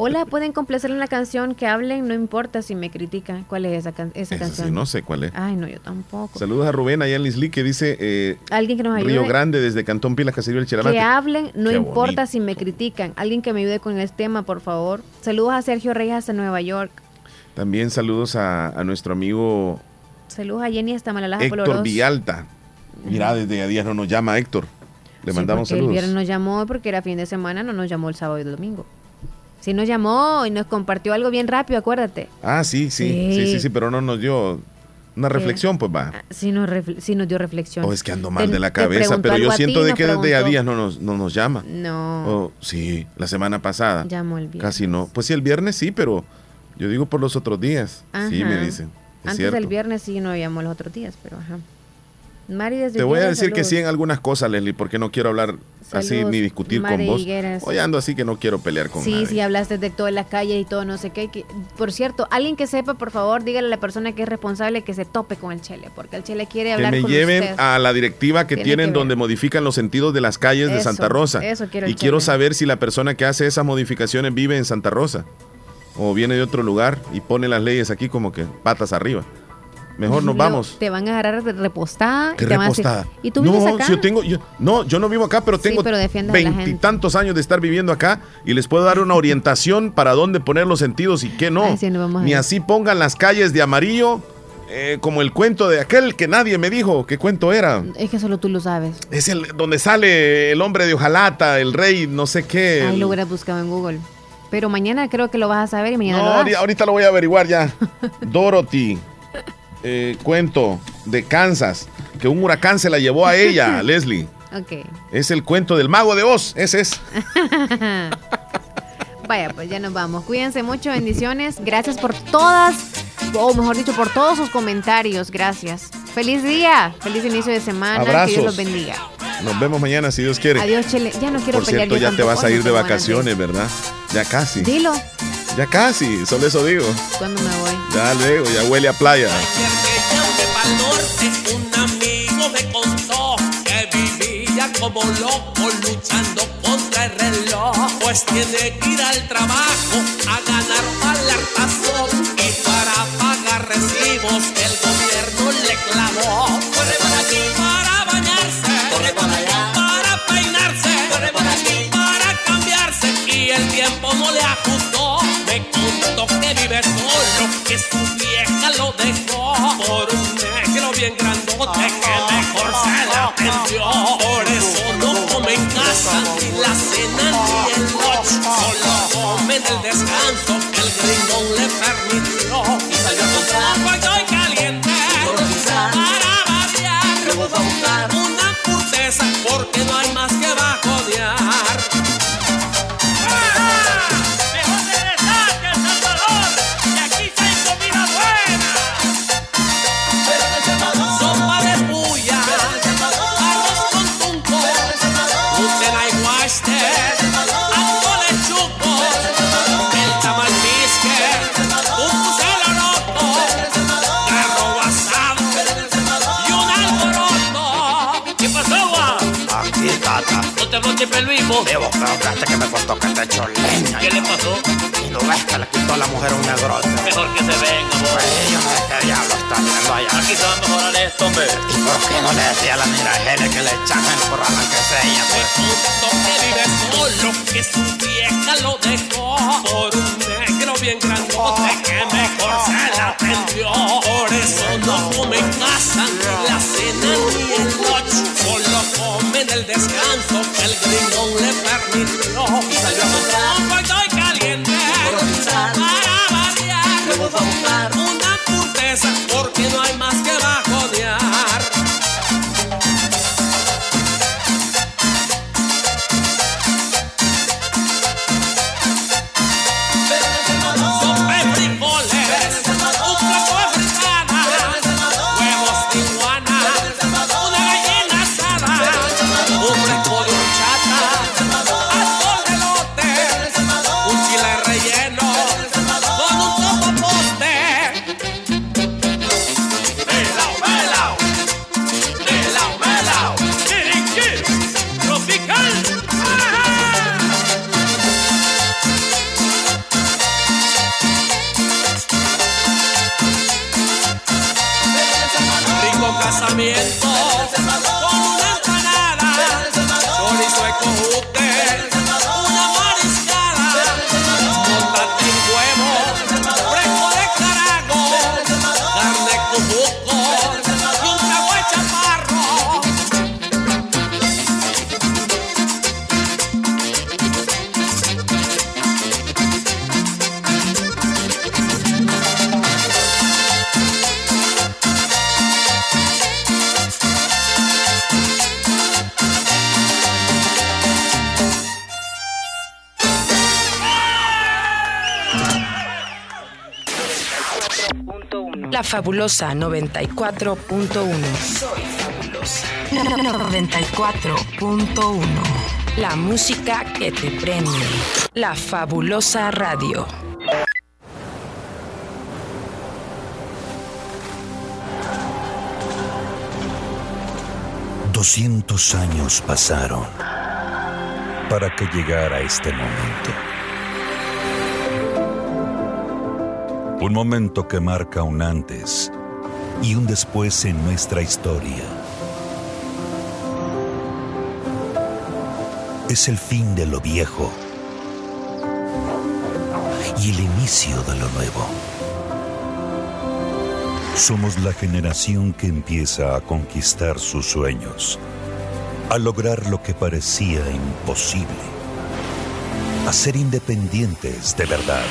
Hola, pueden complacer en la canción que hablen, no importa si me critican. ¿Cuál es esa, can- esa canción? sí, no sé cuál es. Ay, no, yo tampoco. Saludos a Rubén allá en Lisli que dice eh, Alguien que nos ayude. Río Grande desde Cantón Pilas, Caserío del Cheramate. Que hablen, no Qué importa bonito. si me critican. Alguien que me ayude con el tema, por favor. Saludos a Sergio Reyes hasta Nueva York. También saludos a, a nuestro amigo Saludos a Jenny hasta Malalaja Héctor Poloros. Villalta. Mira, desde a días no nos llama Héctor. Le Sí, mandamos porque El saludos. viernes nos llamó porque era fin de semana, no nos llamó el sábado y el domingo. Sí nos llamó y nos compartió algo bien rápido, acuérdate. Ah, sí, sí, sí, Sí. sí, sí, pero no nos dio una reflexión, pues va. Sí nos, sí nos dio reflexión. O es que ando mal Te- de la cabeza, pero yo siento ti, de que desde a días no nos, no nos llama. No. Oh, sí, la semana pasada. Llamó el viernes. Casi no. Pues sí, el viernes sí, pero yo digo por los otros días. Sí, Ajá. me dicen. Es Antes cierto. del viernes sí no llamó los otros días, pero ajá. Mari desde Te voy a decir que sí en saludos. algunas cosas, Leslie, porque no quiero hablar así Saludos, ni discutir Mari con vos. Higueras. Hoy ando así que no quiero pelear con Sí, nadie. sí, hablaste de todo en la calle y todo, no sé qué. que- por cierto, alguien que sepa, por favor, dígale a la persona que es responsable que se tope con el Chele, porque el Chele quiere que hablar me con lleven usted. a la directiva que Tiene tienen que donde modifican los sentidos de las calles de Eso, Santa Rosa. eso quiero el y quiero saber si la persona que hace esas modificaciones vive en Santa Rosa o viene de otro lugar y pone las leyes aquí como que patas arriba. Mejor nos Luego vamos. Te van a agarrar repostada. ¿Qué y te van a decir, repostada? ¿Y tú no, vives acá? si yo tengo, yo- no, yo no vivo acá, pero tengo veintitantos años de estar viviendo acá y les puedo dar una orientación para dónde poner los sentidos y qué no. Ay, sí, no Ni así pongan las calles de amarillo, eh, como el cuento de aquel que nadie me dijo qué cuento era. Es que solo tú lo sabes. Es el donde sale el hombre de hojalata, el rey, no sé qué. Ahí el- lo hubieras buscado en Google. Pero mañana creo que lo vas a saber y mañana No, lo das. ahorita- lo voy a averiguar ya. Dorothy, eh, cuento de Kansas, que un huracán se la llevó a ella, Leslie. Ok. Es el cuento del mago de Oz, ese es. Vaya, pues ya nos vamos. Cuídense mucho, bendiciones. Gracias por todas, o mejor dicho, por todos sus comentarios. Gracias. Feliz día, feliz inicio de semana. Que Abrazos. Dios los bendiga. Nos vemos mañana si Dios quiere. Adiós, Chele. Ya no quiero Por pelear cierto, ya te vas a ir de vacaciones, ¿verdad? Ya casi. Dilo. Ya casi, solo eso digo. ¿Cuándo me voy? Ya luego, ya huele a playa. Un amigo me contó que vivía como loco luchando contra el reloj. Pues tiene que ir al trabajo a ganar para la tazón y para pagar recibos el gobierno le clavó. Corre para aquí para bien grandote que mejor se la atendió. Por eso no come en casa ni la cena ni el lunch, solo come en el el vivo? Vivo, pero fíjate que me costó que te echó leña. ¿Qué le pasó? Y no ves que le quitó a la mujer un negrote. Mejor que se venga, amor. Pues yo no sé qué diablo está haciendo allá. Aquí se va a mejorar esto, hombre. ¿Y por qué no le decía a la mirajele que le echaran el corral que se ella? Pues? que vive solo, que su vieja lo dejó por un negro bien grandote que mejor se la atendió. Por eso no come en casa ni la cena ni el lunch. El descanso que el gringón le permitió. Y salió a comprar. Hoy estoy caliente. Para variar. Luego a buscar una purteza porque no hay fabulosa 94.1. Soy fabulosa. 94.1. La música que te prende. La fabulosa radio. Doscientos años pasaron para que llegara este momento. Un momento que marca un antes y un después en nuestra historia. Es el fin de lo viejo y el inicio de lo nuevo. Somos la generación que empieza a conquistar sus sueños, a lograr lo que parecía imposible, a ser independientes de verdad.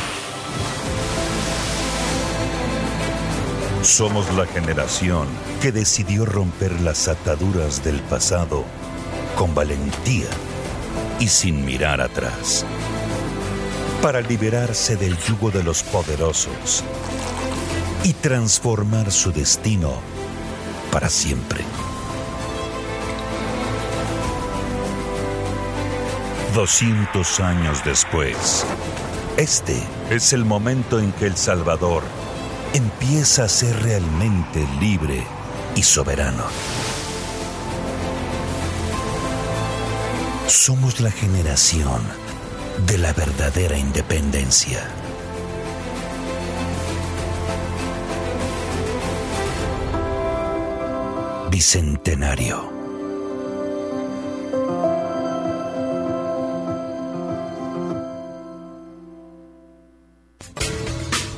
Somos la generación que decidió romper las ataduras del pasado con valentía y sin mirar atrás, para liberarse del yugo de los poderosos y transformar su destino para siempre. Doscientos años después, este es el momento en que El Salvador empieza a ser realmente libre y soberano. Somos la generación de la verdadera independencia. Bicentenario.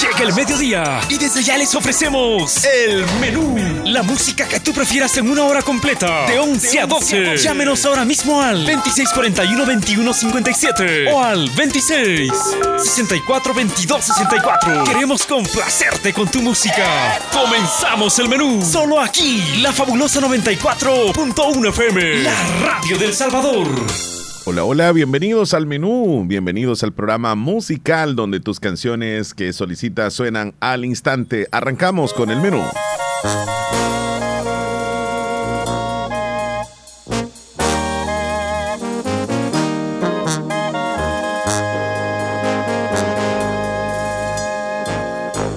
Llega el mediodía y desde ya les ofrecemos el menú. La música que tú prefieras en una hora completa, de 11 a 12. Llámenos ahora mismo al 2641-2157 o al 26 64 22 64. Queremos complacerte con tu música. Comenzamos el menú. Solo aquí, la fabulosa 94.1 FM, la radio del Salvador. Hola, hola, bienvenidos al menú, bienvenidos al programa musical donde tus canciones que solicitas suenan al instante. Arrancamos con el menú.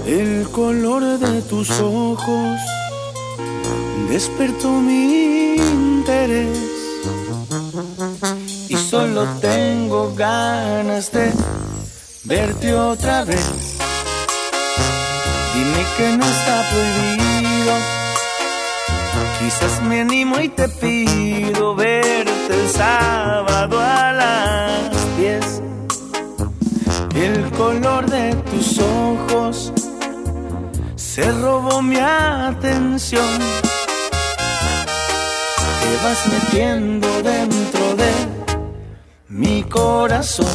El color de tus ojos despertó mi interés solo tengo ganas de verte otra vez. Dime que no está prohibido. Quizás me animo y te pido verte el sábado a las 10. El color de tus ojos se robó mi atención. Te vas metiendo dentro de mi corazón